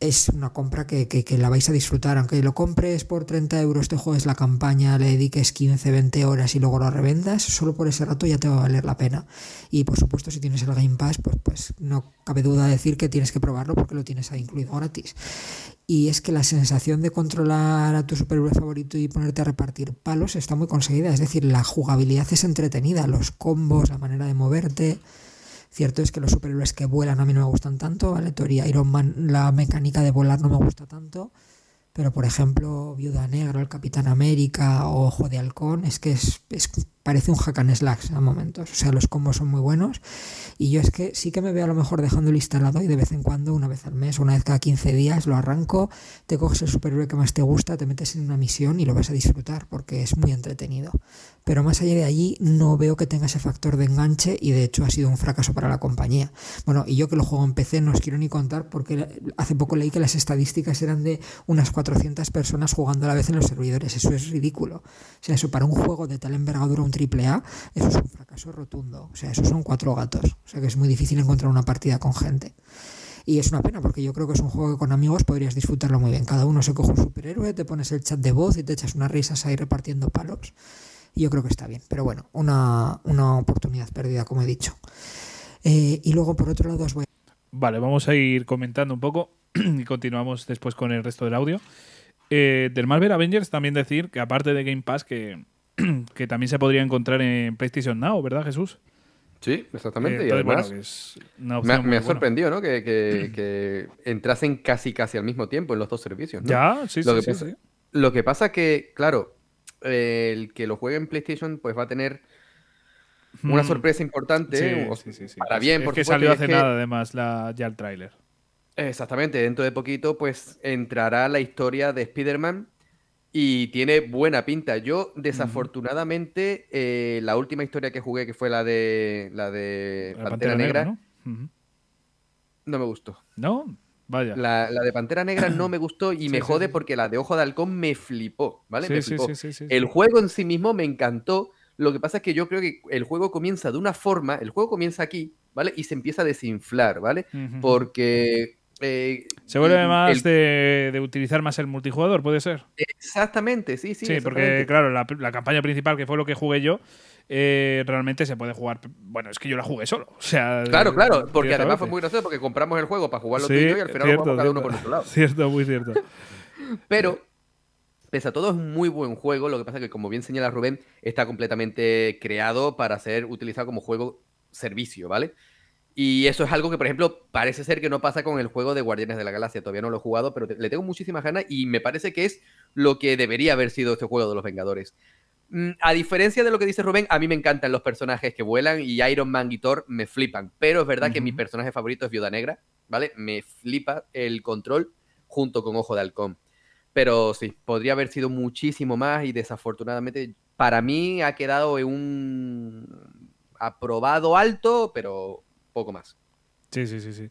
es una compra que, que- que la vais a disfrutar. Aunque lo compres por 30 euros, te juegues la campaña, le dediques 15, 20 horas y luego lo revendas, solo por ese rato ya te va a valer la pena. Y por supuesto, si tienes el Game Pass, pues, pues no cabe duda de decir que tienes que probarlo porque lo tienes ahí incluido gratis. Y es que la sensación de controlar a tu superhéroe favorito y ponerte a repartir palos está muy conseguida. Es decir, la jugabilidad es entretenida, los combos, la manera de moverte. Cierto es que los superhéroes que vuelan a mí no me gustan tanto, ¿vale? Thor y Iron Man, la mecánica de volar no me gusta tanto. Pero, por ejemplo, Viuda Negra, el Capitán América o Ojo de Halcón, es que es, es- parece un hack and slash a momentos. O sea, los combos son muy buenos. Y yo es que sí que me veo a lo mejor dejándolo instalado y de vez en cuando, una vez al mes, una vez cada 15 días, lo arranco, te coges el superhéroe que más te gusta, te metes en una misión y lo vas a disfrutar porque es muy entretenido. Pero más allá de allí, no veo que tenga ese factor de enganche y de hecho ha sido un fracaso para la compañía. Bueno, y yo que lo juego en PC no os quiero ni contar porque hace poco leí que las estadísticas eran de unas 400 personas jugando a la vez en los servidores. Eso es ridículo. O sea, eso para un juego de tal envergadura, un triple A, eso es un fracaso rotundo. O sea, eso son cuatro gatos. O sea, que es muy difícil encontrar una partida con gente. Y es una pena porque yo creo que es un juego que con amigos podrías disfrutarlo muy bien. Cada uno se coge un superhéroe, te pones el chat de voz y te echas unas risas ahí repartiendo palos. Y yo creo que está bien. Pero bueno, una, una oportunidad perdida, como he dicho. Eh, y luego, por otro lado, os voy Vale, vamos a ir comentando un poco y continuamos después con el resto del audio. Eh, del Marvel Avengers también decir que aparte de Game Pass que, que también se podría encontrar en PlayStation Now, ¿verdad Jesús? Sí, exactamente. Eh, y entonces, además, bueno, que es una me, ha- buena. sorprendido, ¿no? Que, que- que entrasen casi casi al mismo tiempo en los dos servicios, ¿no? Ya, sí, Lo sí, que sí, pasa- sí. Lo que pasa que, claro, eh, el que lo juegue en PlayStation, pues va a tener una Mm, sorpresa importante. sí, sí, sí. Para bien, es por que supuesto, salió es hace que- nada, además, la, ya el tráiler. Exactamente, dentro de poquito, pues entrará la historia de Spider-Man y tiene buena pinta. Yo, desafortunadamente, eh, la última historia que jugué, que fue la de la de La Pantera, Negra, ¿no? Me gustó. ¿No? Vaya. La, la de Pantera Negra no me gustó y Sí, me jode sí. porque la de Ojo de Halcón me flipó, ¿vale? me flipó. El juego en sí mismo me encantó. Lo que pasa es que yo creo que el juego comienza de una forma, el juego comienza aquí, ¿vale? Y se empieza a desinflar, ¿vale? Porque... eh, Se vuelve el- más el- de, de utilizar más el multijugador, ¿puede ser? Exactamente, sí, sí. Sí, porque claro, la, la campaña principal, que fue lo que jugué yo, eh, realmente se puede jugar. Bueno, es que yo la jugué solo. O sea, Claro, claro, porque además fue muy gracioso porque compramos el juego para jugarlo Sí, tú y yo y al final cierto, lo jugamos cada uno por nuestro lado. Cierto, muy cierto. Pero, pese a todo, es un muy buen juego. Lo que pasa es que, como bien señala Rubén, está completamente creado para ser utilizado como juego servicio, ¿vale? Y eso es algo que, por ejemplo, parece ser que no pasa con el juego de Guardianes de la Galaxia. Todavía no lo he jugado, pero le tengo muchísimas ganas y me parece que es lo que debería haber sido este juego de los Vengadores. Mm, A diferencia de lo que dice Rubén, a mí me encantan los personajes que vuelan y Iron Man y Thor me flipan. Pero es verdad que mi personaje favorito es Viuda Negra, ¿vale? Me flipa el control junto con Ojo de Halcón. Pero sí, podría haber sido muchísimo más y desafortunadamente para mí ha quedado en un aprobado alto, pero poco más. Sí, sí, sí, sí.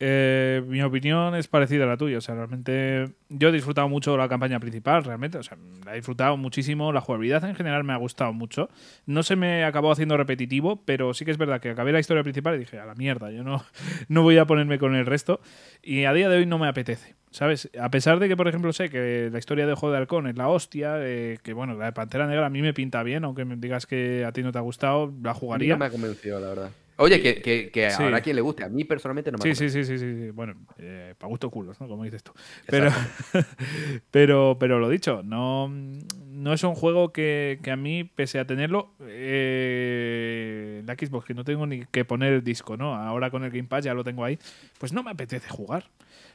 Eh, mi opinión es parecida a la tuya. O sea, realmente yo he disfrutado mucho la campaña principal, realmente. O sea, la he disfrutado muchísimo. La jugabilidad en general me ha gustado mucho. No se me acabó haciendo repetitivo, pero sí que es verdad que acabé la historia principal y dije, a la mierda, yo no, no voy a ponerme con el resto. Y a día de hoy no me apetece. ¿Sabes? A pesar de que, por ejemplo, sé que la historia de Juego de Halcón es la hostia, eh, que bueno, la de Pantera Negra a mí me pinta bien, aunque me digas que a ti no te ha gustado, la jugaría. no me ha convencido, la verdad. Oye, que, que, que Sí. habrá quien le guste. A mí personalmente no me ha Sí, sí, sí, sí, sí. Bueno, eh, para gusto culos, ¿no? Como dices tú. Pero, pero, pero lo dicho, no, no es un juego que, que a mí, pese a tenerlo, eh, la Xbox, que no tengo ni que poner el disco, ¿no? Ahora con el Game Pass ya lo tengo ahí, pues no me apetece jugar.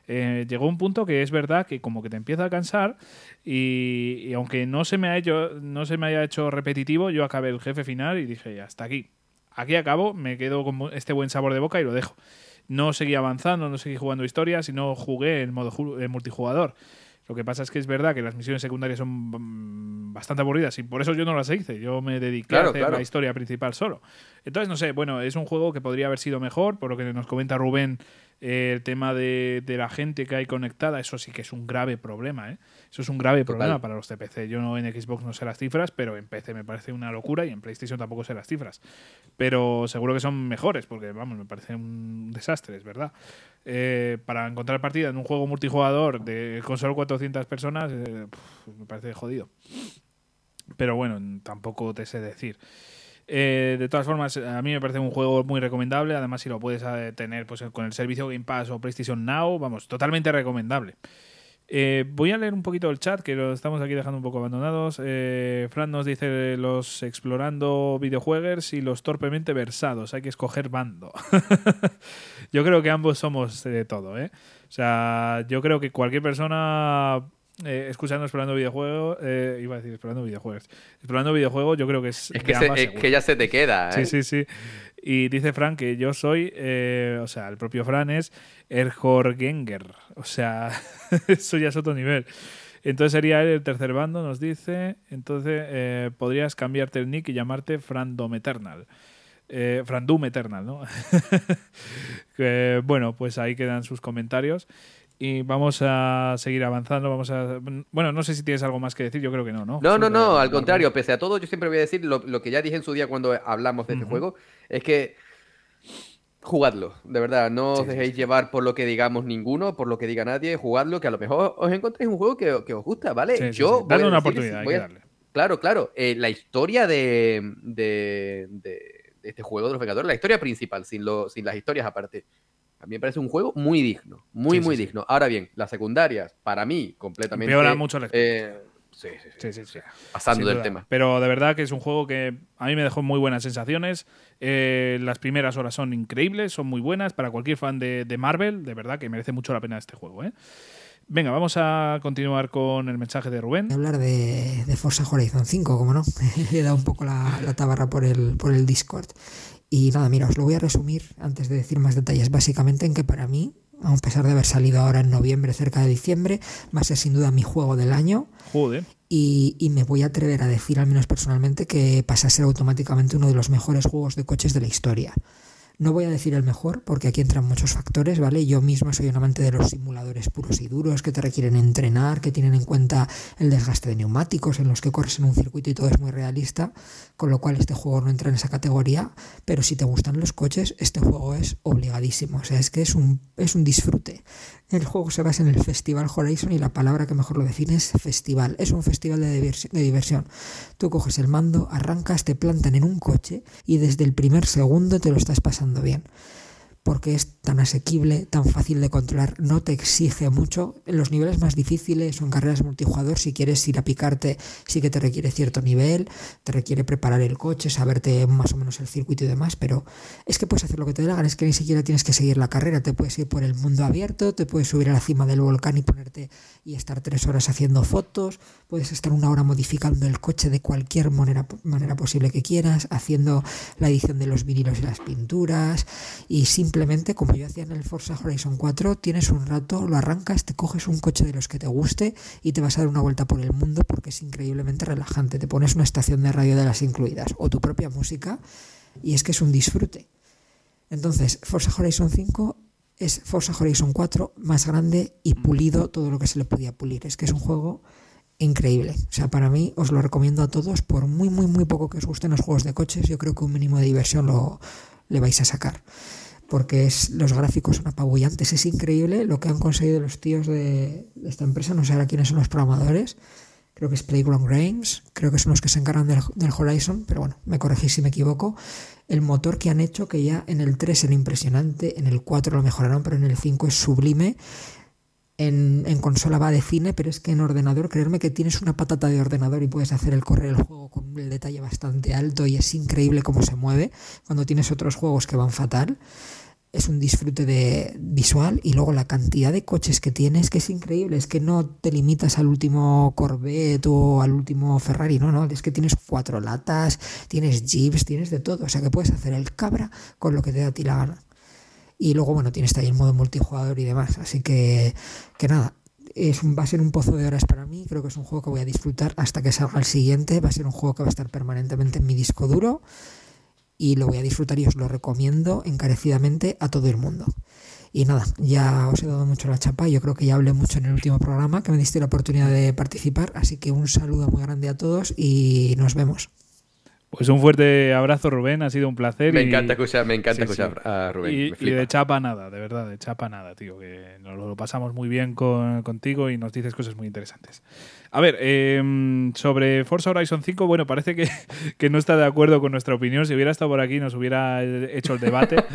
Eh, llegó un punto que es verdad que como que te empieza a cansar y, y aunque no se me ha hecho no se me haya hecho repetitivo yo acabé el jefe final y dije hasta aquí aquí acabo me quedo con este buen sabor de boca y lo dejo no seguí avanzando, no seguí jugando historias, sino jugué en modo en multijugador. Lo que pasa es que es verdad que las misiones secundarias son bastante aburridas y por eso yo no las hice. Yo me dediqué a hacer claro. la historia principal solo. Entonces, no sé, bueno, es un juego que podría haber sido mejor, por lo que nos comenta Rubén, eh, el tema de, de la gente que hay conectada, eso sí que es un grave problema, ¿eh? Eso es un grave Total. problema para los de PC. Yo no en Xbox no sé las cifras, pero en PC me parece una locura y en PlayStation tampoco sé las cifras. Pero seguro que son mejores, porque vamos, me parece un desastre, es verdad. Eh, para encontrar partida en un juego multijugador de con solo 400 personas, eh, me parece jodido. Pero bueno, tampoco te sé decir. Eh, de todas formas, a mí me parece un juego muy recomendable. Además, si lo puedes eh, tener pues, con el servicio Game Pass o PlayStation Now, vamos, totalmente recomendable. Eh, voy a leer un poquito el chat, que lo estamos aquí dejando un poco abandonados. Fran nos dice los explorando videojuegos y los torpemente versados. Hay que escoger bando. yo creo que ambos somos de todo. O sea, yo creo que cualquier persona eh, escuchando explorando videojuegos, eh, iba a decir explorando videojuegos, explorando videojuegos, yo creo que es, Es que, de se- es que ya se te queda, ¿eh? Sí, sí, sí. Y dice Fran que yo soy, eh, o sea, el propio Fran es Erhorgenger. O sea, eso ya es otro nivel. Entonces sería él el tercer bando, nos dice. Entonces eh, podrías cambiarte el nick y llamarte Frandom Eternal. Eh, Frandum Eternal, ¿no? Bueno, pues ahí quedan sus comentarios. Y vamos a seguir avanzando. Vamos a. Bueno, no sé si tienes algo más que decir. Yo creo que no, ¿no? No, no, no, al contrario, pese a todo, yo siempre voy a decir lo, lo que ya dije en su día cuando hablamos de este juego, es que jugadlo, de verdad, no Sí, os dejéis sí. llevar por lo que digamos ninguno, por lo que diga nadie, jugadlo, que a lo mejor os encontréis un juego que, que os gusta, ¿vale? Yo Dale una decir- oportunidad, hay voy que a- darle. Claro, claro, eh, la historia de, de, de- de este juego de los Vengadores, la historia principal, sin, lo, sin las historias aparte. A mí me parece un juego muy digno, muy, Sí, sí, muy sí. digno. Ahora bien, las secundarias, para mí, completamente. Empeora mucho el eh, sí, sí, sí, Sí, sí, sí. Pasando del tema. Pero de verdad que es un juego que a mí me dejó muy buenas sensaciones. Eh, las primeras horas son increíbles, son muy buenas para cualquier fan de, de Marvel. De verdad que merece mucho la pena este juego. ¿eh? Venga, vamos a continuar con el mensaje de Rubén. Voy a hablar de, de Forza Horizon 5, como no. He dado un poco la, la tabarra por el, por el Discord. Y nada, mira, os lo voy a resumir antes de decir más detalles. Básicamente en que para mí, a pesar de haber salido ahora en noviembre, cerca de diciembre, va a ser sin duda mi juego del año. Joder. Y, y me voy a atrever a decir, al menos personalmente, que pasa a ser automáticamente uno de los mejores juegos de coches de la historia. No voy a decir el mejor, porque aquí entran muchos factores, ¿vale? Yo mismo soy un amante de los simuladores puros y duros que te requieren entrenar, que tienen en cuenta el desgaste de neumáticos, en los que corres en un circuito y todo es muy realista, con lo cual este juego no entra en esa categoría, pero si te gustan los coches, este juego es obligadísimo, o sea, es que es un, es un disfrute. El juego se basa en el Festival Horizon y la palabra que mejor lo define es festival. Es un festival de. De diversión. Tú coges el mando, arrancas, te plantan en un coche y desde el primer segundo te lo estás pasando bien. Porque es tan asequible, tan fácil de controlar, no te exige mucho. En los niveles más difíciles en carreras multijugador, si quieres ir a picarte, sí que te requiere cierto nivel, te requiere preparar el coche, saberte más o menos el circuito y demás, pero es que puedes hacer lo que te dé la gana, es que ni siquiera tienes que seguir la carrera, te puedes ir por el mundo abierto, te puedes subir a la cima del volcán y ponerte y estar tres horas haciendo fotos, puedes estar una hora modificando el coche de cualquier manera, manera posible que quieras, haciendo la edición de los vinilos y las pinturas, y simplemente, como yo hacía en el Forza Horizon 4, tienes un rato, lo arrancas, te coges un coche de los que te guste y te vas a dar una vuelta por el mundo porque es increíblemente relajante, te pones una estación de radio de las incluidas o tu propia música y es que es un disfrute. Entonces, Forza Horizon 5 es Forza Horizon 4 más grande y pulido todo lo que se le podía pulir. Es que es un juego increíble. O sea, para mí os lo recomiendo a todos, por muy, muy, muy poco que os gusten los juegos de coches, yo creo que un mínimo de diversión lo, le vais a sacar. Porque es, los gráficos son apabullantes. Es increíble lo que han conseguido los tíos de, esta empresa. No sé ahora quiénes son los programadores. Creo que es Playground Games. Creo que son los que se encargan del, del Horizon. Pero bueno, me corregís si me equivoco. El motor que han hecho, que ya en el 3 era impresionante, en el 4 lo mejoraron, pero en el 5 es sublime. En, en, consola va de cine, pero es que en ordenador, creerme que tienes una patata de ordenador y puedes hacer el correr el juego con el detalle bastante alto y es increíble cómo se mueve cuando tienes otros juegos que van fatal. Es un disfrute de visual y luego la cantidad de coches que tienes que es increíble, es que no te limitas al último Corvette o al último Ferrari, no, no, es que tienes cuatro latas, tienes jeeps, tienes de todo, o sea que puedes hacer el cabra con lo que te da a ti la gana. Y luego, bueno, tienes también modo multijugador y demás. Así que, que nada, es un, va a ser un pozo de horas para mí. Creo que es un juego que voy a disfrutar hasta que salga el siguiente. Va a ser un juego que va a estar permanentemente en mi disco duro. Y lo voy a disfrutar y os lo recomiendo encarecidamente a todo el mundo. Y nada, ya os he dado mucho la chapa. Yo creo que ya hablé mucho en el último programa, que me diste la oportunidad de participar. Así que un saludo muy grande a todos y nos vemos. Pues un fuerte abrazo, Rubén. Ha sido un placer. Me y- encanta escuchar, me encanta Sí, sí. escuchar a Rubén. Y, me y de chapa nada, de verdad, de chapa nada, tío. Que nos lo pasamos muy bien con- contigo y nos dices cosas muy interesantes. A ver, eh, sobre Forza Horizon 5, bueno, parece que, que no está de acuerdo con nuestra opinión. Si hubiera estado por aquí, nos hubiera hecho el debate.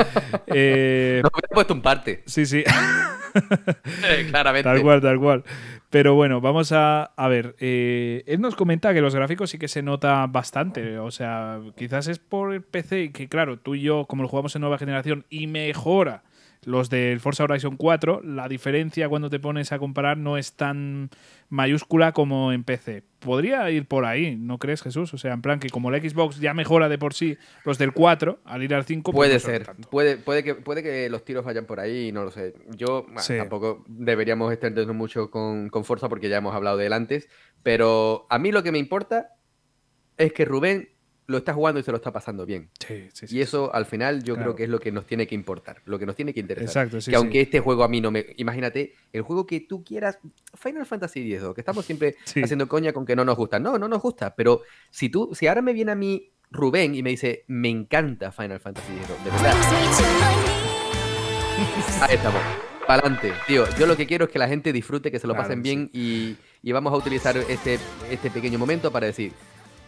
Eh, No, me he puesto un parte, sí, sí. claramente. Tal cual, tal cual. Pero bueno, vamos a, a ver. eh, él nos comenta que los gráficos sí que se nota bastante. O sea, quizás es por el PC y que, claro, tú y yo, como lo jugamos en nueva generación y mejora los del Forza Horizon 4, la diferencia cuando te pones a comparar no es tan mayúscula como en PC. Podría ir por ahí, ¿no crees, Jesús? O sea, en plan que como la Xbox ya mejora de por sí los del 4, al ir al 5, pues Puede no ser, puede, puede, que, puede que los tiros vayan por ahí, no lo sé. Yo Sí. tampoco deberíamos extendernos mucho con, con Forza porque ya hemos hablado de él antes, pero a mí lo que me importa es que Rubén lo está jugando y se lo está pasando bien. Sí, sí, sí. Y eso al final yo Claro. creo que es lo que nos tiene que importar, lo que nos tiene que interesar. Exacto, sí, que aunque este juego a mí no me... Imagínate, el juego que tú quieras, Final Fantasy X, que estamos siempre Sí. haciendo coña con que no nos gusta. No, no nos gusta, pero si tú, si ahora me viene a mí Rubén y me dice, me encanta Final Fantasy X, de verdad, ahí estamos. Para adelante, tío. Yo lo que quiero es que la gente disfrute, que se lo Claro pasen bien y, y vamos a utilizar este, este pequeño momento para decir,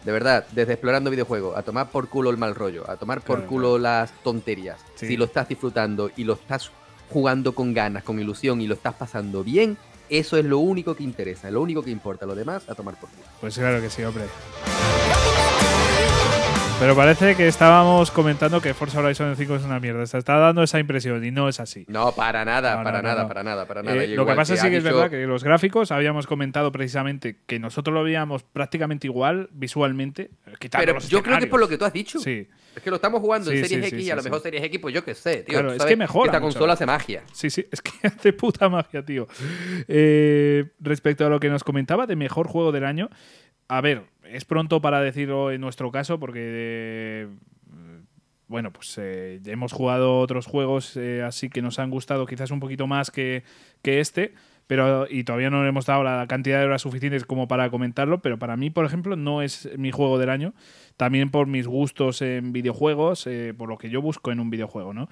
de verdad, desde explorando videojuegos, a tomar por culo el mal rollo, a tomar por Claro, culo las tonterías. Sí. Si lo estás disfrutando y lo estás jugando con ganas, con ilusión y lo estás pasando bien, eso es lo único que interesa, lo único que importa. Lo demás, a tomar por culo. Pues claro que sí, hombre. Pero parece que estábamos comentando que Forza Horizon 5 es una mierda. Se está dando esa impresión y no es así. No, para nada, No, para no, nada, no. para nada, para nada. Eh, Y lo que pasa sí ha que es dicho- verdad que los gráficos habíamos comentado precisamente que nosotros lo veíamos prácticamente igual visualmente. Pero los yo creo que es por lo que tú has dicho. Sí, Es que lo estamos jugando en Sí, Series sí, X sí, y a lo sí, mejor sí. Series X, pues yo qué sé, tío. Claro, es que mejora Esta mucho. consola hace magia. sí, sí, es que hace puta magia, tío. Eh, respecto a lo que nos comentaba de mejor juego del año, a ver, es pronto para decirlo en nuestro caso porque, eh, bueno, pues eh, hemos jugado otros juegos eh, así que nos han gustado quizás un poquito más que, que este. Pero, y todavía no le hemos dado la cantidad de horas suficientes como para comentarlo, pero para mí, por ejemplo, no es mi juego del año. También por mis gustos en videojuegos, eh, por lo que yo busco en un videojuego, ¿no?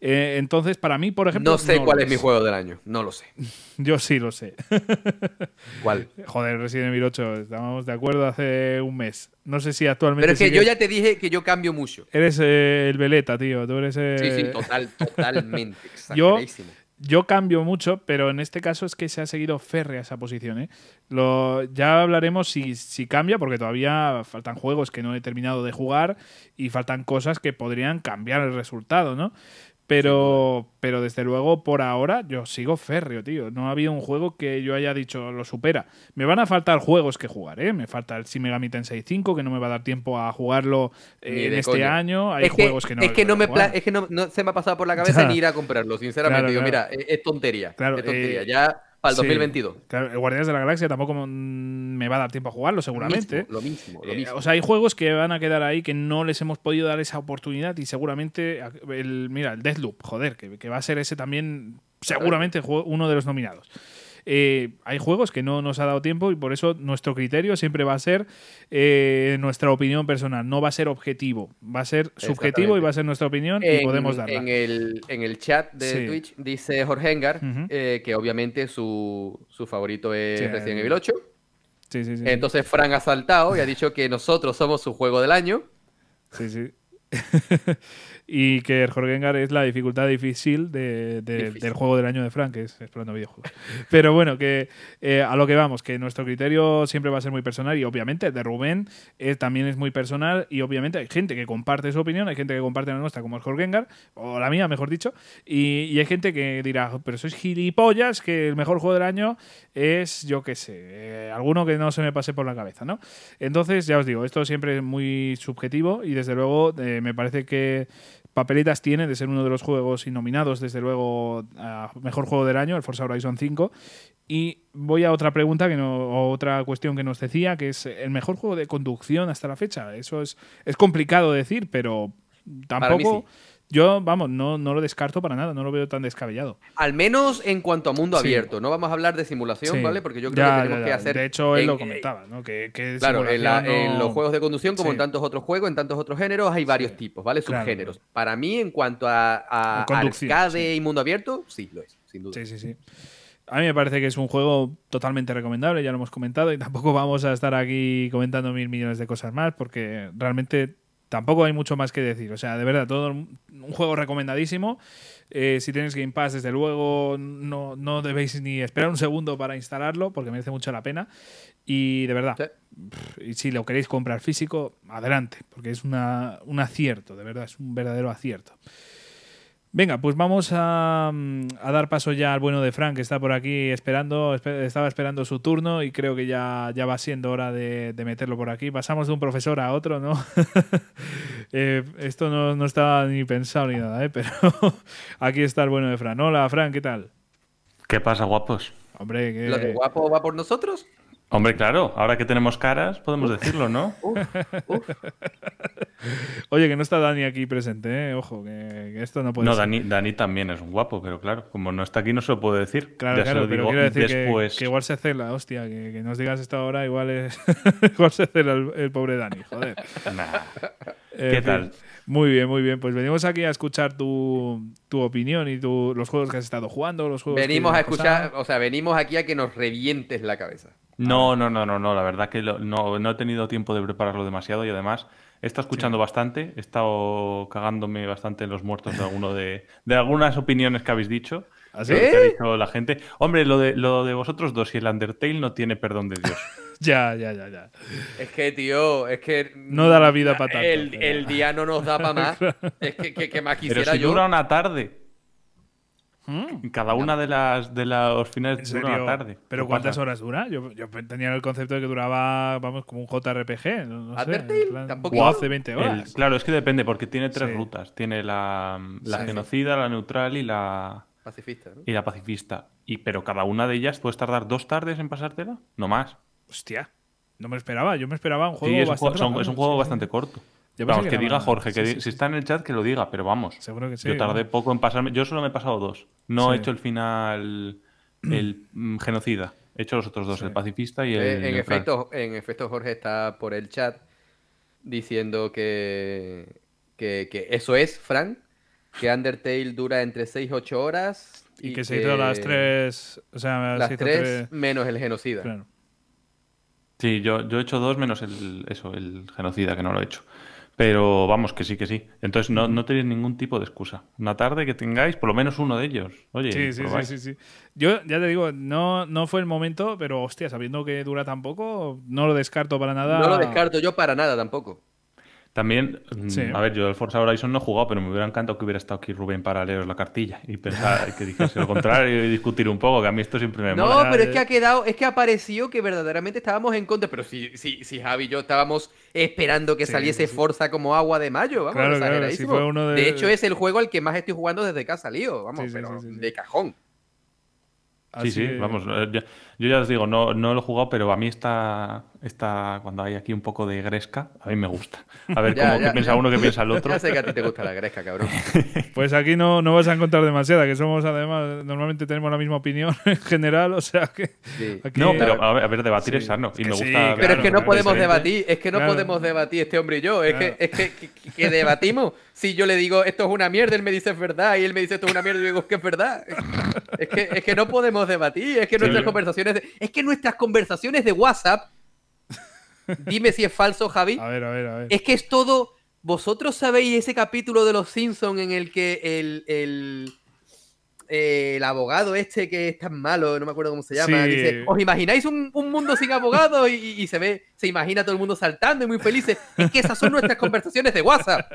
Eh, entonces, para mí, por ejemplo. No sé cuál es mi juego del año. No lo sé. Yo sí lo sé. ¿Cuál? Joder, Resident Evil 8, estábamos de acuerdo hace un mes. No sé si actualmente. Pero es que sigues- yo ya te dije que yo cambio mucho. Eres eh, el veleta, tío. Tú eres. Sí, sí, total, totalmente. Yo-. Yo cambio mucho, pero en este caso es que se ha seguido férrea esa posición. ¿eh? Lo, ya hablaremos si, si cambia, porque todavía faltan juegos que no he terminado de jugar y faltan cosas que podrían cambiar el resultado, ¿no? Pero, pero desde luego, por ahora, yo sigo férreo, tío. No ha habido un juego que yo haya dicho lo supera. Me van a faltar juegos que jugar, ¿eh? Me falta el Shin Megami Tensei 5, que no me va a dar tiempo a jugarlo eh, en este coña. año. Hay es juegos que no es que no me es que no, no se me ha pasado por la cabeza Ya. ni ir a comprarlo, sinceramente. Claro, Digo, claro. mira, es, es tontería. Claro, es tontería. eh, ya para el Sí. 2022. Claro, el Guardianes de la Galaxia tampoco me va a dar tiempo a jugarlo, seguramente. Lo mismo, lo Eh, mismo. o sea, hay juegos que van a quedar ahí que no les hemos podido dar esa oportunidad y seguramente, el, mira, el Deathloop, joder, que, que va a ser ese también, seguramente, uno de los nominados. Eh, hay juegos que no nos ha dado tiempo y por eso nuestro criterio siempre va a ser eh, nuestra opinión personal, no va a ser objetivo, va a ser subjetivo y va a ser nuestra opinión y podemos darla. en el, en el chat de Sí. Twitch dice Jorge Engar eh, que obviamente su, su favorito es Sí, Resident Evil 8. Sí, sí, sí. Entonces Fran ha saltado y ha dicho que nosotros somos su juego del año. Sí, sí. y que el Jorgengar es la dificultad difícil, de- de- Difícil. del juego del año de Frank, que es explorando videojuegos. Pero bueno, que eh, a lo que vamos, que nuestro criterio siempre va a ser muy personal y obviamente de Rubén eh, también es muy personal y obviamente hay gente que comparte su opinión, hay gente que comparte la nuestra como el Jorgengar, o la mía, mejor dicho, y, y hay gente que dirá, pero sois gilipollas, que el mejor juego del año es, yo qué sé, eh, alguno que no se me pase por la cabeza, ¿no? Entonces, ya os digo, esto siempre es muy subjetivo y desde luego eh, me parece que papeletas tiene de ser uno de los juegos nominados, desde luego, a mejor juego del año, el Forza Horizon 5. Y voy a otra pregunta, que no, o otra cuestión que nos decía, que es el mejor juego de conducción hasta la fecha. Eso es, es complicado decir, pero tampoco. sí. Yo, vamos, no, no lo descarto para nada, no lo veo tan descabellado. Al menos en cuanto a mundo Sí. abierto. No vamos a hablar de simulación, Sí. ¿vale? Porque yo creo Ya, que tenemos ya, que hacer. De hecho, él en- lo comentaba, ¿no? Que, que Claro, en, la- los juegos de conducción, como Sí. en tantos otros juegos, en tantos otros géneros, hay varios tipos, ¿vale? Claro. Subgéneros. Para mí, en cuanto a, a arcade y mundo abierto, sí, lo es, sin duda. Sí, sí, sí. A mí me parece que es un juego totalmente recomendable, ya lo hemos comentado, y tampoco vamos a estar aquí comentando mil millones de cosas más, porque realmente tampoco hay mucho más que decir. O sea, de verdad, todo un juego recomendadísimo. Eh, si tenéis Game Pass, desde luego, no, no debéis ni esperar un segundo para instalarlo, porque merece mucho la pena. Y de verdad, Sí. y si lo queréis comprar físico, adelante, porque es una, un acierto, de verdad, es un verdadero acierto. Venga, pues vamos a, mm, a dar paso ya al bueno de Frank, que está por aquí esperando, espe- estaba esperando su turno y creo que ya, ya va siendo hora de, de meterlo por aquí. Pasamos de un profesor a otro, ¿no? Eh, esto no, no estaba ni pensado ni nada, ¿eh? Pero aquí está el bueno de Fran. Hola, Fran, ¿qué tal? ¿Qué pasa, guapos? Hombre, que... ¿Lo de guapo va por nosotros? Hombre, claro, ahora que tenemos caras, podemos decirlo, ¿no? Uf, uf. Oye, que no está Dani aquí presente, ¿eh? Ojo, que, que esto no puede No, ser. Dani, Dani también es un guapo, pero claro, como no está aquí no se lo puedo decir. Claro, Ya se claro, lo pero digo quiero decir que- después. que, igual se cela, hostia, que, que nos digas esto ahora, igual es igual se cela el, el pobre Dani, joder. Nah. ¿Qué tal? Muy bien, muy bien. Pues venimos aquí a escuchar tu, tu opinión y tu, los juegos que has estado jugando, los juegos que Venimos a escuchar, pasado. o sea, venimos aquí a que nos revientes la cabeza. No, no, no, no, no, la verdad que lo- no, no he tenido tiempo de prepararlo demasiado y además he estado escuchando bastante, he estado cagándome bastante en los muertos de alguno de, de algunas opiniones que habéis dicho. ¿Ah, sí? que ha dicho la gente. Hombre, lo de, lo de vosotros dos y el Undertale no tiene perdón de Dios. Ya, ya, ya, ya. Es que, tío, es que. No da la vida pa' tanto, El, pero- el día no nos da para más. Es que, que, que más Pero quisiera si yo. dura una tarde. ¿Mm? Cada una de las de los ¿En finales dura serio? una tarde. ¿Pero ¿Qué cuántas pasa? horas dura? Yo, yo tenía el concepto de que duraba, vamos, como un JRPG. No, no sé, ¿Tampoco? 12, 20 El- horas. claro, es que depende, porque tiene tres Sí. rutas. Tiene la, la Sí. genocida, la neutral y la, Pacifista, ¿no? y la pacifista. Y, pero cada una de ellas puedes tardar dos tardes en pasártela, no más. Hostia, no me esperaba. Yo me esperaba un juego Sí, es un bastante juego, son- es un juego sí, sí. bastante corto. Yo Vamos, que diga Jorge, que sí, di- sí, si sí. está en el chat que lo diga, pero vamos. Seguro que sí. Yo tardé ¿no? poco en pasarme. Yo solo me he pasado dos. No Sí. he hecho el final, el mm, genocida. He hecho los otros dos, Sí. el pacifista y el. Eh, en, neutral. efecto, en efecto, Jorge está por el chat diciendo que, que, que eso es, Frank, que Undertale dura entre 6 y 8 horas. Y, que se hizo las tres. O sea, Las se hizo 3 tres- menos el genocida. Claro. Sí, yo, yo he hecho dos menos el, eso, el genocida, que no lo he hecho. Pero vamos, que sí, que sí. Entonces no, no tenéis ningún tipo de excusa. Una tarde que tengáis, por lo menos uno de ellos. Oye, Sí, sí, sí, sí, sí. Yo ya te digo, no, no fue el momento, pero hostia, sabiendo que dura tan poco, no lo descarto para nada. No lo descarto yo para nada tampoco. También, mm, Sí. a ver, yo el Forza Horizon no he jugado, pero me hubiera encantado que hubiera estado aquí Rubén para leeros la cartilla y pensar que dijese lo contrario y discutir un poco, que a mí esto siempre me No, mola. pero es que ha quedado, es que apareció que verdaderamente estábamos en contra. Pero si, si, si Javi y yo estábamos esperando que Sí, saliese sí. Forza como agua de mayo, vamos, Claro, claro, exageradísimo. si fue uno de- de... hecho, es el juego al que más estoy jugando desde que ha salido, vamos, pero de cajón. Sí, Así sí, que- vamos. eh, Yo, Yo ya os digo, no, no lo he jugado, pero a mí está, está cuando hay aquí un poco de gresca, a mí me gusta. A ver Ya, cómo ya, qué piensa ya. uno, qué piensa el otro. Ya sé que a ti te gusta la gresca, cabrón. Pues aquí no, no vas a encontrar demasiada, que somos además, normalmente tenemos la misma opinión en general, o sea que. Sí. aquí- No, pero a ver, a ver, debatir Sí, es sano. Y que me sí, gusta. claro, Pero es que no podemos diferente. debatir, es que no Claro. podemos debatir este hombre y yo. Es Claro. que, es que, que- que debatimos. Si yo le digo esto es una mierda, él me dice es verdad, y él me dice esto es una mierda, y yo digo que es verdad. Es que, es que no podemos debatir, es que nuestras Sí. conversaciones de, es que nuestras conversaciones de WhatsApp, dime si es falso, Javi, A ver, a ver, a ver. es que es todo. ¿Vosotros sabéis ese capítulo de Los Simpsons en el que el, el, eh, el abogado este que es tan malo, no me acuerdo cómo se llama, Sí. dice, ¿os imagináis un, un mundo sin abogados? Y, se ve, se imagina todo el mundo saltando y muy felices. Es que esas son nuestras conversaciones de WhatsApp.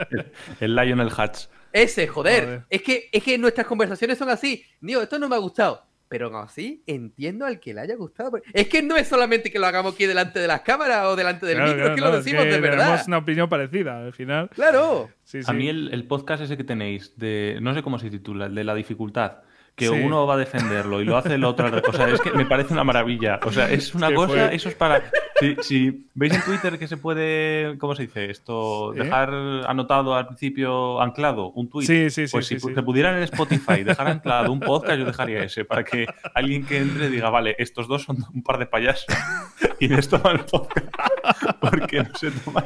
El Lionel Hutch. Ese, joder. Joder. Es que, es que nuestras conversaciones son así. Digo, esto no me ha gustado. Pero aún así, entiendo al que le haya gustado. Es que no es solamente que lo hagamos aquí delante de las cámaras o delante del Claro, micro, claro, es que no, lo decimos de verdad. Tenemos una opinión parecida al final. Claro. Sí, sí. A mí el, el podcast ese que tenéis, de no sé cómo se titula, el de la dificultad, que Sí. uno va a defenderlo y lo hace el otro. O sea, es que me parece una maravilla. O sea, es una cosa, fue- eso es para. Si, si veis en Twitter que se puede, ¿cómo se dice? Esto, dejar anotado al principio, anclado, un tweet. Sí, sí, sí, Pues sí, si sí. se pudieran en Spotify dejar anclado un podcast, yo dejaría ese, para que alguien que entre diga, vale, estos dos son un par de payasos y les toman el podcast. Porque no se toman.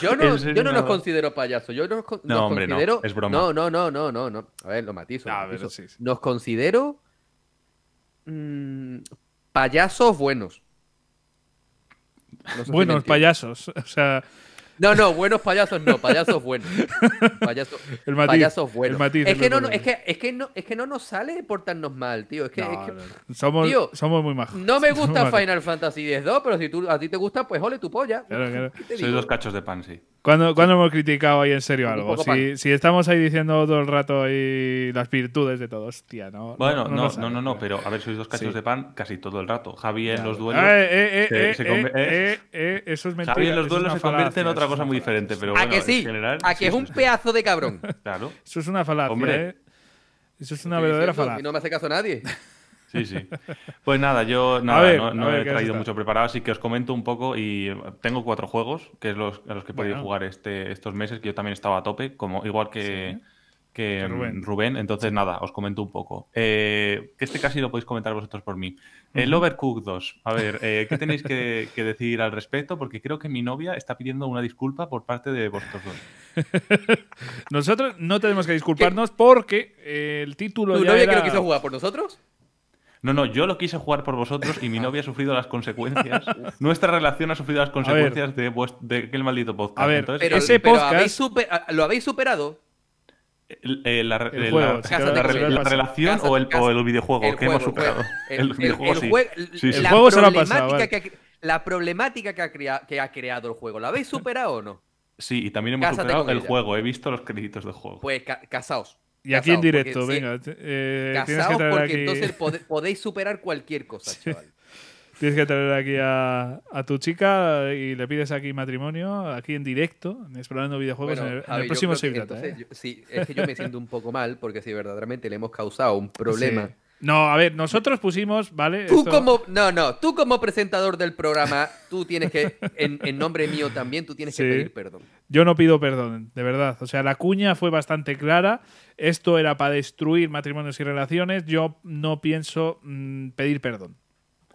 Yo no, yo no nos no. considero payasos, yo con- No, nos hombre, no, considero... es broma. No, no, no, no, no, no. A ver, lo matizo. lo A ver, matizo. sí, sí. Nos considero mm, payasos buenos. No sé si Buenos entiendes. payasos. O sea, No, no, buenos payasos no, payasos buenos. Payasos, El matiz, payasos buenos. el matiz es, que no, es, que, es, que no, es que no nos sale portarnos mal, tío. Es que, no, es que- no, no. Somos, Tío, somos muy majos. no me Somos gusta majos. Final Fantasy X-2, pero si tú, a ti te gusta, pues ole tu polla. Claro, dos cachos de pan, sí. ¿Cuándo, cuándo hemos criticado ahí en serio algo? Si, si estamos ahí diciendo todo el rato ahí las virtudes de todo, hostia, no. Bueno, no, no, sale, no, no, pero a ver, sois dos cachos Sí. de pan casi todo el rato. Javi en los duelos. Eh, eh, se- eh, se conve- eso es mentira. Javi en los duelos se convierte en otra cosa muy diferente, pero ¿A bueno, que sí? en general. ¿A que sí, es un sí. pedazo de cabrón? Claro, Eso es una falacia, Hombre. ¿eh? Eso es una verdadera falacia. Y no me hace caso nadie. sí, sí. Pues nada, yo nada, ver, no, a no ver, he ¿qué has traído mucho preparado, así que os comento un poco y eh, tengo cuatro juegos, que es los a los que he podido Bueno. jugar este, estos meses, que yo también estaba a tope, como igual que, que Que Rubén. Rubén. Entonces, nada, os comento un poco. Eh, que este casi lo podéis comentar vosotros por mí. El Overcooked 2. A ver, eh, ¿qué tenéis que, que decir al respecto? Porque creo que mi novia está pidiendo una disculpa por parte de vosotros dos. Nosotros no tenemos que disculparnos porque eh, el título ¿Tu ya novia era... que no quiso jugar por nosotros? No, no, yo lo quise jugar por vosotros y mi novia ha sufrido las consecuencias. Nuestra relación ha sufrido las consecuencias de, vuest- de aquel maldito podcast. A ver, Entonces, Pero, Ese pero podcast- habéis super- a- ¿lo habéis superado? el- la, El juego, relación o, el, o cásate. el videojuego El que juego, hemos juego. superado. El, El, el- videojuego sí. jue- Sí, sí. Juego se lo ha pasado, problemática vale. que ha cre- La problemática que ha, crea- que ha creado el juego, ¿la habéis superado o no? Sí, y también hemos Cásate superado el ella. juego. He visto los créditos del juego. Pues ca- casaos. Y aquí en directo, porque venga. te- eh, que traer porque aquí, entonces pode- podéis superar cualquier cosa, chaval. tienes que traer aquí a, a tu chica y le pides aquí matrimonio, aquí en directo, explorando videojuegos Bueno, en el, en el próximo entonces ¿eh? sí, es que yo me siento un poco mal porque si verdaderamente le hemos causado un problema. Sí. No, a ver, nosotros pusimos, ¿vale? Tú Esto- como, no, no, tú como presentador del programa, tú tienes que, en, en nombre mío también, tú tienes Sí. que pedir perdón. Yo no pido perdón, de verdad. O sea, la cuña fue bastante clara. Esto era para destruir matrimonios y relaciones. Yo no pienso mm, pedir perdón.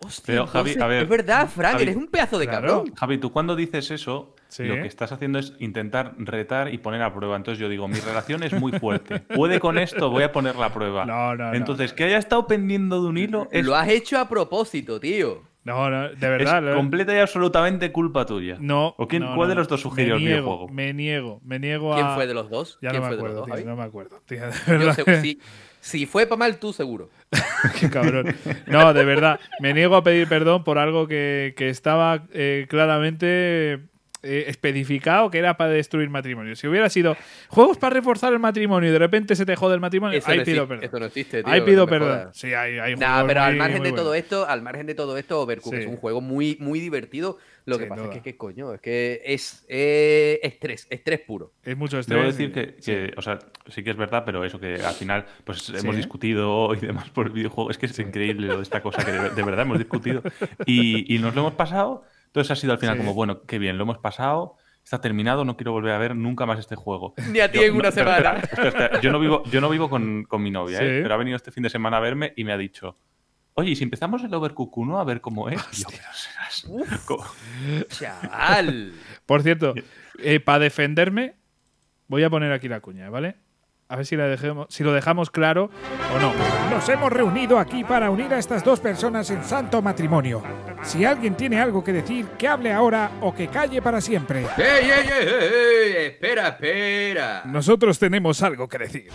Hostia, Pero, Javi, entonces, a ver, es verdad, Frank, Javi, eres un pedazo de claro. cabrón. Javi, tú cuando dices eso, Sí. lo que estás haciendo es intentar retar y poner a prueba. Entonces yo digo, mi relación es muy fuerte. Puede con esto, voy a ponerla a prueba. No, no, no. Entonces, que haya estado pendiendo de un hilo es, Lo has hecho a propósito, tío. No, no, de es verdad. lo- completa y absolutamente culpa tuya. No. ¿O quién, no, cuál no. de los dos sugirió el videojuego? Me niego, me niego a. ¿Quién fue de los dos? Ya ¿Quién no me fue de los acuerdo, dos, tío, Javi? no me acuerdo. tío, de verdad. sé- si, si fue para mal, tú seguro. Qué cabrón. No, de verdad. Me niego a pedir perdón por algo que, que estaba eh, claramente eh, especificado que era para destruir matrimonio. Si hubiera sido juegos para reforzar el matrimonio y de repente se te jode el matrimonio, Eso ahí no pido perdón. Esto no existe, tío. ahí pido perdón. Sí, hay, hay Nah, juegos pero al margen muy de todo esto, al margen de todo esto, Overcooked Sí. es un juego muy, muy divertido. Lo que Sin pasa duda. es que, ¿qué coño? Es que es eh, estrés, estrés puro. Es mucho estrés. Debo decir que, que, o sea, sí que es verdad, pero eso que al final, pues hemos Sí. discutido y demás por el videojuego. Es que es increíble lo de esta cosa que de, de verdad hemos discutido. Y, y nos lo hemos pasado. Entonces ha sido al final Sí. como, bueno, qué bien, lo hemos pasado. Está terminado, no quiero volver a ver nunca más este juego. Ni a ti Yo- en una no, semana. espera, espera, espera. Yo no vivo, yo no vivo con, con mi novia, Sí. ¿eh? pero ha venido este fin de semana a verme y me ha dicho, oye, ¿y si empezamos el Overcooked 1 a ver cómo es? Yo, Chaval. Por cierto, para defenderme, voy a poner aquí la cuña, ¿vale? A ver si, la dejemos, si lo dejamos claro o no. Nos hemos reunido aquí para unir a estas dos personas en santo matrimonio. Si alguien tiene algo que decir, que hable ahora o que calle para siempre. ¡Ey, ey, ey, ey, ey! Espera, espera. Nosotros tenemos algo que decir.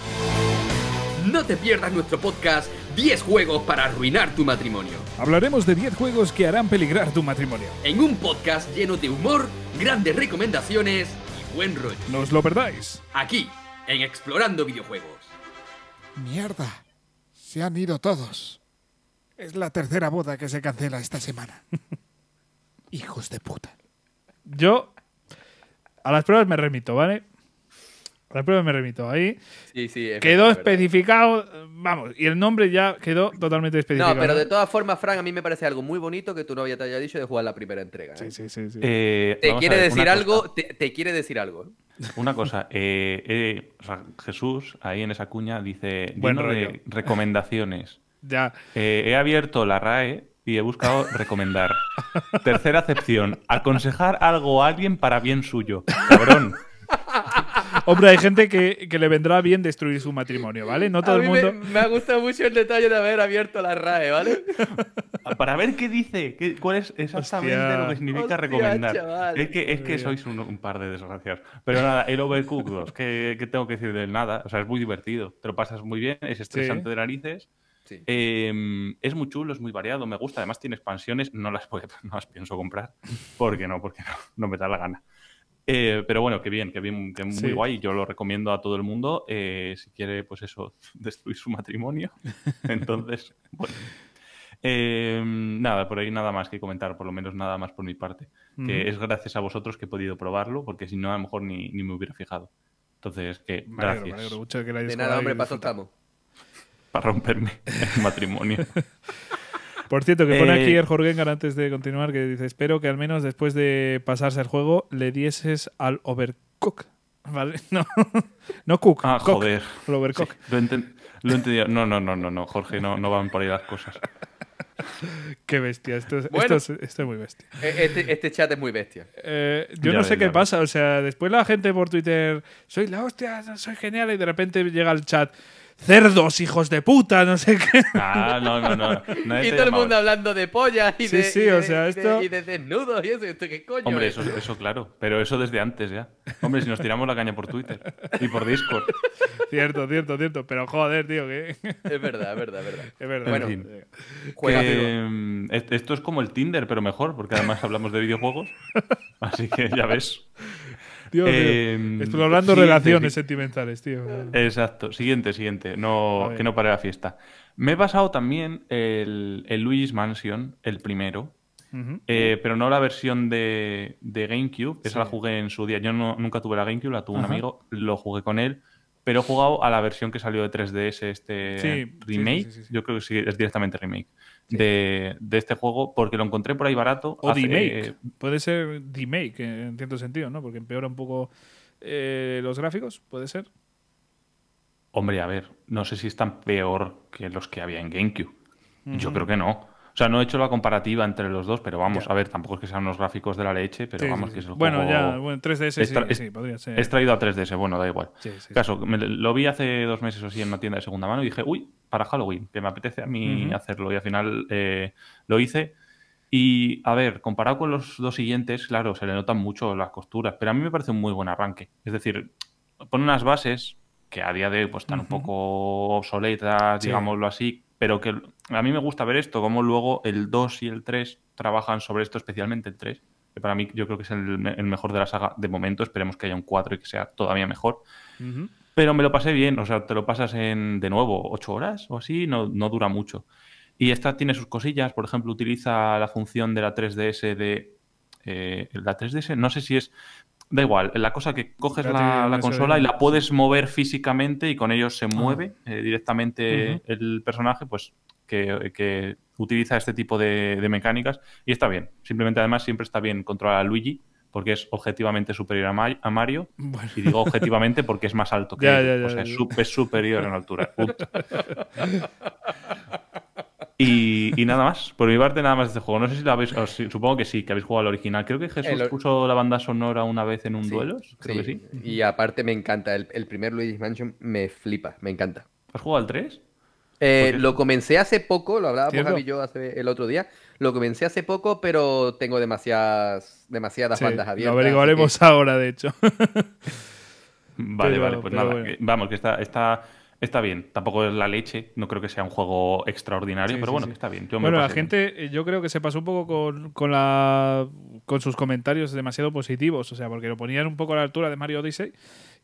No te pierdas nuestro podcast 10 juegos para arruinar tu matrimonio. Hablaremos de 10 juegos que harán peligrar tu matrimonio. En un podcast lleno de humor, grandes recomendaciones y buen rollo. No os lo perdáis. Aquí, en Explorando Videojuegos. Mierda. Se han ido todos. Es la tercera boda que se cancela esta semana. Hijos de puta. Yo a las pruebas me remito, ¿vale? A las pruebas me remito. Ahí Sí, sí. es quedó verdad, es verdad. especificado, vamos, y el nombre ya quedó totalmente especificado. No, pero de todas formas, Frank, a mí me parece algo muy bonito que tu novia te haya dicho de jugar la primera entrega. ¿eh? Sí, sí, sí. sí. Eh, Te quiere ver, decir algo, te, te quiere decir algo. Una cosa, eh, eh, o sea, Jesús ahí en esa cuña dice Buen lleno rollo. de recomendaciones. Ya. Eh, he abierto la RAE y he buscado recomendar. Tercera acepción, aconsejar algo a alguien para bien suyo. Cabrón. Hombre, hay gente que, que le vendrá bien destruir su matrimonio, ¿vale? No todo A el mí mundo. Me, ha gustado mucho el detalle de haber abierto la RAE, ¿vale? Para ver qué dice, qué- cuál es exactamente Hostia. lo que significa Hostia, recomendar. chaval. Es que, es que sois un, un par de desgraciados. Pero nada, el Overcooked 2, ¿qué, qué tengo que decir del nada? O sea, es muy divertido, te lo pasas muy bien, es estresante de narices. Sí. Eh, es muy chulo, es muy variado, me gusta. Además, tiene expansiones, no las, puedo- no las pienso comprar. ¿Por qué no? Porque no, no me da la gana. Eh, pero bueno, qué bien, qué bien, que muy Sí. guay. Yo lo recomiendo a todo el mundo. eh, si quiere, pues eso, destruir su matrimonio. Entonces, bueno. Eh, nada, por ahí nada más que comentar, por lo menos nada más por mi parte. Que es gracias a vosotros que he podido probarlo, porque si no, a lo mejor ni, ni me hubiera fijado. Entonces, que Me alegro, me gracias alegro mucho de que la De nada, hombre, estamos. para romperme el matrimonio. Por cierto, que pone Eh, aquí el Jorgengar antes de continuar que dice: Espero que al menos después de pasarse el juego le dieses al Overcook. ¿Vale? No, no Cook. Ah, joder. el Overcook. Sí, lo, he enten- lo. No, no, no, no, no, Jorge, no, no van por ahí las cosas. Qué bestia. Esto es, Bueno. esto es- esto es muy bestia. E- Este, este chat es muy bestia. Eh, yo Ya no sé ves, qué pasa. O sea, después la gente por Twitter, soy la hostia, soy genial, y de repente llega el chat, cerdos, hijos de puta, no sé qué. Ah, no, no, no. nadie Y todo el mundo hablando de pollas y Sí, de, sí, y de- o sea, esto- y de desnudos y eso. ¿Esto qué coño Hombre, es? eso, eso claro. Pero eso desde antes ya. Hombre, si nos tiramos la caña por Twitter y por Discord. cierto, cierto, cierto. Pero joder, tío, que Es verdad, es verdad, es verdad. es verdad. Bueno, fin. Juega, Que, est- esto es como el Tinder, pero mejor, porque además hablamos de videojuegos. Así que ya ves. Eh, Explorando siguiente, relaciones sentimentales, tío. Exacto. Siguiente, siguiente. No, que no pare la fiesta. Me he pasado también el, el Luigi's Mansion, el primero. Eh, pero no la versión de, de GameCube. Esa Sí. la jugué en su día. Yo no- nunca tuve la GameCube, la tuvo un amigo. Lo jugué con él. Pero he jugado a la versión que salió de 3DS, este Sí, remake. sí. Yo creo que sí, es directamente remake. De, de este juego, porque lo encontré por ahí barato. O hace- remake. Puede ser remake, en cierto sentido, ¿no? Porque empeora un poco eh, los gráficos, puede ser. Hombre, a ver, no sé si están peor que los que había en GameCube. Yo creo que no. O sea, no he hecho la comparativa entre los dos, pero vamos, Ya. a ver, tampoco es que sean unos gráficos de la leche, pero Sí, vamos, sí, que es el Bueno, juego- ya, bueno, 3DS Extra- sí, es- sí, podría ser. Es traído a 3DS, bueno, da igual. Caso, me- lo vi hace dos meses o así en una tienda de segunda mano y dije, uy, para Halloween, que me apetece a mí hacerlo. Y al final eh, lo hice. Y a ver, comparado con los dos siguientes, claro, se le notan mucho las costuras, pero a mí me parece un muy buen arranque. Es decir, pone unas bases que a día de hoy pues, están un poco obsoletas, digámoslo así, pero que a mí me gusta ver esto, cómo luego el 2 y el 3 trabajan sobre esto, especialmente el 3, que para mí yo creo que es el, me- el mejor de la saga de momento. Esperemos que haya un 4 y que sea todavía mejor. Pero me lo pasé bien, o sea, te lo pasas en, de nuevo, 8 horas o así, no, no dura mucho. Y esta tiene sus cosillas, por ejemplo, utiliza la función de la 3DS de... eh, la 3DS, no sé si es... Da igual, la cosa que coges la, consola y la puedes mover físicamente y con ello se mueve eh, directamente el personaje, pues que, que utiliza este tipo de, de mecánicas y está bien. Simplemente además siempre está bien controlar a Luigi porque es objetivamente superior a, Ma- a Mario Bueno. y digo objetivamente porque es más alto que Ya, él. ya, ya, o sea, es superior en altura. Y, y nada más. Por mi parte, nada más de este juego. No sé si lo habéis. supongo que sí, que habéis jugado al original. Creo que Jesús El puso la banda sonora una vez en un Sí, duelo. Creo sí. que sí. Y aparte me encanta. El, el primer Luigi's Mansion me flipa, me encanta. ¿Has jugado al 3? Eh, Porque- lo comencé hace poco, lo hablábamos. Javi y yo hace, el otro día. Lo comencé hace poco, pero tengo demasiadas, demasiadas Sí, bandas lo abiertas. así averiguaremos que- ahora, de hecho. Vale, Pero- vale, pues nada. bueno. que- vamos, que está, está, está bien. Tampoco es la leche. No creo que sea un juego extraordinario, Sí, pero sí, bueno, sí. está bien. Yo Bueno, la bien. gente, eh, yo creo que se pasó un poco con, con, la, con sus comentarios demasiado positivos, o sea, porque lo ponían un poco a la altura de Mario Odyssey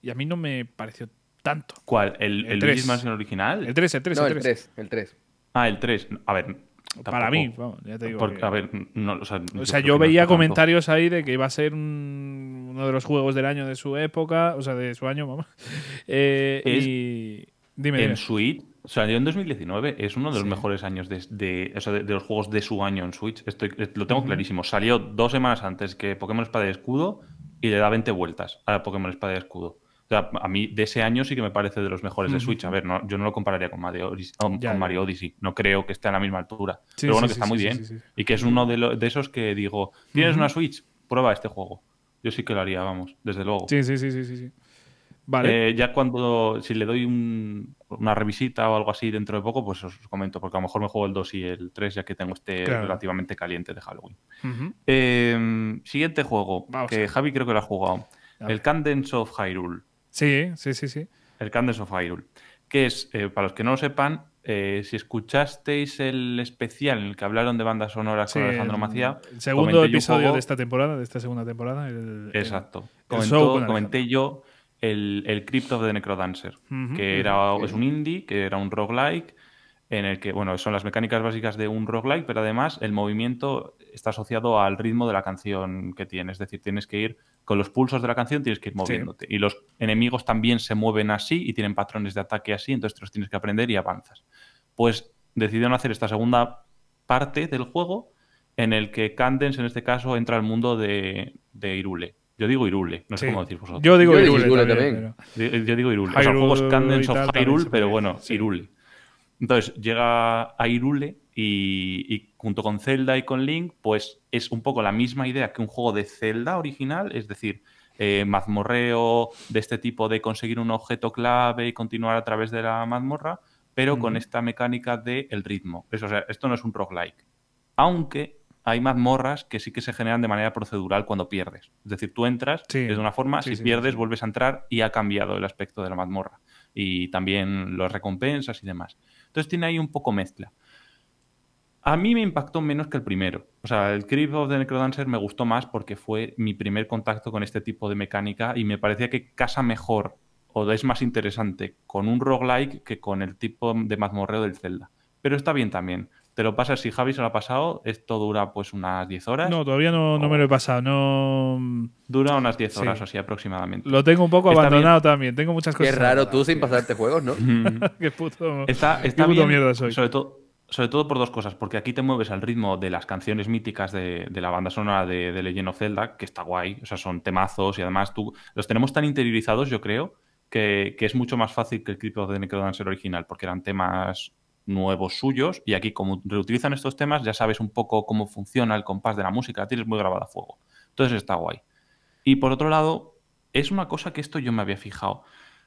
y a mí no me pareció tanto. ¿Cuál? ¿El, El el, tres. Luigi's Mansion original? El 3, el 3, No, el el 3. 3, el 3. Ah, el 3. A ver. Para mí, vamos, ya te digo. porque, que- a ver, no, o sea, o sea, creo yo no veía comentarios ahí de que iba a ser un- uno de los juegos del año de su época, o sea, de su año, vamos. Eh, Es- y. Dime, dime. En Switch, salió en 2019, es uno de los Sí. mejores años de, de- o sea, de- de los juegos de su año en Switch. Estoy, lo tengo clarísimo. Salió dos semanas antes que Pokémon Espada y Escudo y le da 20 vueltas a Pokémon Espada y Escudo. O sea, a mí de ese año sí que me parece de los mejores de. Switch. A ver, no, yo no lo compararía con Mario, Odyssey, con Ya, ya. Mario Odyssey. No creo que esté a la misma altura. Sí, Pero bueno, sí, que está muy bien. Y que es uno de, lo- de esos que digo, ¿tienes una Switch? Prueba este juego. Yo sí que lo haría, vamos, desde luego. Sí, sí, sí, sí, sí. Vale. Eh, ya cuando, si le doy un- una revisita o algo así dentro de poco, pues os comento, porque a lo mejor me juego el 2 y el 3 ya que tengo este Claro. relativamente caliente de Halloween. Eh, siguiente juego, Vamos que. Javi creo que lo ha jugado. El Cadence of Hyrule. Sí, sí, sí, sí. El Cadence of Hyrule. Que es, eh, para los que no lo sepan, eh, si escuchasteis el especial en el que hablaron de bandas sonoras Sí, con Alejandro el- Macía, El segundo episodio juego- de esta temporada, de esta segunda temporada. el- el- Exacto. el Comentó- con comenté yo el, el Crypt of the Necrodancer, que era, es un indie, que era un roguelike, en el que, bueno, son las mecánicas básicas de un roguelike, pero además el movimiento está asociado al ritmo de la canción que tienes. Es decir, tienes que ir con los pulsos de la canción, tienes que ir moviéndote. Y los enemigos también se mueven así y tienen patrones de ataque así, entonces te los tienes que aprender y avanzas. Pues decidieron hacer esta segunda parte del juego en el que Candence, en este caso, entra al mundo de, de Irule. Yo digo Irule, no sé Sí. cómo decir vosotros. Yo digo Yo digo Irule Irule también, también. pero- Yo yo digo Irule. O sea, el juego es Hyrule Candence of Hyrule, pero bueno, sí. Irule. Entonces llega a Irule y, y junto con Zelda y con Link, pues es un poco la misma idea que un juego de Zelda original, es decir, eh, mazmorreo de este tipo de conseguir un objeto clave y continuar a través de la mazmorra, pero con esta mecánica del el ritmo. Eso, o sea, esto no es un roguelike. Aunque hay mazmorras que sí que se generan de manera procedural cuando pierdes. Es decir, tú entras Sí. de una forma, Sí, si sí, pierdes, vuelves a entrar y ha cambiado el aspecto de la mazmorra. Y también las recompensas y demás. Entonces tiene ahí un poco mezcla. A mí me impactó menos que el primero. O sea, el Crypt of the Necrodancer me gustó más porque fue mi primer contacto con este tipo de mecánica y me parecía que casa mejor o es más interesante con un roguelike que con el tipo de mazmorreo del Zelda. Pero está bien también. Te lo pasas, si Javi se lo ha pasado, esto dura pues unas 10 horas. No, todavía no, no me lo he pasado. No. Dura unas 10 Sí. horas o así aproximadamente. Lo tengo un poco Está abandonado también. Tengo muchas Qué cosas. raro tú sin pasarte juegos, ¿no? Qué puto. Está, qué está puto bien, mierda soy. Sobre todo, sobre todo por dos cosas. Porque aquí te mueves al ritmo de las canciones míticas de, de la banda sonora de, de Legend of Zelda, que está guay. O sea, son temazos y además tú los tenemos tan interiorizados, yo creo, que, que es mucho más fácil que el Crypt of the Necrodancer original, porque eran temas nuevos suyos y aquí como reutilizan estos temas ya sabes un poco cómo funciona el compás de la música, la tienes muy grabada a fuego. Entonces está guay. Y por otro lado, es una cosa que esto yo me había fijado.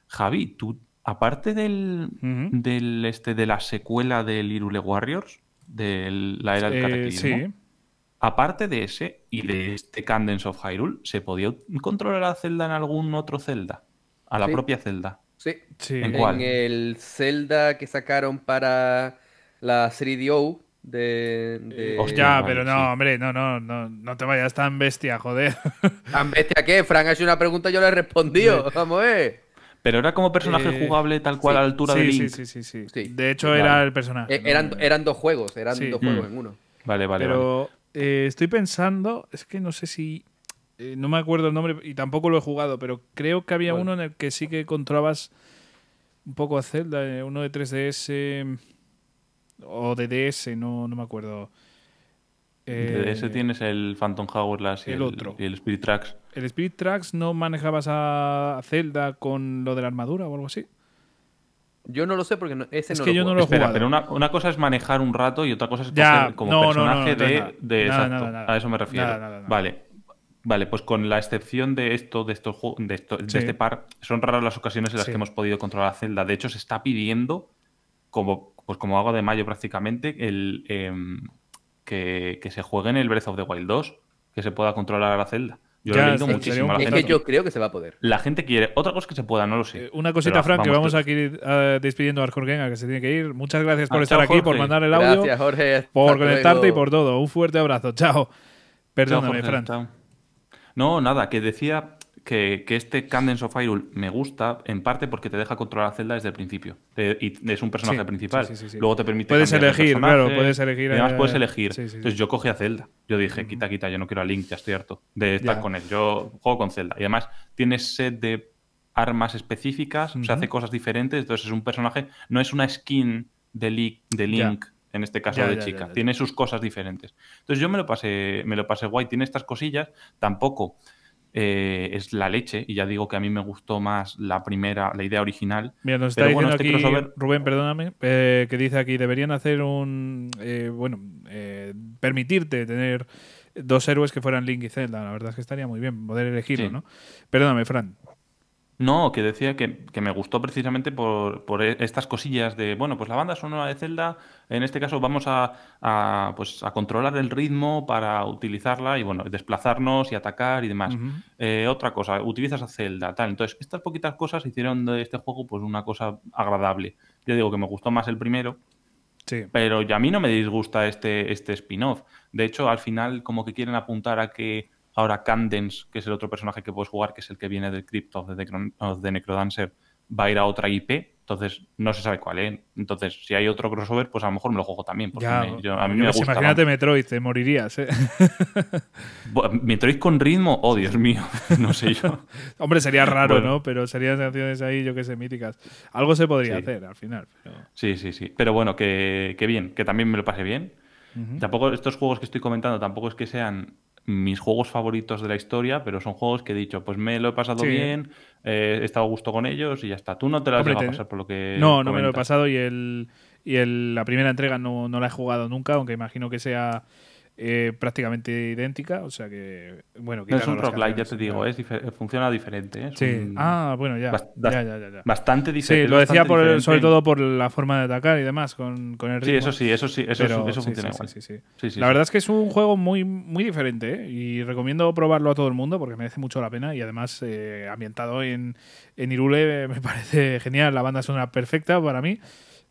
Javi, tú, aparte del, del este de la secuela del Irule Warriors, de la era del Eh, cataclismo, sí. aparte de ese y de este Cadence of Hyrule, ¿se podía controlar a Zelda en algún otro Zelda? A la Sí. propia Zelda. Sí. Sí. ¿En cuál? En el Zelda que sacaron para la 3DO De, de- Hostia, Ya, pero no, sí. hombre, no, no, no, no te vayas tan bestia, joder. ¿Tan bestia qué? Frank ha hecho una pregunta y yo le he respondido. Vamos ver. Pero era como personaje Eh, jugable tal cual sí, a la altura sí, de sí, Link. sí, sí, sí. Sí. De hecho, Vale. era el personaje. Eh, eran, eran dos juegos, eran Sí. dos juegos Mm. en uno. Vale, vale, vale. Pero eh, estoy pensando, es que no sé si. Eh, no me acuerdo el nombre y tampoco lo he jugado, pero creo que había uno en el que sí que controlabas un poco a Zelda, eh, uno de 3DS o de DS, no, no me acuerdo. De Eh, ese tienes el Phantom Hourglass y el el, otro. y el Spirit Tracks. ¿El Spirit Tracks no manejabas a Zelda con lo de la armadura o algo así? Yo no lo sé porque no- ese Es no que lo yo no lo he Espera, jugado. pero una, una cosa es manejar un rato y otra cosa es Ya, coger como no, no, no, personaje no, de, nada. de- Nada, exacto. nada, nada. A eso me refiero. Nada, nada, nada. Vale. Vale, pues con la excepción de esto, de estos juegos, de, esto- de este par, son raras las ocasiones en las Sí. que hemos podido controlar a Zelda. De hecho, se está pidiendo, como, pues como hago de mayo prácticamente, el em, que, que se juegue en el Breath of the Wild 2, que se pueda controlar a Zelda. Yo lo Ya, he leído muchísimo. La Es gente, que yo creo que se va a poder. la gente quiere. Otra cosa es que se pueda, no lo sé. Eh, Una cosita, Frank, que vamos aquí eh, despidiendo a Arjorgenga, que se tiene que ir. Muchas gracias por Ah, estar chao, aquí, por Jorge. mandar el audio, Gracias, Jorge. Hasta por conectarte y por todo. Un fuerte abrazo. Chao. Chao, Perdóname, Jorge, Fran. chao. No, nada, que decía que, que este Cadence of Hyrule me gusta en parte porque te deja controlar a Zelda desde el principio. Te- y es un personaje Sí, principal. sí, sí, sí. Luego te permite. Puedes elegir, claro, puedes elegir, además puedes elegir. Entonces yo cogí a Zelda. Yo dije, quita, quita, yo no quiero a Link, ya estoy harto de estar Ya. con él. Yo juego con Zelda. Y además tienes set de armas específicas, o Ujú. hace cosas diferentes. Entonces es un personaje, no es una skin de, Li- de Ya. En este caso Ya, de ya, chica. ya. Tiene sus cosas diferentes. Entonces yo me lo pasé, me lo pasé guay. Tiene estas cosillas. Tampoco eh, es la leche. Y ya digo que a mí me gustó más la primera, la idea original. Mira, nos está Pero bueno, diciendo este aquí crossover- Rubén, perdóname, eh, que dice aquí, deberían hacer un, eh, bueno, permitirte tener dos héroes que fueran Link y Zelda. La verdad es que estaría muy bien poder elegirlo, Sí. ¿no? Perdóname, Fran. No, que decía que, que me gustó precisamente por, por e- estas cosillas de, bueno, pues la banda sonora de Zelda, en este caso vamos a, a, pues, a controlar el ritmo para utilizarla y, bueno, desplazarnos y atacar y demás. Eh, otra cosa, utilizas a Zelda, tal. Entonces, estas poquitas cosas hicieron de este juego pues una cosa agradable. Yo digo que me gustó más el primero, Sí. pero ya a mí no me disgusta este, este spin-off. De hecho, al final como que quieren apuntar a que ahora Candence, que es el otro personaje que puedes jugar, que es el que viene del Crypt of the, Necro- of the Necrodancer, va a ir a otra IP. Entonces, no se sabe cuál es. Entonces, si hay otro crossover, pues a lo mejor me lo juego también. Porque Ya, me- yo- a mí me qué gusta. Imagínate. Metroid, te morirías, ¿eh? Metroid con ritmo, oh Dios mío, no sé yo. Hombre, sería raro, Bueno. ¿no? Pero serían canciones ahí, yo que sé, míticas. Algo se podría Sí. hacer al final. pero- Sí, sí, sí. Pero bueno, que, que bien, que también me lo pasé bien. Tampoco estos juegos que estoy comentando tampoco es que sean mis juegos favoritos de la historia, pero son juegos que he dicho, pues me lo he pasado Sí. bien, eh, he estado a gusto con ellos y ya está. Tú no te Hombre, vas a pasar por lo que No, no me lo he pasado y el y el, la primera entrega no, no la he jugado nunca, aunque imagino que sea eh, prácticamente idéntica. O sea que, bueno, No, es un roguelike, ya te digo, claro. es difer- funciona diferente. ¿eh? Es Sí. un- Ah, bueno, ya. Ya, ya, ya, ya. Bastante Sí, diferente. lo decía por el- sobre todo por la forma de atacar y demás, con, con el ritmo. Sí, eso sí, eso sí, eso, Pero eso sí, funciona sí, igual. sí, sí, sí. Sí, sí, la sí. verdad es que es un juego muy, muy diferente ¿eh? y recomiendo probarlo a todo el mundo porque merece mucho la pena y además eh, ambientado en, en Irule eh, me parece genial, la banda sonora perfecta para mí.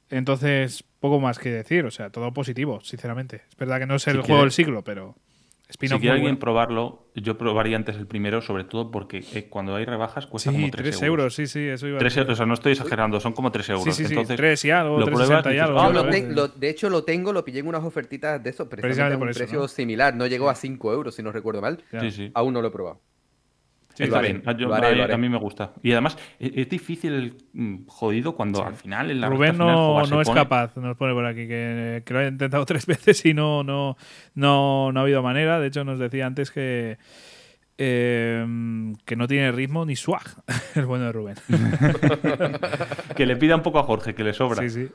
Entonces, poco más que decir, o sea, todo positivo, sinceramente. Es verdad que no es el Si juego quiere- del siglo, pero Si quiere alguien bueno. probarlo, yo probaría antes el primero, sobre todo porque eh, cuando hay rebajas cuesta Sí, como 3 3 euros. sí, sí, eso iba a Tres decir. euros, o sea, no estoy exagerando, son como 3 euros. Sí, sí, sí, Entonces, 3 y algo, lo 3,60 pruebas y y dices, algo. "Ah, Yo lo te- lo- de hecho, lo tengo, lo pillé en unas ofertitas de eso, precisamente Precisamente a un por eso, precio ¿no? similar. No llegó a 5 euros, si no recuerdo mal. Sí, sí. Aún no lo he probado. Sí, Está bien, a, yo- a- mí me gusta. Y además, e- es, difícil, el, mm, jodido, cuando al final, en la Rubén final, no, no es pone- capaz, nos pone por aquí, que, que lo ha intentado tres veces y no, no, no, no ha habido manera. De hecho, nos decía antes que, eh, que no tiene ritmo ni swag, el bueno de Rubén. Que le pida un poco a Jorge, que le sobra. Sí, sí.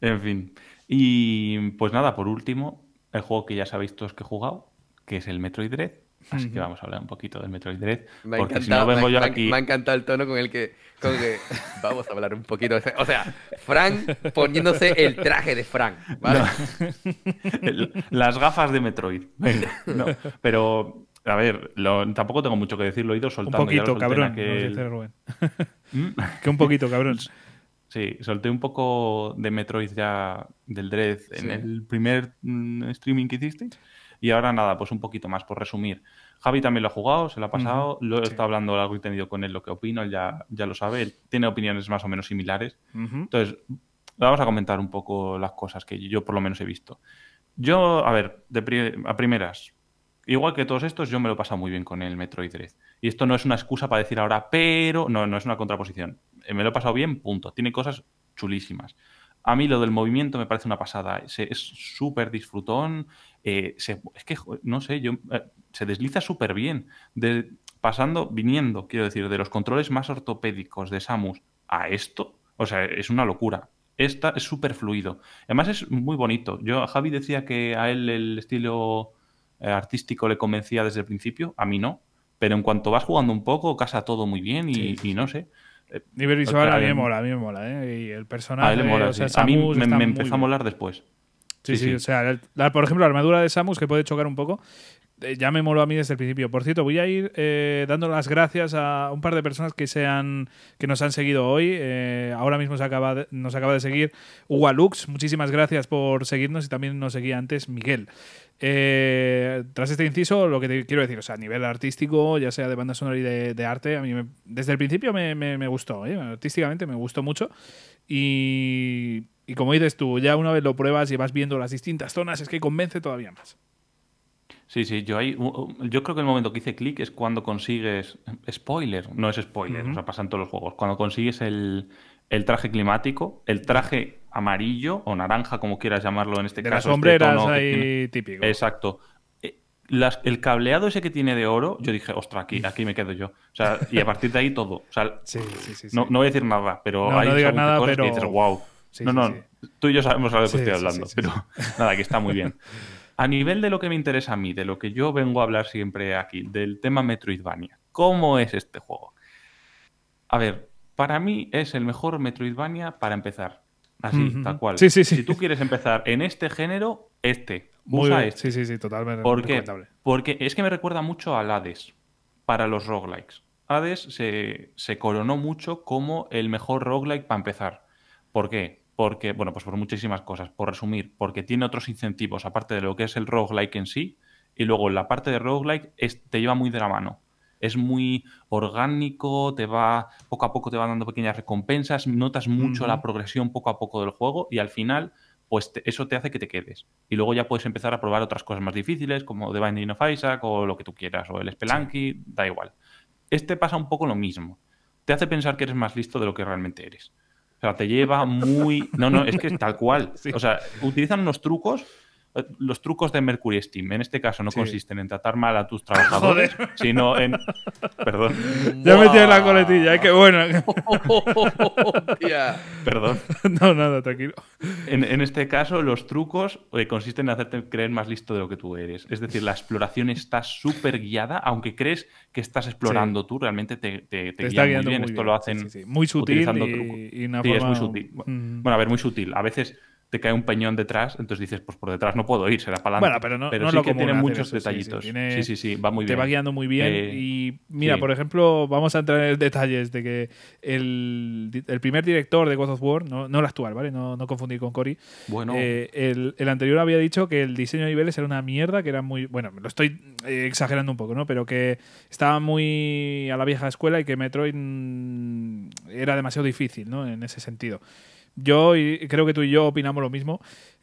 En fin. Y pues nada, por último, el juego que ya sabéis todos que he jugado, que es el Metroid Dread. Así que vamos a hablar un poquito del Metroid Dread. Me porque si encantado, no vengo me, yo aquí. me ha encantado el tono con el que, con que vamos a hablar un poquito. de- O sea, Frank poniéndose el traje de Frank. ¿vale? El- Las gafas de Metroid. Venga, no. Pero, a ver, lo- tampoco tengo mucho que decir, lo he ido Un soltando. ya lo poquito, cabrón, aquel- dice Rubén. ¿Mm? Que un poquito, cabrón. Sí, solté un poco de Metroid ya del Dread en el primer mm, streaming que hiciste. Y ahora nada, pues un poquito más, por resumir. Javi también lo ha jugado, se lo ha pasado, lo he estado hablando largo y tendido con él lo que opino, él ya, ya lo sabe, él tiene opiniones más o menos similares. Entonces, vamos a comentar un poco las cosas que yo por lo menos he visto. Yo, a ver, de pri- a primeras, igual que todos estos, yo me lo he pasado muy bien con el Metroid Dread. Y esto no es una excusa para decir ahora, pero no, no es una contraposición. Eh, Me lo he pasado bien, punto. Tiene cosas chulísimas. A mí lo del movimiento me parece una pasada. Es súper disfrutón. Eh, se- es que, no sé, yo, eh, se desliza súper bien. De, pasando, viniendo, quiero decir, de los controles más ortopédicos de Samus a esto, o sea, es una locura. Esta es súper fluido. Además es muy bonito. Yo, Javi decía que a él el estilo eh, artístico le convencía desde el principio, a mí no. Pero en cuanto vas jugando un poco, casa todo muy bien y, y no sé. Nivel visual a mí me mola, a mí me mola, ¿eh? Y el personaje. A él le mola, o sea, sí. A mí me, empezó a molar después. Sí, sí, o sea, la- por ejemplo, la armadura de Samus, que puede chocar un poco, eh, ya me moló a mí desde el principio. Por cierto, voy a ir eh, dando las gracias a un par de personas que, se han, que nos han seguido hoy. Eh, ahora mismo se acaba de- nos acaba de seguir Hugo Lux. Muchísimas gracias por seguirnos y también nos seguía antes Miguel. Eh, tras este inciso, lo que te quiero decir, o sea, a nivel artístico, ya sea de banda sonora y de, de arte, a mí me- desde el principio me, me- me gustó, ¿eh? artísticamente me gustó mucho. Y, y como dices tú, ya una vez lo pruebas y vas viendo las distintas zonas, es que convence todavía más. Sí, sí, yo, ahí, yo creo que el momento que hice clic es cuando consigues. Spoiler, no es spoiler, Ujú. o sea, pasa en todos los juegos. Cuando consigues el, el traje climático, el traje amarillo o naranja, como quieras llamarlo en este De las caso. este sombreras tono que ahí tiene- típico. Exacto. Eh, las- el cableado ese que tiene de oro, yo dije, ostras, aquí, aquí me quedo yo. O sea, y a partir de ahí todo. O sea, Sí, sí, sí. no, voy a decir nada, pero No, hay no digas nada, cosas que pero- dices, wow. Sí, no, sí, no, sí. tú y yo sabemos a lo que estoy hablando, pero nada, que está muy bien. A nivel de lo que me interesa a mí, de lo que yo vengo a hablar siempre aquí, del tema Metroidvania, ¿cómo es este juego? A ver, para mí es el mejor Metroidvania para empezar. Así, tal cual. Sí, sí, sí. Si tú quieres empezar en este género, este. Muy Usa bien. este. Sí, sí, sí, totalmente. ¿Por qué? Porque es que me recuerda mucho al Hades para los roguelikes. Hades se, se coronó mucho como el mejor roguelike para empezar. ¿Por qué? Porque, bueno, pues por muchísimas cosas. Por resumir, porque tiene otros incentivos, aparte de lo que es el roguelike en sí, y luego la parte de roguelike es, te lleva muy de la mano. Es muy orgánico, te va, poco a poco te va dando pequeñas recompensas, notas mucho la progresión poco a poco del juego y al final pues te- eso te hace que te quedes. Y luego ya puedes empezar a probar otras cosas más difíciles, como The Binding of Isaac o lo que tú quieras, o el Spelunky, da igual. Este pasa un poco lo mismo. Te hace pensar que eres más listo de lo que realmente eres. O sea, te lleva muy... No, no, es que es tal cual. Sí. O sea, utilizan unos trucos, los trucos de Mercury Steam. En este caso no Sí. consisten en tratar mal a tus trabajadores, sino en... Perdón, Ya metí en la coletilla, ¿eh? que bueno. Perdón. no, nada, tranquilo. En, en este caso, los trucos eh, consisten en hacerte creer más listo de lo que tú eres. Es decir, la exploración está súper guiada, aunque crees que estás explorando tú, realmente te, te, te Te está guían muy bien. muy Esto bien. lo hacen Sí, sí, sí. Muy sutil utilizando y- trucos. y una sí, es muy forma- sutil. Mm. Bueno, a ver, muy sutil. A veces te cae un peñón detrás, entonces dices, pues por detrás no puedo ir, será para adelante. Bueno, pero no, no es sí lo que tiene muchos eso, sí, sí, detallitos. tiene- Sí, sí, sí, va muy te bien. va guiando muy bien. Eh, y mira, por ejemplo, vamos a entrar en detalles de que el, el primer director de God of War, no, no el actual, ¿vale? No, no confundir con Cory. Bueno, eh, el, el anterior había dicho que el diseño de niveles era una mierda, que era muy. Bueno, lo estoy eh, exagerando un poco, ¿no? Pero que estaba muy a la vieja escuela y que Metroid mm, era demasiado difícil, ¿no? En ese sentido. Yo, y creo que tú y yo opinamos lo mismo.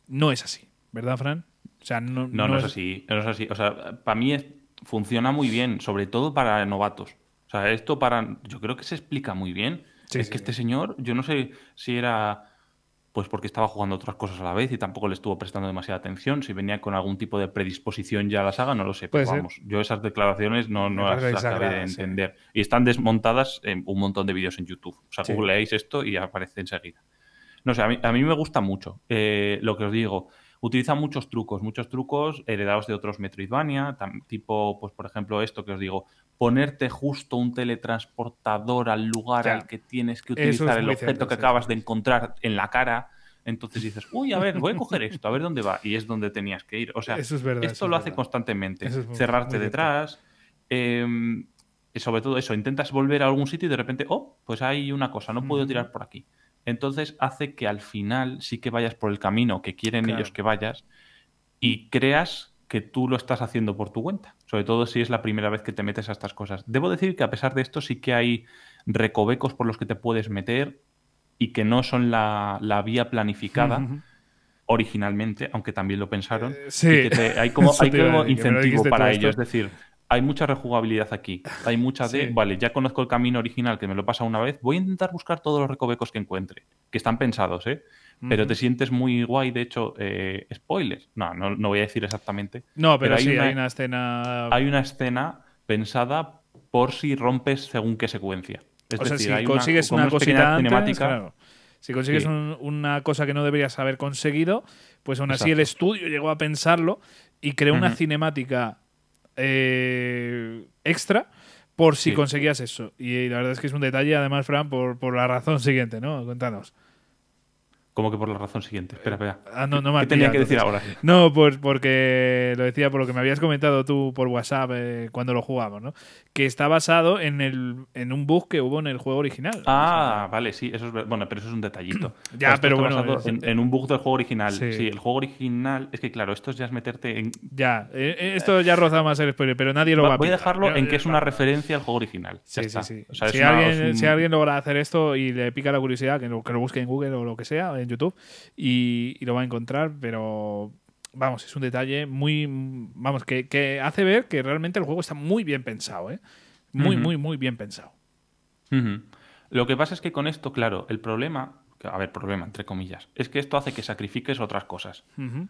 No es así, ¿verdad, Fran? O sea, no, No, no, es así, no es así. O sea, para mí es- funciona muy bien, sobre todo para novatos. O sea, esto para. Yo creo que se explica muy bien. Sí, es sí, que sí. este señor, yo no sé si era. Pues porque estaba jugando otras cosas a la vez y tampoco le estuvo prestando demasiada atención. Si venía con algún tipo de predisposición ya a la saga, no lo sé. Pero ser. vamos, yo esas declaraciones no, las acabé de entender. Y están desmontadas en un montón de vídeos en YouTube. O sea, googleáis esto y aparece enseguida. No sé, a mí, a mí me gusta mucho eh, lo que os digo. Utiliza muchos trucos, muchos trucos heredados de otros Metroidvania, tipo, pues por ejemplo, esto que os digo, ponerte justo un teletransportador al lugar Ya. al que tienes que es utilizar el objeto cierto, que sí, acabas sí, de encontrar en la cara. Entonces dices, uy, a ver, voy a coger esto, a ver dónde va. Y es donde tenías que ir. O sea, Eso es verdad, esto eso es lo hace verdad. constantemente. Eso es muy- Cerrarte muy detrás. em, y sobre todo eso, intentas volver a algún sitio y de repente, oh, pues hay una cosa, no puedo tirar por aquí. Entonces hace que al final sí que vayas por el camino que quieren Claro. ellos que vayas y creas que tú lo estás haciendo por tu cuenta. Sobre todo si es la primera vez que te metes a estas cosas. Debo decir que a pesar de esto sí que hay recovecos por los que te puedes meter y que no son la, la vía planificada originalmente, aunque también lo pensaron. Eh, sí. y que te- hay como, hay como incentivo para ello. esto. Es decir, hay mucha rejugabilidad aquí. Hay mucha de, Sí. vale, ya conozco el camino original que me lo pasa una vez, voy a intentar buscar todos los recovecos que encuentre, que están pensados, ¿eh? Pero te sientes muy guay, de hecho, eh, spoilers. No, no, no voy a decir exactamente. No, pero, hay sí, una- hay una escena. Hay una escena pensada por si rompes según qué secuencia. Es o sea, decir, si hay consigues una, cosita antes, cinemática. claro. Si consigues Sí. un- una cosa que no deberías haber conseguido, pues aún así el estudio llegó a pensarlo y creó una cinemática eh, extra por si Sí. conseguías eso. Y la verdad es que es un detalle, además, Fran, por, por la razón siguiente, ¿no? Cuéntanos. Como que por la razón siguiente. Espera, espera. Ah, no, no me ¿Qué tenía que decir ahora? No, pues porque lo decía por lo que me habías comentado tú por WhatsApp eh, cuando lo jugamos, ¿no? Que está basado en, el, en un bug que hubo en el juego original. Ah, vale, sí, eso es bueno, pero eso es un detallito. Ya, Esto pero está bueno, basado es- en, en un bug del juego original. Sí. Sí. el juego original es que claro, esto ya es meterte en. Ya, eh, eh, esto ya roza más el spoiler, pero nadie lo va, Va- a voy a dejarlo en que es una referencia al juego original. Sí, Ya sí, está. sí. O sea, es si, alguien, un- si alguien logra hacer esto y le pica la curiosidad, que lo, que lo busque en Google o lo que sea, en YouTube, y, y lo va a encontrar, pero vamos, es un detalle muy. Vamos, que, que hace ver que realmente el juego está muy bien pensado, ¿eh? Muy, muy, muy bien pensado. Lo que pasa es que con esto, claro, el problema, a ver, problema, entre comillas, es que esto hace que sacrifiques otras cosas.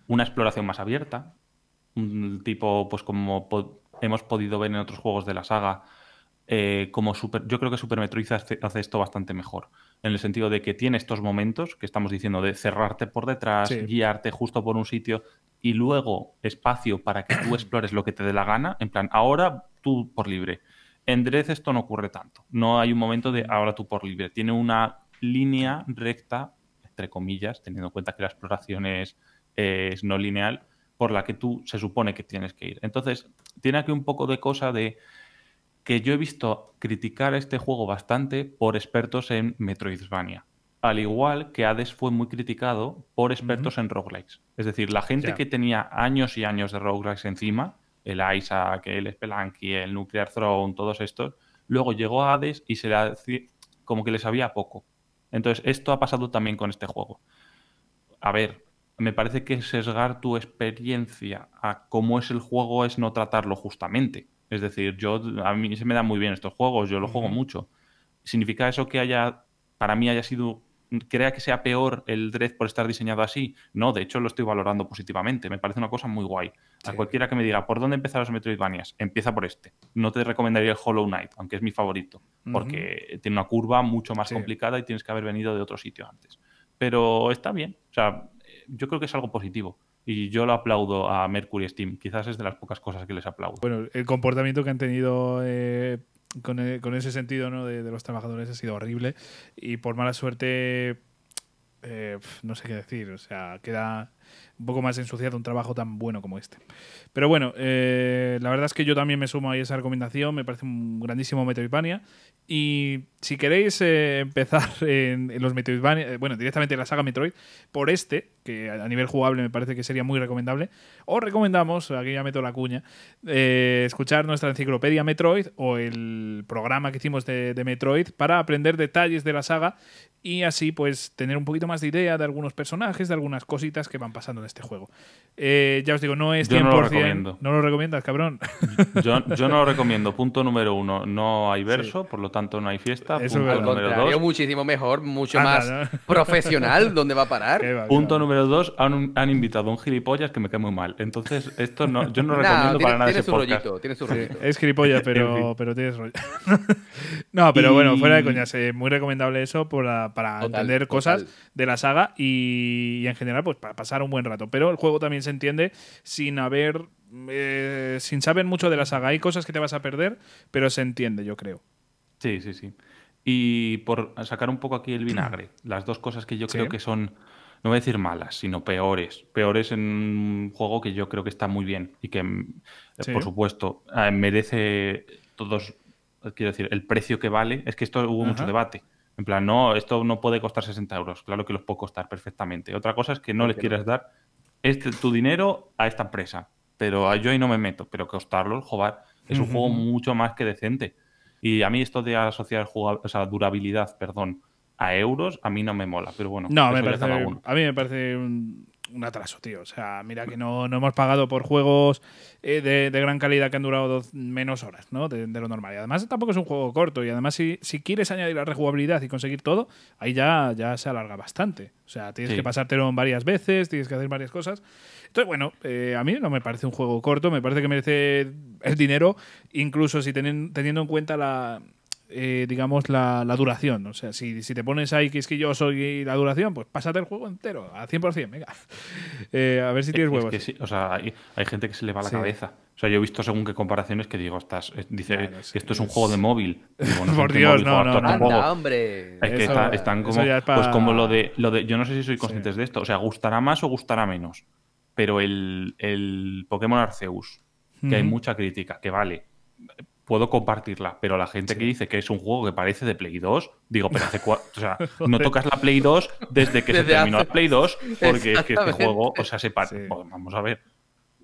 Una exploración más abierta, un tipo, pues como po- hemos podido ver en otros juegos de la saga, eh, como Super, yo creo que Super Metroid hace, hace esto bastante mejor, en el sentido de que tiene estos momentos que estamos diciendo de cerrarte por detrás, Sí. guiarte justo por un sitio y luego espacio para que tú explores lo que te dé la gana, en plan, ahora tú por libre. En Dredd esto no ocurre tanto, no hay un momento de ahora tú por libre, tiene una línea recta, entre comillas, teniendo en cuenta que la exploración es, es no lineal, por la que tú se supone que tienes que ir. Entonces, tiene aquí un poco de cosa de que yo he visto criticar este juego bastante por expertos en Metroidvania. Al igual que Hades fue muy criticado por expertos en roguelikes. Es decir, la gente que tenía años y años de roguelikes encima, el Isaac, el Spelunky, el Nuclear Throne, todos estos, luego llegó a Hades y se le hacía- como que le sabía poco. Entonces, esto ha pasado también con este juego. A ver, me parece que sesgar tu experiencia a cómo es el juego es no tratarlo justamente. Es decir, yo a mí se me dan muy bien estos juegos, yo lo juego mucho. ¿Significa eso que haya, para mí haya sido, crea que sea peor el Dread por estar diseñado así? No, de hecho lo estoy valorando positivamente, me parece una cosa muy guay. A cualquiera que me diga, ¿por dónde empezar los Metroidvanias? Empieza por este. No te recomendaría el Hollow Knight, aunque es mi favorito, porque tiene una curva mucho más Sí. complicada y tienes que haber venido de otro sitio antes. Pero está bien, o sea, yo creo que es algo positivo. Y yo lo aplaudo a Mercury Steam. Quizás es de las pocas cosas que les aplaudo. Bueno, el comportamiento que han tenido eh, con, e- con ese sentido ¿no? de, los trabajadores ha sido horrible y por mala suerte eh, no sé qué decir, o sea, queda un poco más ensuciado un trabajo tan bueno como este. Pero bueno, eh, la verdad es que yo también me sumo a esa recomendación, me parece un grandísimo Metroidvania y si queréis eh, empezar en, los Metroidvania, eh, bueno, directamente en la saga Metroid, por este, que a nivel jugable me parece que sería muy recomendable, os recomendamos, aquí ya meto la cuña, escuchar nuestra enciclopedia Metroid o el programa que hicimos de, de Metroid para aprender detalles de la saga y así pues tener un poquito más de idea de algunos personajes, de algunas cositas que van pasando este juego. Eh, ya os digo, no es 100%... Yo no lo recomiendo. ¿No lo recomiendas, cabrón? Yo, yo no lo recomiendo. Punto número uno, no hay verso, por lo tanto no hay fiesta. Eso Punto número dos, muchísimo mejor, mucho Anda, más ¿no? profesional. ¿Dónde va a parar? Va, punto número dos, han, han invitado a un gilipollas que me cae muy mal. Entonces, esto no, yo no Nah, recomiendo tiene, para nada tiene ese su podcast. rollito, tiene su rollito. Es gilipollas, En pero, fin. pero tienes rollo. no, pero bueno, Y- fuera de coñas, eh, muy recomendable eso para, para Total, entender total. cosas de la saga y, y en general, pues para pasar un buen rato. Pero el juego también se entiende sin haber. eh, sin saber mucho de la saga. Hay cosas que te vas a perder, pero se entiende, yo creo. Sí, sí, sí. Y por sacar un poco aquí el vinagre, las dos cosas que yo Sí. creo que son, no voy a decir malas, sino peores. Peores en un juego que yo creo que está muy bien y que, Sí. por supuesto, eh, merece todos, quiero decir, el precio que vale. Es que esto hubo mucho debate. En plan, no, esto no puede costar 60 euros. Claro que los puede costar perfectamente. Otra cosa es que no les quieras dar este, tu dinero a esta empresa. Pero a- yo ahí no me meto. Pero costarlo, joder, es un juego mucho más que decente. Y a mí esto de asociar o sea, durabilidad, perdón, a euros, a mí no me mola. Pero bueno, No, me parece, a mí me parece un, un atraso, tío. O sea, mira que no, no hemos pagado por juegos eh, de, de gran calidad que han durado dos- menos horas, ¿no? De, de lo normal. Y además tampoco es un juego corto. Y además si, si quieres añadir la rejugabilidad y conseguir todo, ahí ya, ya se alarga bastante. O sea, tienes Sí. que pasártelo varias veces, tienes que hacer varias cosas. Entonces, bueno, eh, a mí no me parece un juego corto, me parece que merece el dinero, incluso si teniendo en cuenta la, eh, digamos, la, la duración. O sea, si, si te pones ahí quisquilloso y la duración, pues pásate el juego entero, a 100%, venga. Eh, a ver si tienes Es huevos. que sí, o sea, hay, hay gente que se le va la Sí. cabeza. O sea, yo he visto según qué comparaciones que digo, estás, eh, dice Claro, sí, que esto es un es- juego de móvil. Digo, no sé Por Dios, móvil no, no, no. Anda, hombre. Es que Eso- está- están como, es pues como lo de, lo de, yo no sé si sois conscientes de esto, o sea, gustará más o gustará menos, pero el, el Pokémon Arceus, que hay mucha crítica, que vale, puedo compartirla, pero la gente que dice que es un juego que parece de Play 2, digo, pero hace cua- o sea, no tocas la Play 2 desde que se Desde terminó hace- la Play 2, porque es que este juego, o sea, se para, Sí. vamos a ver.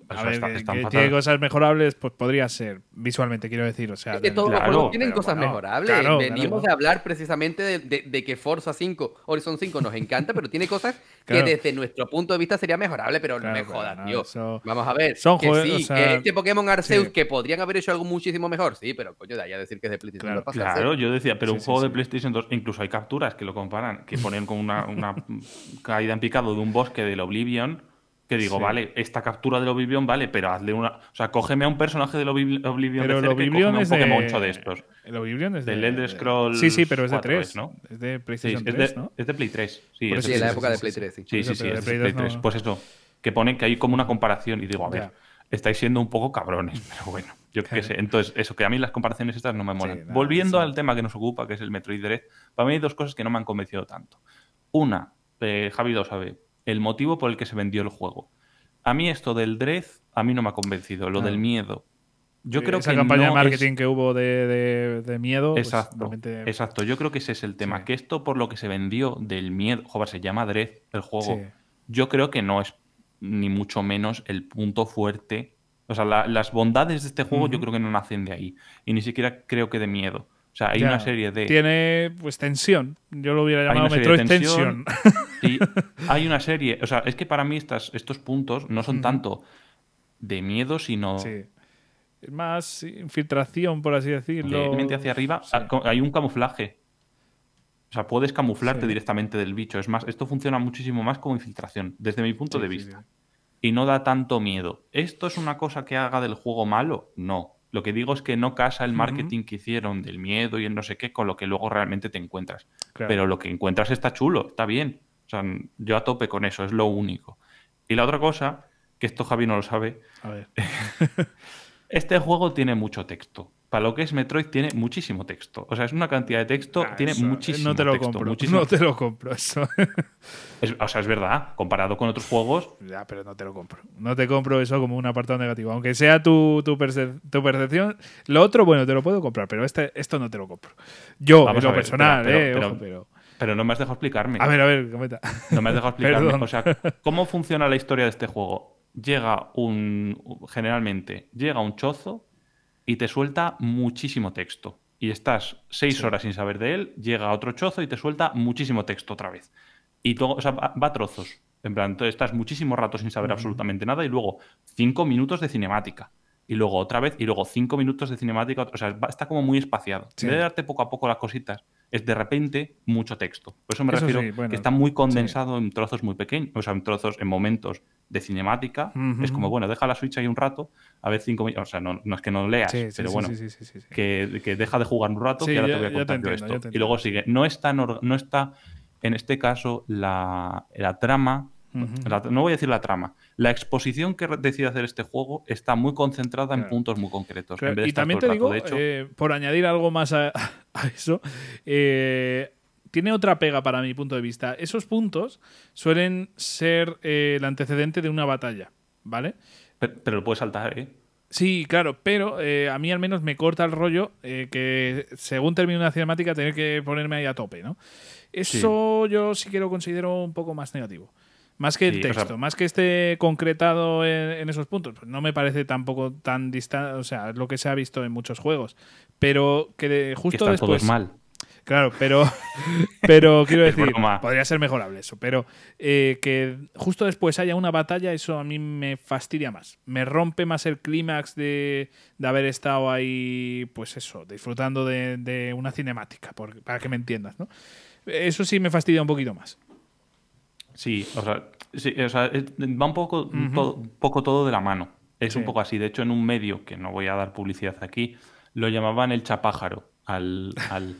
A ver, está- están que fatal. tiene cosas mejorables, pues podría ser, visualmente, quiero decir. O sea, Es que todos Claro, los juegos tienen cosas bueno, mejorables. claro, Venimos claro. de hablar precisamente de, de- de que Forza 5, Horizon 5 nos encanta, pero tiene cosas Claro. que desde nuestro punto de vista sería mejorable, pero Claro, no me jodas, no, tío. eso- Vamos a ver. Son que jue- sí, o sea, que este Pokémon Arceus, sí. que podrían haber hecho algo muchísimo mejor, sí, pero coño, de ahí a decir que es de PlayStation Claro, no pasa a ser. Claro, yo decía, pero Sí, un juego sí. de PlayStation 2, incluso hay capturas que lo comparan, que ponen con una, una caída en picado de un bosque del Oblivion, que digo, Sí. vale, esta captura del Oblivion vale, pero hazle una. O sea, cógeme a un personaje del Obli- Oblivion Pero de el cerca Oblivion es un Pokémon de... de estos. El Oblivion es de... Del Elder de- Scrolls Sí, sí, pero es de 4 3, es, ¿no? Es de Sí, PlayStation es, 3, de, ¿no? es de Play 3. Sí, Por es Sí, de en la época de 3. Play 3, sí. Sí, Por eso, sí, sí, es Play de Play 2 no- 3. Pues eso, que ponen que hay como una comparación y digo, a ver, Ya. estáis siendo un poco cabrones, pero bueno, yo qué sé. Entonces, eso, que a mí las comparaciones estas no me molan. nada, Volviendo sí. al tema que nos ocupa, que es el Metroid Dread, para mí hay dos cosas que no me han convencido tanto. Una, eh, Javi lo sabe, el motivo por el que se vendió el juego. A mí esto del Dread, a mí no me ha convencido, lo del miedo. Yo creo esa que campaña no de marketing es- que hubo de, de- de miedo. pues, Exacto, realmente- exacto. Yo creo que ese es el tema. Sí. Que esto por lo que se vendió del miedo, joder, se llama Dread el juego. Sí. Yo creo que no es ni mucho menos el punto fuerte. O sea, la- las bondades de este juego yo creo que no nacen de ahí. Y ni siquiera creo que de miedo. O sea, hay Ya, una serie de. Tiene, pues, tensión. Yo lo hubiera llamado Metroid tensión. Tension. y hay una serie. O sea, es que para mí estas, estos puntos no son tanto de miedo, sino Sí. Es más infiltración, por así decirlo. Directamente hacia arriba Sí. hay un camuflaje. O sea, puedes camuflarte Sí. directamente del bicho. Es más, esto funciona muchísimo más como infiltración, desde mi punto de vista. Y no da tanto miedo. ¿Esto es una cosa que haga del juego malo? No. Lo que digo es que no casa el marketing que hicieron del miedo y el no sé qué con lo que luego realmente te encuentras. Claro. Pero lo que encuentras está chulo, está bien. O sea, yo a tope con eso, es lo único. Y la otra cosa, que esto Javi no lo sabe, A ver. este juego tiene mucho texto. Para lo que es Metroid tiene muchísimo texto. O sea, es una cantidad de texto, Ah, tiene eso, eh, muchísimo No te lo texto, compro. muchísimo- No te lo compro, eso. Es- o sea, es verdad, comparado con otros juegos, ya, pero no te lo compro. No te compro eso como un apartado negativo. Aunque sea tu, tu, perce- tu percepción. Lo otro, bueno, te lo puedo comprar, pero este, esto no te lo compro. Yo, Vamos en lo ver, personal, pero- eh. pero- ojo, pero. Pero no me has dejado explicarme. A ver, a ver, comenta. No me has dejado explicarme. Perdón. O sea, ¿cómo funciona la historia de este juego? Llega un. Generalmente, llega un chozo y te suelta muchísimo texto. Y estás seis horas sin saber de él, llega otro chozo y te suelta muchísimo texto otra vez. Y todo, o sea, va, va a trozos. En plan, entonces estás muchísimo rato sin saber absolutamente nada y luego cinco minutos de cinemática. Y luego otra vez, y luego cinco minutos de cinemática. O sea, está como muy espaciado. Sí. En vez de darte poco a poco las cositas, es de repente mucho texto. Por eso me Eso refiero sí, bueno, que está muy condensado en trozos muy pequeños, o sea, en trozos, en momentos de cinemática. Es como, bueno, deja la Switch ahí un rato, a ver cinco minutos. O sea, no, no es que no leas, Sí, pero bueno, sí, sí, sí, sí, sí. Que, que deja de jugar un rato, que ahora ya- te voy a contar yo esto. Y luego sigue. No está, no está en este caso la, la trama. La- no voy a decir la trama. La exposición que decide hacer este juego está muy concentrada en puntos muy concretos. Claro, en vez de y también te rato. digo, de hecho, eh, por añadir algo más a, a eso, eh, tiene otra pega para mi punto de vista. Esos puntos suelen ser eh, el antecedente de una batalla, ¿vale? pero, pero lo puedes saltar, ¿eh? Sí, claro, pero eh, a mí al menos me corta el rollo eh, que según termine una cinemática tener que ponerme ahí a tope, ¿no? Eso yo sí que lo considero un poco más negativo. Más que el Sí, o sea- texto, más que esté concretado en, en esos puntos. Pues no me parece tampoco tan distante, o sea, es lo que se ha visto en muchos juegos. Pero que de- Que justo están después... todos mal. Claro, pero, pero quiero decir, podría ser mejorable eso, pero eh, que justo después haya una batalla, eso a mí me fastidia más. Me rompe más el clímax de, de haber estado ahí, pues eso, disfrutando de, de una cinemática, por- para que me entiendas, ¿no? Eso sí me fastidia un poquito más. Sí, o sea, sí, o sea, es- va un poco, Ujú. todo, un poco todo de la mano. Es un poco así. De hecho, en un medio, que no voy a dar publicidad aquí, lo llamaban el chapájaro al, al,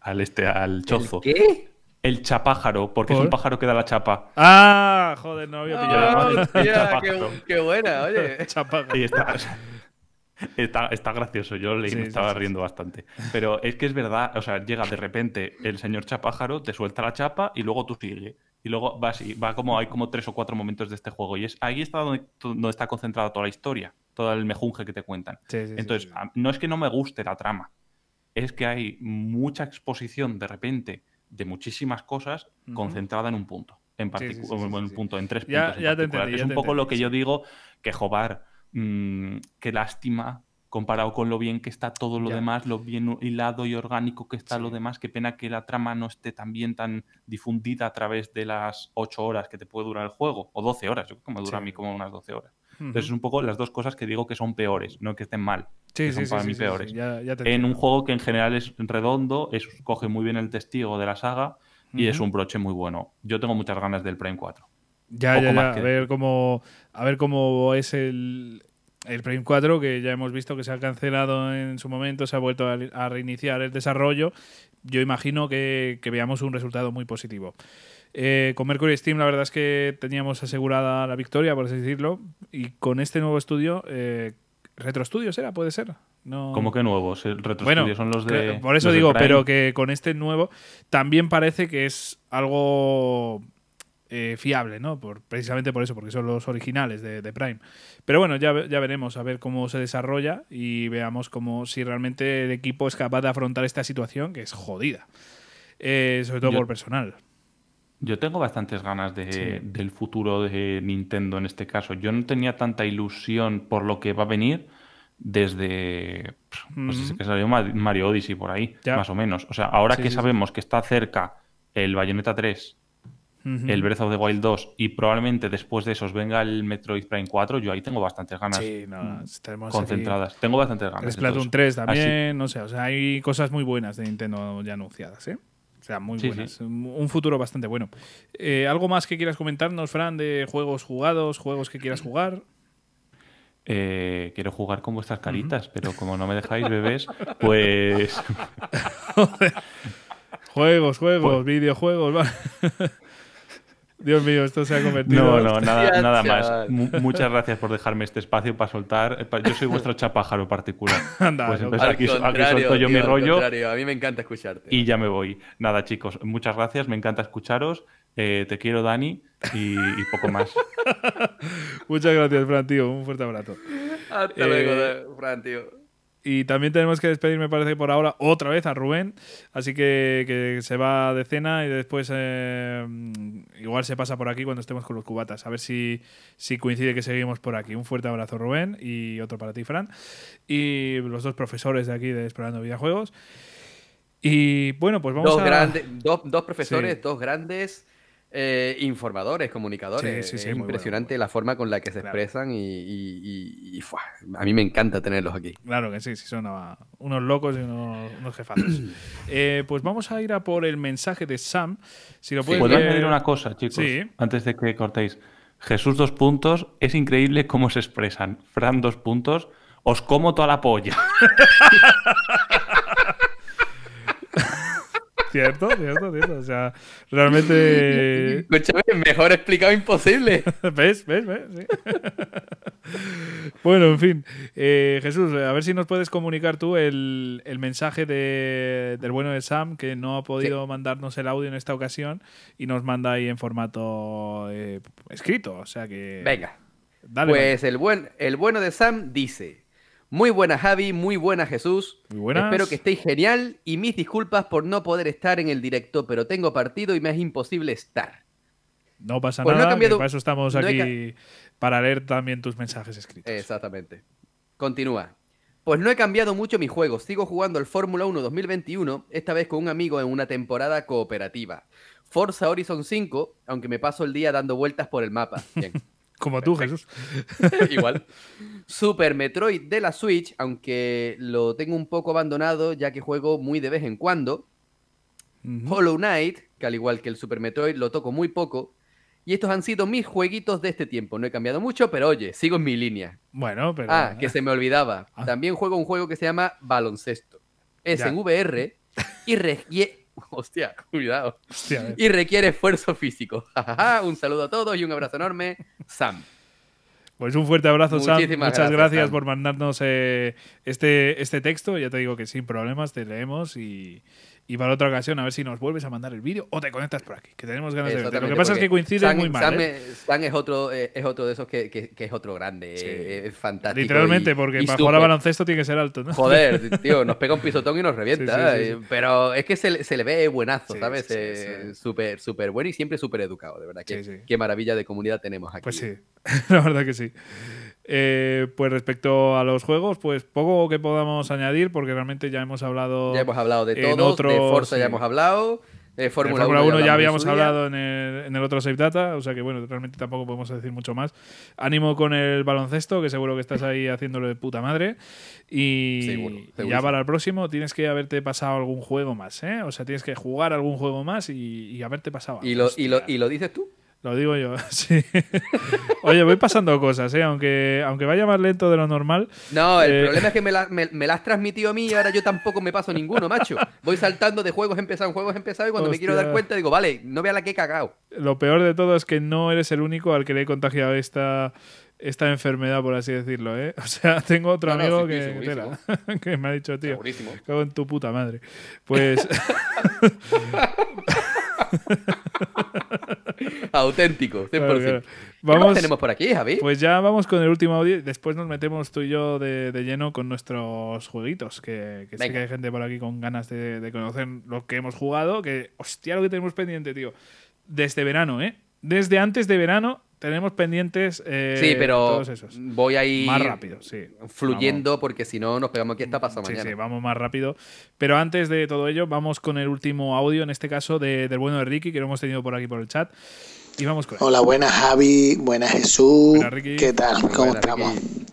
al este, al chozo. ¿Qué? El chapájaro, porque es un pájaro que da la chapa. Ah, joder, no había Ah, pillado. hostia, qué, Chapájaro. qué buena, oye. Chapaga. Y está, está, está gracioso, yo leí, Sí, me sí, estaba sí, riendo bastante. Pero es que es verdad, o sea, llega de repente el señor chapájaro, te suelta la chapa y luego tú sigue. Y luego va así, va como, hay como tres o cuatro momentos de este juego. Y es ahí está donde, donde está concentrada toda la historia, todo el mejunje que te cuentan. Sí, sí, sí, Entonces, sí. no es que no me guste la trama, es que hay mucha exposición de repente de muchísimas cosas concentrada en un punto. En, Sí, particu- sí, sí, sí, en un punto, en tres Ya- puntos. en ya te particular. entendí, es un te poco lo que yo digo que jobar, mm, qué lástima comparado con lo bien que está todo lo Ya. demás, lo bien hilado y orgánico que está Sí. lo demás. Qué pena que la trama no esté tan bien, tan difundida a través de las 8 horas que te puede durar el juego, o 12 horas, yo creo que me dura a mí como unas 12 horas. Entonces es un poco las dos cosas que digo que son peores, no que estén mal, Sí, que sí, son para mí peores. ya- ya te En un juego que en general es redondo, es, coge muy bien el testigo de la saga y es un broche muy bueno. Yo tengo muchas ganas del Prime 4. Ya, Poco ya, ya. A ver cómo, a ver cómo es el, el Prime 4, que ya hemos visto que se ha cancelado en su momento, se ha vuelto a, reiniciar el desarrollo. Yo imagino que, que veamos un resultado muy positivo. Eh, con Mercury Steam, la verdad es que teníamos asegurada la victoria, por así decirlo. Y con este nuevo estudio, eh, Retro Studios era, puede ser. No... ¿Cómo que nuevos? El Retro Bueno, Studios son los de. por eso digo, pero que con este nuevo también parece que es algo eh, fiable, ¿no? Por, precisamente por eso, porque son los originales de, de Prime. Pero bueno, ya, ve- ya veremos a ver cómo se desarrolla y veamos cómo si realmente el equipo es capaz de afrontar esta situación que es jodida. Eh, sobre todo Yo- por personal. Yo tengo bastantes ganas de, Sí. del futuro de Nintendo en este caso. Yo no tenía tanta ilusión por lo que va a venir desde pues desde Ujú. que salió Ma- Mario Odyssey por ahí, Ya. más o menos. O sea, ahora Sí, que sí. sabemos que está cerca el Bayonetta 3, El Breath of the Wild 2 y probablemente después de esos venga el Metroid Prime 4, yo ahí tengo bastantes ganas Sí, no, tenemos concentradas. Tengo bastantes ganas. El Splatoon todo eso. 3 Así- también, no sé, o sea, hay cosas muy buenas de Nintendo ya anunciadas, ¿eh? O sea, muy Sí, buenas. sí. Un un futuro bastante bueno. Eh, ¿Algo más que quieras comentarnos, Fran, de juegos jugados, juegos que quieras jugar? Eh, quiero jugar con vuestras caritas, pero como no me dejáis, bebés, pues Juegos, juegos, Pues- videojuegos. Dios mío, esto se ha convertido. No, no, nada, más. muchas gracias por dejarme este espacio para soltar. eh, Yo soy vuestro chapájaro particular. Anda, Pues no, aquí, aquí suelto yo tío, mi al rollo A mí me encanta escucharte. y ya me voy. Nada, chicos, muchas gracias. Me encanta escucharos. Eh, te quiero, Dani, y, y poco más. Muchas gracias, Fran, tío. Un fuerte abrazo. Hasta Eh, luego, de- Fran, tío. Y también tenemos que despedir, me parece, por ahora otra vez a Rubén. Así que, que se va de cena y después eh, igual se pasa por aquí cuando estemos con los cubatas. A ver si, si coincide que seguimos por aquí. Un fuerte abrazo, Rubén, y otro para ti, Fran. Y los dos profesores de aquí de Explorando Videojuegos. Y bueno, pues vamos Dos, a. grandes, dos, dos profesores, Sí. dos grandes eh, informadores, comunicadores. Sí, sí, sí, es impresionante bueno, la forma con la que se Claro. expresan y, y- y- y, ¡fua! a mí me encanta tenerlos aquí. Claro que sí, sí, son una- unos locos y unos, unos jefazos. Eh, pues vamos a ir a por el mensaje de Sam. Si lo puedes ¿Puedo añadir una cosa, chicos? Sí. Antes de que cortéis. Jesús, dos puntos. Es increíble cómo se expresan. Fran, dos puntos. Os como toda la polla. Cierto, cierto, cierto. O sea, realmente. Escúchame, mejor explicado imposible. ¿Ves? ¿Ves? ¿Ves? Sí. bueno, en fin. Eh, Jesús, a ver si nos puedes comunicar tú el, el mensaje de- del bueno de Sam, que no ha podido mandarnos el audio en esta ocasión y nos manda ahí en formato eh, escrito. O sea que. Venga. Dale, Pues el, buen, el bueno de Sam dice: Muy buena Javi, muy buena Jesús. Muy buenas. Espero que estéis genial y mis disculpas por no poder estar en el directo, pero tengo partido y me es imposible estar. No pasa Pues no nada, cambiado- para eso estamos no aquí para leer también tus mensajes escritos. Exactamente. Continúa. Pues no he cambiado mucho mi juego. Sigo jugando el Fórmula 1 2021, esta vez con un amigo en una temporada cooperativa. Forza Horizon 5, aunque me paso el día dando vueltas por el mapa. Bien. Como tú, Jesús. Igual. Super Metroid de la Switch, aunque lo tengo un poco abandonado ya que juego muy de vez en cuando. Hollow Knight, que al igual que el Super Metroid lo toco muy poco. Y estos han sido mis jueguitos de este tiempo. No he cambiado mucho, pero oye, sigo en mi línea. Bueno, pero. Ah, que se me olvidaba. Ah. También juego un juego que se llama Baloncesto. Es Ya. en VR y requiere... Hostia, cuidado. Hostia, ver. Y requiere esfuerzo físico. Un saludo a todos y un abrazo enorme. Sam. Pues un fuerte abrazo, Sam. Muchas gracias, gracias Sam. por mandarnos eh, este, este texto. Ya te digo que sin problemas te leemos y, y para otra ocasión a ver si nos vuelves a mandar el vídeo o te conectas por aquí, que tenemos ganas de verte. Lo que pasa es que coincide muy mal. Sam, ¿eh? es- otro, eh, es otro de esos que, que- que es otro grande. Sí. eh, Es fantástico. Literalmente, y- porque y para jugar a baloncesto tiene que ser alto, ¿no? Joder, tío, nos pega un pisotón y nos revienta. Sí, sí, sí, Pero es que se, le- se le ve buenazo, ¿sabes? Súper, súper bueno y siempre súper educado, de verdad. Qué, qué maravilla de comunidad tenemos aquí. Pues sí, la verdad que sí. Eh, pues respecto a los juegos, pues poco que podamos añadir, porque realmente ya hemos hablado. Ya hemos hablado de en todos, otro- de Forza sí. ya hemos hablado, de Fórmula Fórmula 1, 1 ya habíamos hablado en el, en el otro Save Data, o sea que bueno, realmente tampoco podemos decir mucho más. Ánimo con el baloncesto, que seguro que estás ahí haciéndolo de puta madre. Y, ya para el próximo tienes que haberte pasado algún juego más, ¿eh? O sea, tienes que jugar algún juego más y, y haberte pasado. ¿Y lo, y, lo. ¿Y lo dices tú? Lo digo yo, sí. Oye, voy pasando cosas, ¿eh? Aunque, aunque vaya más lento de lo normal. No, el Eh, problema es que me la, me, me la has transmitido a mí y ahora yo tampoco me paso ninguno, macho. Voy saltando de juegos empezados en juegos empezados y cuando me quiero dar cuenta digo, vale, no vea la que he cagado. Lo peor de todo es que no eres el único al que le he contagiado esta, esta enfermedad, por así decirlo, ¿eh? O sea, tengo otro No, no, amigo sí, que, segurísimo. tela, que me ha dicho, tío, Segurísimo. cago en tu puta madre. Pues Auténtico, 100%. Claro, claro. ¿Qué más Vamos- tenemos por aquí, Javi? Pues ya vamos con el último audio. Después nos metemos tú y yo de, de lleno con nuestros jueguitos. Que, que sé que hay gente por aquí con ganas de, de conocer lo que hemos jugado. Que, hostia, lo que tenemos pendiente, tío. Desde verano, ¿eh? Desde antes de verano tenemos pendientes. eh, sí, pero Todos esos. voy a ir Más rápido, sí. fluyendo porque si no nos pegamos aquí hasta pasado Sí, mañana. sí, vamos más rápido. Pero antes de todo ello, vamos con el último audio, en este caso de- del bueno de Ricky, que lo hemos tenido por aquí por el chat. Y vamos con él. Hola, buenas Javi, buenas Jesús. Buenas, Ricky. ¿Qué tal? ¿Cómo buenas, estamos? Ricky.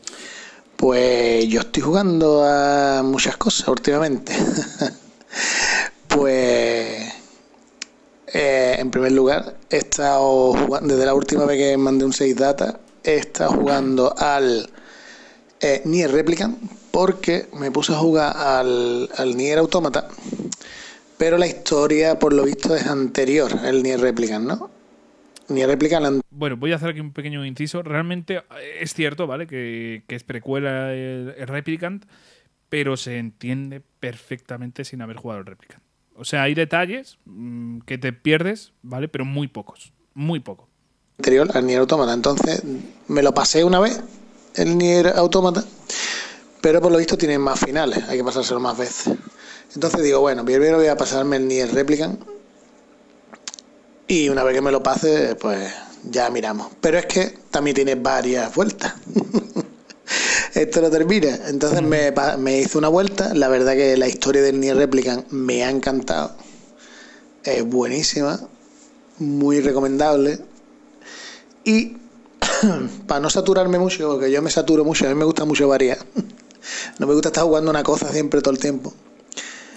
Pues yo estoy jugando a muchas cosas últimamente. pues eh, en primer lugar, he estado jugando, desde la última vez que mandé un 6 data, he estado jugando al eh, Nier Replicant porque me puse a jugar al, al Nier Automata, pero la historia por lo visto es anterior, el Nier Replicant, ¿no? Nier Replicant Bueno, voy a hacer aquí un pequeño inciso. Realmente eh, es cierto, ¿vale? Que, que es precuela el, el Replicant, pero se entiende perfectamente sin haber jugado el Replicant. O sea, hay detalles mm, que te pierdes, ¿vale? Pero muy pocos. Muy poco. anterior al Nier Automata. Entonces me lo pasé una vez, el Nier Automata, pero por lo visto tiene más finales, hay que pasárselo más veces. Entonces digo, bueno, primero voy a pasarme el Nier Replicant y una vez que me lo pase, pues ya miramos. Pero es que también tiene varias vueltas. Esto no termina. Entonces me, me hizo una vuelta. La verdad que la historia del Nier Replicant me ha encantado. Es buenísima. Muy recomendable. Y para no saturarme mucho, porque yo me saturo mucho, a mí me gusta mucho variar. No me gusta estar jugando una cosa siempre todo el tiempo.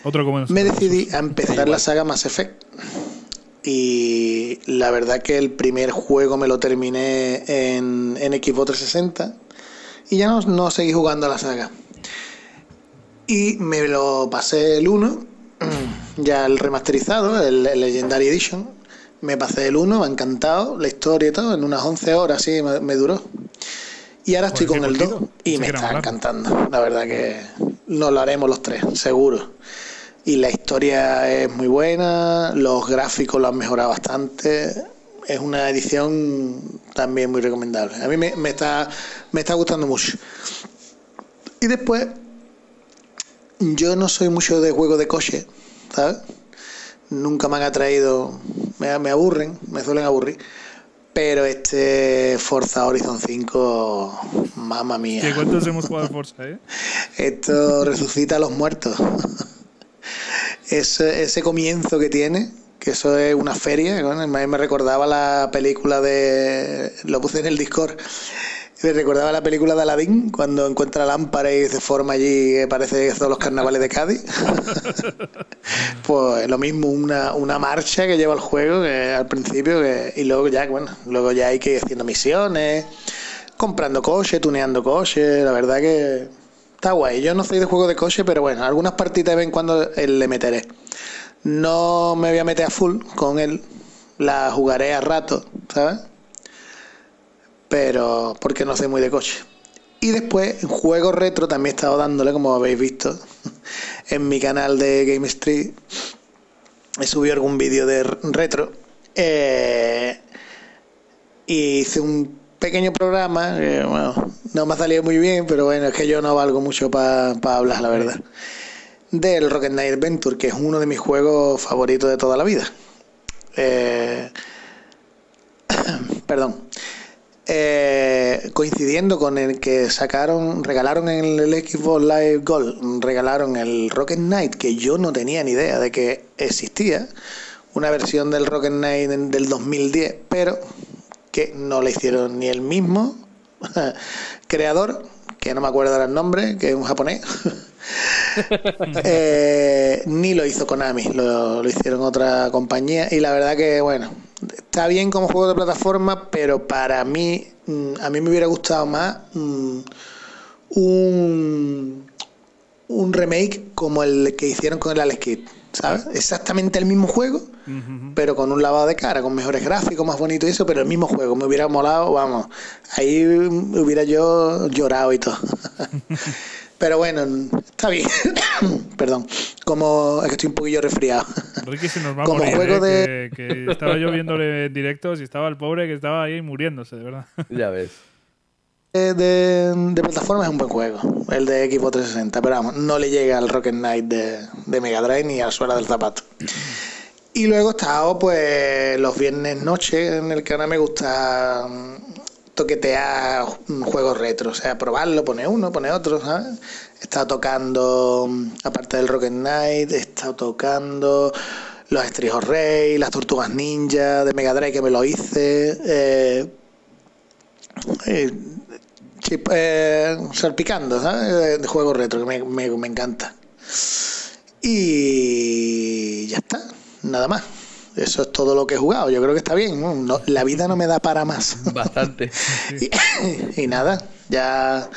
Otro Me decidí a empezar la saga Mass Effect. Y la verdad que el primer juego me lo terminé en, en Xbox 360 y ya no, no seguí jugando a la saga. Y me lo pasé el 1, ya el remasterizado, el, el Legendary Edition. Me pasé el 1, me ha encantado la historia y todo, en unas 11 horas, sí, me, me duró. Y ahora estoy con el 2 cortito. y me está encantando. La verdad que nos lo haremos los tres, seguro. Y la historia es muy buena, los gráficos lo han mejorado bastante. Es una edición también muy recomendable. A mí me, me está, me está gustando mucho. Y después, yo no soy mucho de juegos de coche, ¿sabes? Nunca me han atraído, me, me aburren, me suelen aburrir. Pero este Forza Horizon 5, mamma mía. ¿Qué cuántos hemos jugado Forza, eh? Esto resucita a los muertos. ese, ese comienzo que tiene, que eso es una feria, me recordaba la película de... Lo puse en el Discord. Me recordaba la película de Aladdin, cuando encuentra lámpara y se forma allí, que parece son los carnavales de Cádiz. pues lo mismo, una, una marcha que lleva el juego que al principio, que, y luego ya, bueno, luego ya hay que ir haciendo misiones, comprando coche, tuneando coche, la verdad que está guay. Yo no soy de juego de coche, pero bueno, algunas partidas de vez en cuando eh, le meteré. No me voy a meter a full con él, la jugaré a rato, ¿sabes? Pero porque no soy muy de coche. Y después, en juegos retro también he estado dándole, como habéis visto, en mi canal de Game Street. He subido algún vídeo de retro. Eh, y hice un pequeño programa, bueno, no me ha salido muy bien, pero bueno, es que yo no valgo mucho para hablar, la verdad. Del Rocket Knight Adventure, que es uno de mis juegos favoritos de toda la vida. Eh, perdón. Eh, coincidiendo con el que sacaron, regalaron en el Xbox Live Gold, regalaron el Rocket Knight, que yo no tenía ni idea de que existía, una versión del Rocket Knight del 2010, pero que no le hicieron ni el mismo creador, que no me acuerdo el nombre, que es un japonés, eh, ni lo hizo Konami, lo, lo hicieron otra compañía y la verdad que bueno, está bien como juego de plataforma, pero para mí, mm, a mí me hubiera gustado más mm, un, un remake como el que hicieron con el Alex Kidd, ¿sabes? Exactamente el mismo juego, pero con un lavado de cara, con mejores gráficos, más bonito y eso, pero el mismo juego, me hubiera molado, vamos, ahí hubiera yo llorado y todo. pero bueno, está bien, perdón, como es que estoy un poquillo resfriado. Ricky se nos va a Como morir, juego eh, que, que estaba yo viéndole en directos y estaba el pobre que estaba ahí muriéndose, de verdad. Ya ves. de, de, de plataforma es un buen juego, el de Xbox 360, pero vamos, no le llega al Rocket Knight de, de Mega Drive ni a la suela del zapato. Y luego he estado pues los viernes noche en el que ahora me gusta toquetear mm, juegos retro, o sea, probarlo, poner uno, poner otro, ¿sabes? He estado tocando, mm, aparte del Rocket Knight, he estado tocando los Estrijos Rey, las Tortugas Ninja de Mega Drive que me lo hice, eh, eh, eh, salpicando, ¿sabes? De juegos retro, que me, me, me encanta. Y ya está, nada más. Eso es todo lo que he jugado. Yo creo que está bien. la vida no me da para más. Bastante. y, y nada, ya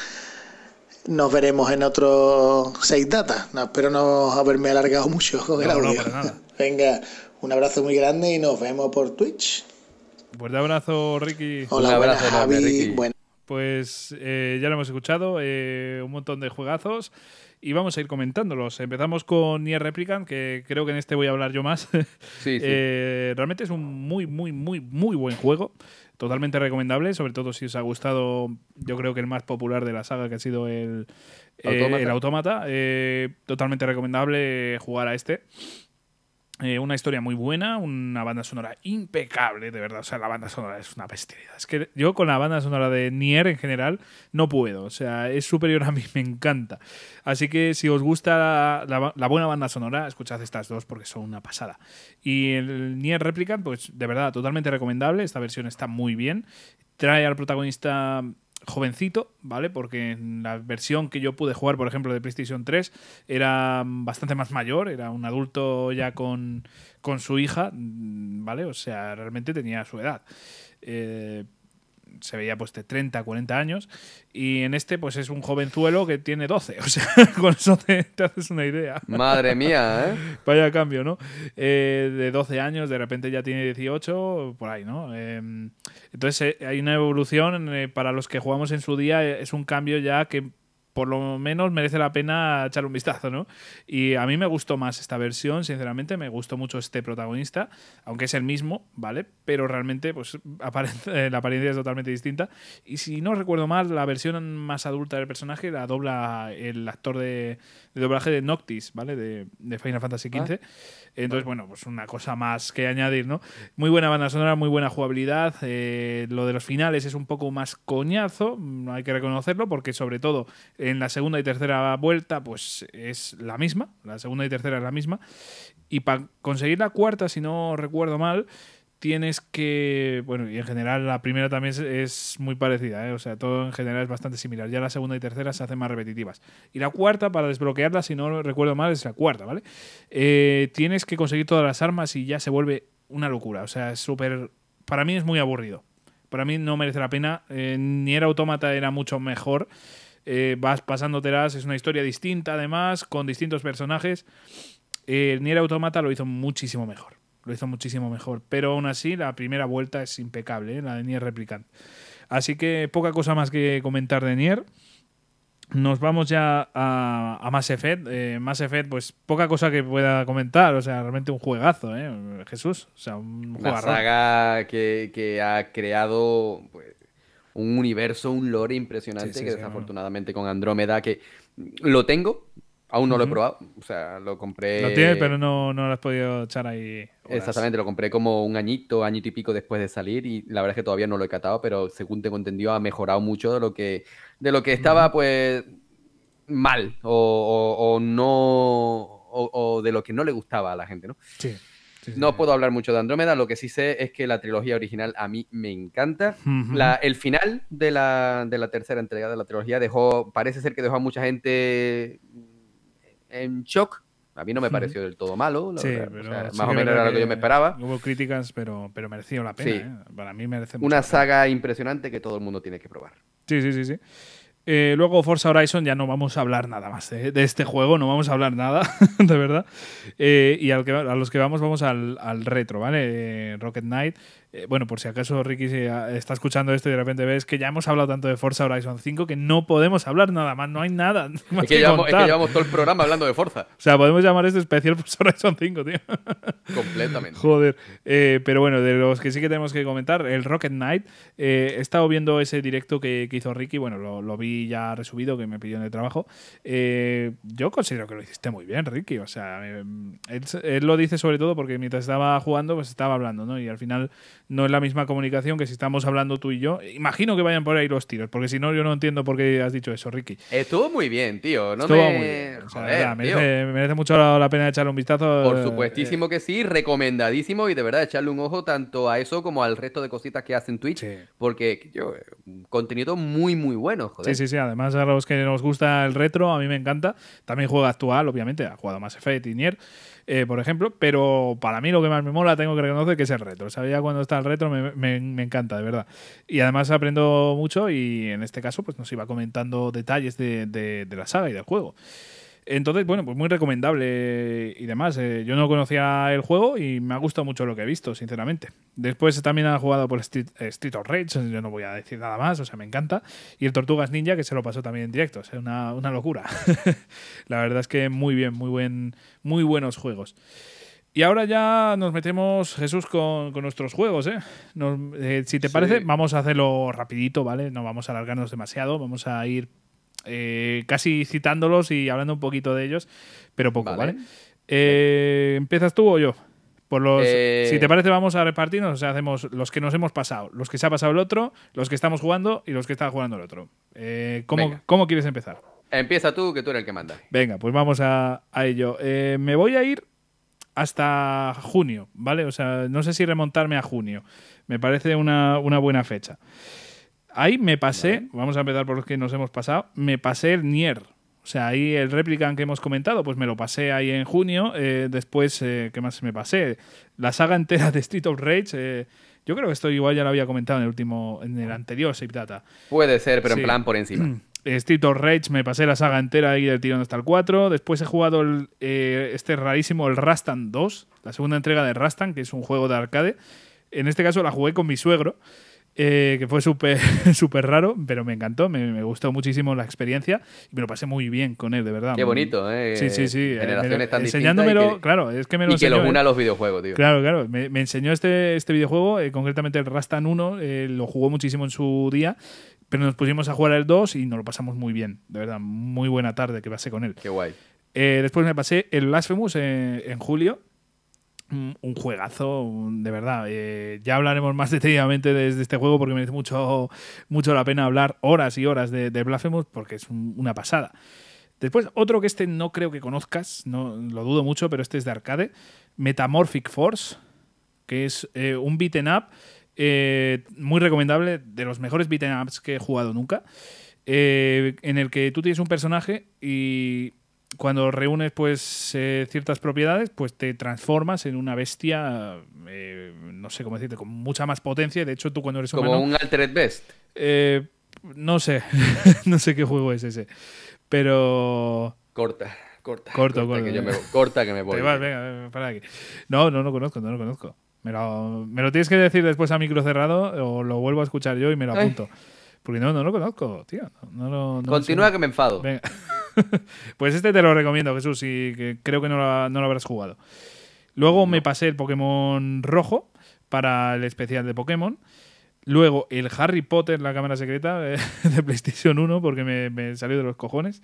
nos veremos en otro seis data. No, espero no haberme alargado mucho con el No, no, audio. para nada. Venga, un abrazo muy grande y nos vemos por Twitch. Fuerte abrazo, Ricky. Hola, buenas, Javi. Buenas. Pues eh, ya lo hemos escuchado, eh, un montón de juegazos y vamos a ir comentándolos. Empezamos con Nier Replicant, que creo que en este voy a hablar yo más. Sí, sí. Eh, realmente es un muy, muy, muy, muy buen juego. Totalmente recomendable, sobre todo si os ha gustado, yo creo que el más popular de la saga, que ha sido el eh, el Autómata. Eh, totalmente recomendable jugar a este. Eh, una historia muy buena, una banda sonora impecable, de verdad. O sea, la banda sonora es una bestialidad. Es que yo con la banda sonora de Nier en general no puedo. O sea, es superior a mí, me encanta. Así que si os gusta la, la- buena banda sonora, escuchad estas dos porque son una pasada. Y el Nier Replicant, pues de verdad, totalmente recomendable. Esta versión está muy bien. Trae al protagonista jovencito, ¿vale? Porque en la versión que yo pude jugar, por ejemplo, de PlayStation 3, era bastante más mayor, era un adulto ya con, con su hija, ¿vale? O sea, realmente tenía su edad. Eh, se veía pues de 30, 40 años y en este pues es un jovenzuelo que tiene 12, o sea, con eso te, te haces una idea. Madre mía, ¿eh? Vaya cambio, ¿no? Eh, de 12 años, de repente ya tiene 18, por ahí, ¿no? Eh, entonces eh, hay una evolución eh, para los que jugamos en su día, es un cambio ya que por lo menos merece la pena echarle un vistazo, ¿no? Y a mí me gustó más esta versión, sinceramente, me gustó mucho este protagonista, aunque es el mismo, ¿vale? Pero realmente, pues, aparece- la apariencia es totalmente distinta. Y si no recuerdo mal, la versión más adulta del personaje la dobla el actor de, doblaje de Noctis, ¿vale? De, Final Fantasy XV. Entonces, bueno, pues una cosa más que añadir, ¿no? Muy buena banda sonora, muy buena jugabilidad. eh, lo de los finales es un poco más coñazo, no hay que reconocerlo, porque sobre todo en la segunda y tercera vuelta, pues es la misma. La segunda y tercera es la misma. Y para conseguir la cuarta, si no recuerdo mal, tienes que. Bueno, y en general la primera también es, muy parecida, ¿eh? o sea, todo en general es bastante similar. Ya la segunda y tercera se hacen más repetitivas. Y la cuarta, para desbloquearla, si no recuerdo mal, es la cuarta, ¿vale? Eh, tienes que conseguir todas las armas y ya se vuelve una locura. O sea, es súper. Para mí es muy aburrido. Para mí no merece la pena. Eh, ni era autómata, era mucho mejor. Eh, vas pasándotelas, es una historia distinta, además, con distintos personajes. Eh, Nier Automata lo hizo muchísimo mejor. Lo hizo muchísimo mejor. Pero aún así, la primera vuelta es impecable, ¿eh? la de Nier Replicant. Así que poca cosa más que comentar de Nier. Nos vamos ya a, a Mass Effect. Eh, Mass Effect, pues poca cosa que pueda comentar. O sea, realmente un juegazo, ¿eh? Jesús. O sea, un Una saga que, que ha creado pues, un universo, un lore impresionante Sí, sí, que sí, desafortunadamente con Andrómeda, que lo tengo, aún no lo he probado. O sea, lo compré. Lo tienes, pero no, no lo has podido echar ahí. Horas. Exactamente, lo compré como un añito, añito y pico después de salir y la verdad es que todavía no lo he catado, pero según tengo entendido ha mejorado mucho de lo que, de lo que estaba pues mal o, o- o no o, o de lo que no le gustaba a la gente, ¿no? Sí. No sí. puedo hablar mucho de Andrómeda, lo que sí sé es que la trilogía original a mí me encanta. La- el final de la, de la tercera entrega de la trilogía dejó, parece ser que dejó a mucha gente en shock. A mí no me pareció del todo malo, Sí, verdad. O pero sea, sí más o menos era lo que yo me esperaba. Hubo críticas, pero, pero mereció la pena. Sí. ¿eh? Para mí merece mucho Una pena. saga impresionante que todo el mundo tiene que probar. Sí, sí, sí, sí. Eh, luego Forza Horizon ya no vamos a hablar nada más de, de este juego, no vamos a hablar nada, de verdad. Eh, y al que, a los que vamos, vamos al, al retro, ¿vale? Eh, Rocket Knight. Eh, bueno, por si acaso Ricky se- está escuchando esto y de repente ves que ya hemos hablado tanto de Forza Horizon 5 que no podemos hablar nada más, no hay nada más Es que, que llevamos, es que llevamos todo el programa hablando de Forza. O sea, podemos llamar este especial Forza Horizon 5, tío. Completamente. Joder. Eh, pero bueno, de los que sí que tenemos que comentar, el Rocket Knight. eh, he estado viendo ese directo que, que hizo Ricky. Bueno, lo, lo vi ya resubido, que me pidió en el trabajo. Eh, yo considero que lo hiciste muy bien, Ricky. O sea, eh, él, él lo dice sobre todo porque mientras estaba jugando, pues estaba hablando, ¿no? Y al final no es la misma comunicación que si estamos hablando tú y yo. Imagino que vayan por ahí los tiros, porque si no, yo no entiendo por qué has dicho eso, Ricky. Estuvo muy bien, tío. No Estuvo me... muy bien. O sea, Joder, verdad, tío. merece, merece mucho la, la pena echarle un vistazo. Por eh, supuestísimo que sí, recomendadísimo y de verdad echarle un ojo tanto a eso como al resto de cositas que hacen Twitch, Sí. porque yo, contenido muy muy bueno, joder. Sí, sí, sí. Además, a los que nos gusta el retro, a mí me encanta. También juega actual, obviamente. Ha jugado Mass Effect y Nier, eh, por ejemplo. Pero para mí lo que más me mola, tengo que reconocer que es el retro. Ya cuando está el retro me, me- me encanta, de verdad. Y además aprendo mucho y en este caso pues nos iba comentando detalles de, de- de la saga y del juego. Entonces, bueno, pues muy recomendable y demás. Eh, yo no conocía el juego y me ha gustado mucho lo que he visto, sinceramente. Después también ha jugado por Street, Street of Rage, yo no voy a decir nada más, o sea, me encanta. Y el Tortugas Ninja, que se lo pasó también en directo, o sea, una, una locura. La verdad es que muy bien, muy, buen, muy buenos juegos. Y ahora ya nos metemos, Jesús, con, con nuestros juegos. ¿eh? Nos- eh, si te Sí. parece, vamos a hacerlo rapidito, ¿vale? No vamos a alargarnos demasiado, vamos a ir eh, casi citándolos y hablando un poquito de ellos, pero poco, ¿vale? Vale. Eh, ¿Empiezas tú o yo? Por los, Eh, Si te parece, vamos a repartirnos. O sea, hacemos los que nos hemos pasado, los que se ha pasado el otro, los que estamos jugando y los que está jugando el otro. Eh, ¿cómo. ¿Cómo quieres empezar? Empieza tú, que tú eres el que manda. Venga, pues vamos a, a ello. Eh, me voy a ir hasta junio, ¿vale? O sea, no sé si remontarme a junio. Me parece una, una buena fecha. Ahí me pasé, vamos a empezar por los que nos hemos pasado, me pasé el Nier. O sea, ahí el Replicant que hemos comentado, pues me lo pasé ahí en junio. Eh, después, eh, ¿qué más me pasé? La saga entera de Street of Rage. eh, yo creo que esto igual ya lo había comentado en el último, en el anterior Save Data. Puede ser, pero Sí. en plan por encima. Street of Rage me pasé la saga entera ahí del tirón hasta el 4. Después he jugado el, este rarísimo, el Rastan 2, la segunda entrega de Rastan, que es un juego de arcade. En este caso la jugué con mi suegro. Eh, que fue súper súper raro, pero me encantó, me, me gustó muchísimo la experiencia y me lo pasé muy bien con él, de verdad. Qué bonito, ¿eh? Sí, sí, sí. eh, Generaciones lo- tan enseñándomelo, que- claro, es que me lo y que los una a los videojuegos, tío. Claro, claro. Me, me enseñó este, este videojuego, eh, concretamente el Rastan 1, eh, lo jugó muchísimo en su día, pero nos pusimos a jugar el 2 y nos lo pasamos muy bien, de verdad, muy buena tarde que pasé con él. Qué guay. Eh, después me pasé el Blasphemous eh, en julio. Un un juegazo, de verdad. Eh, ya hablaremos más detenidamente de, de este juego porque merece mucho, mucho la pena hablar horas y horas de, Blasphemous porque es un- una pasada. Después, otro que este no creo que conozcas, no, lo dudo mucho, pero este es de arcade. Metamorphic Force, que es eh, un beaten up eh, muy recomendable, de los mejores beaten ups que he jugado nunca, eh, en el que tú tienes un personaje y cuando reúnes pues eh, ciertas propiedades, pues te transformas en una bestia, eh, no sé cómo decirte, con mucha más potencia. De hecho, tú cuando eres Como humano... un Altered Best. Eh, no sé, no sé qué juego es ese. Pero. Corta, corta. Corto, corta, corto. Que yo me, corta que me voy. Te vas, venga, para aquí. No, no lo conozco, no lo conozco. Me lo, me lo tienes que decir después a micro cerrado o lo vuelvo a escuchar yo y me lo Ay. apunto. Porque no, no lo conozco, tío. No, no Continúa que me enfado. Venga. pues este te lo recomiendo, Jesús, y que creo que no lo, no lo habrás jugado. Luego me pasé el Pokémon rojo para el especial de Pokémon. Luego el Harry Potter, la cámara secreta de, de PlayStation 1, porque me, me salió de los cojones,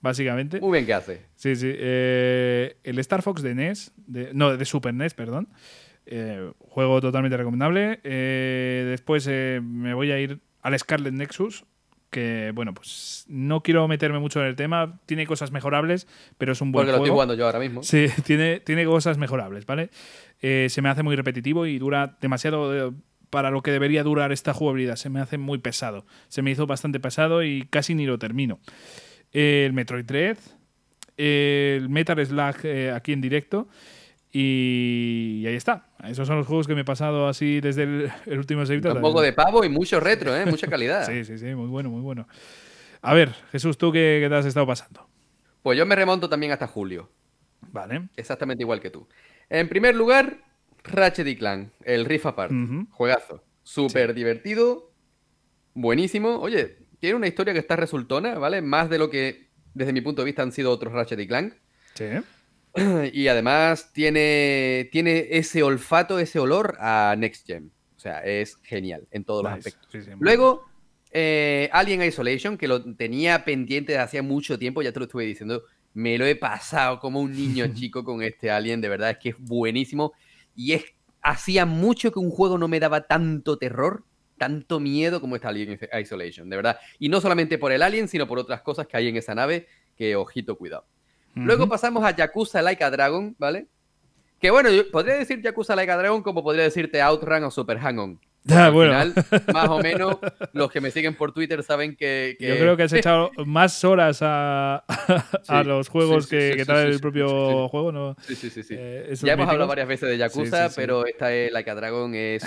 básicamente. Muy bien que hace. Sí, sí. Eh, el Star Fox de NES, de- no, de Super NES, perdón. Eh, juego totalmente recomendable. Eh, después eh, me voy a ir al Scarlet Nexus, que bueno, pues no quiero meterme mucho en el tema. Tiene cosas mejorables, pero es un buen Porque lo estoy jugando yo ahora mismo. Sí, tiene, tiene cosas mejorables, ¿vale? Eh, se me hace muy repetitivo y dura demasiado eh, para lo que debería durar esta jugabilidad. Se me hace muy pesado. Se me hizo bastante pesado y casi ni lo termino. Eh, el Metroid Dread, el Metal Slug eh, aquí en directo. Y, ahí está. Esos son los juegos que me he pasado así desde el, el último Save Un poco de pavo y mucho retro, ¿eh? Mucha calidad. Sí, sí, sí, muy bueno, muy bueno. A ver, Jesús, ¿tú qué, qué te has estado pasando? Pues yo me remonto también hasta julio. Vale. Exactamente igual que tú. En primer lugar, Ratchet y Clank, el Rift Apart. Juegazo. Súper divertido. Buenísimo. Oye, tiene una historia que está resultona, ¿vale? Más de lo que, desde mi punto de vista, han sido otros Ratchet y Clank. Sí. Y además tiene, tiene ese olfato, ese olor a Next Gen. O sea, es genial en todos los aspectos. Sí, sí, muy Luego, eh, Alien Isolation, que lo tenía pendiente desde hacía mucho tiempo, ya te lo estuve diciendo. Me lo he pasado como un niño chico con este Alien, de verdad es que es buenísimo. Y es hacía mucho que un juego no me daba tanto terror, tanto miedo como este Alien Isolation, de verdad. Y no solamente por el Alien, sino por otras cosas que hay en esa nave, que ojito, cuidado. Luego pasamos a Yakuza Like a Dragon, ¿vale? Que bueno, yo podría decir Yakuza Like a Dragon como podría decirte Outrun o Super Hang-On. Ya, Al bueno. final, más o menos, los que me siguen por Twitter saben que... que- Yo creo que has echado más horas a, a Sí, los juegos sí, sí, que, que trae el propio juego, ¿no? Sí, sí, sí, sí. Eh, ya hemos hablado varias veces de Yakuza, pero esta es Like a Dragon es...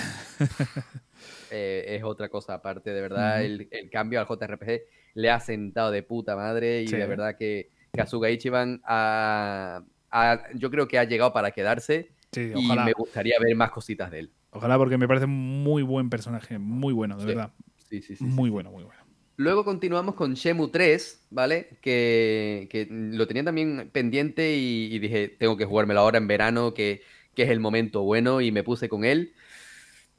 eh, es otra cosa aparte, de verdad. El, el cambio al JRPG le ha sentado de puta madre y de verdad que Kazuga Ichiban ha- ha- yo creo que ha llegado para quedarse Sí, y ojalá. me gustaría ver más cositas de él. Ojalá, porque me parece muy buen personaje, muy bueno, de Sí. verdad. Sí, sí, sí, muy sí, bueno, muy bueno. Luego continuamos con Shemu 3, ¿vale? Que, que lo tenía también pendiente y, y dije, tengo que jugármelo ahora en verano, que, que es el momento bueno, y me puse con él.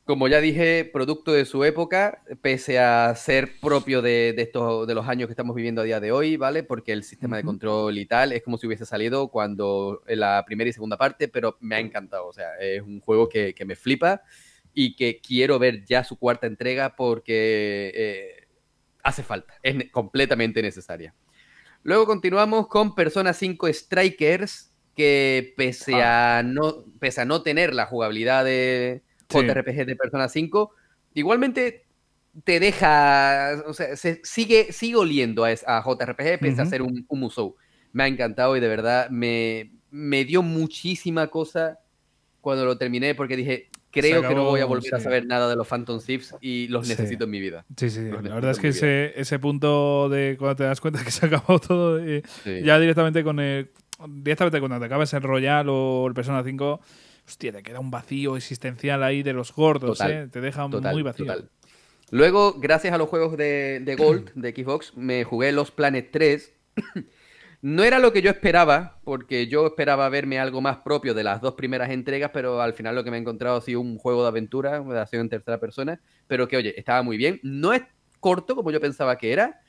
Como ya dije, producto de su época, pese a ser propio de, de estos, de los años que estamos viviendo a día de hoy, ¿vale? Porque el sistema de control y tal es como si hubiese salido cuando en la primera y segunda parte, pero me ha encantado. O sea, es un juego que, que me flipa y que quiero ver ya su cuarta entrega porque eh, hace falta, es ne- completamente necesaria. Luego continuamos con Persona 5 Strikers, que pese, a no, pese a no tener la jugabilidad de. JRPG de Persona 5, igualmente te deja, o sea, se sigue, sigue oliendo a, a JRPG pese a Ujú. ser un, un Musou. Me ha encantado y de verdad me, me dio muchísima cosa cuando lo terminé porque dije, creo que no acabó, voy a volver a sí. saber nada de los Phantom Thieves y los Sí. necesito en mi vida. Sí, sí, Los la verdad es que ese, ese punto de cuando te das cuenta que se ha acabado todo, eh, Sí. ya directamente con el, directamente cuando te acabas el Royal o el Persona 5, hostia, te queda un vacío existencial ahí de los gordos, Total, ¿eh? te deja Total, muy vacío. total. Luego, gracias a los juegos de, de Gold de Xbox, me jugué los Planet 3. No era lo que yo esperaba, porque yo esperaba verme algo más propio de las dos primeras entregas, pero al final lo que me he encontrado ha sido un juego de aventura, de acción en tercera persona, pero que, oye, estaba muy bien. No es corto como yo pensaba que era,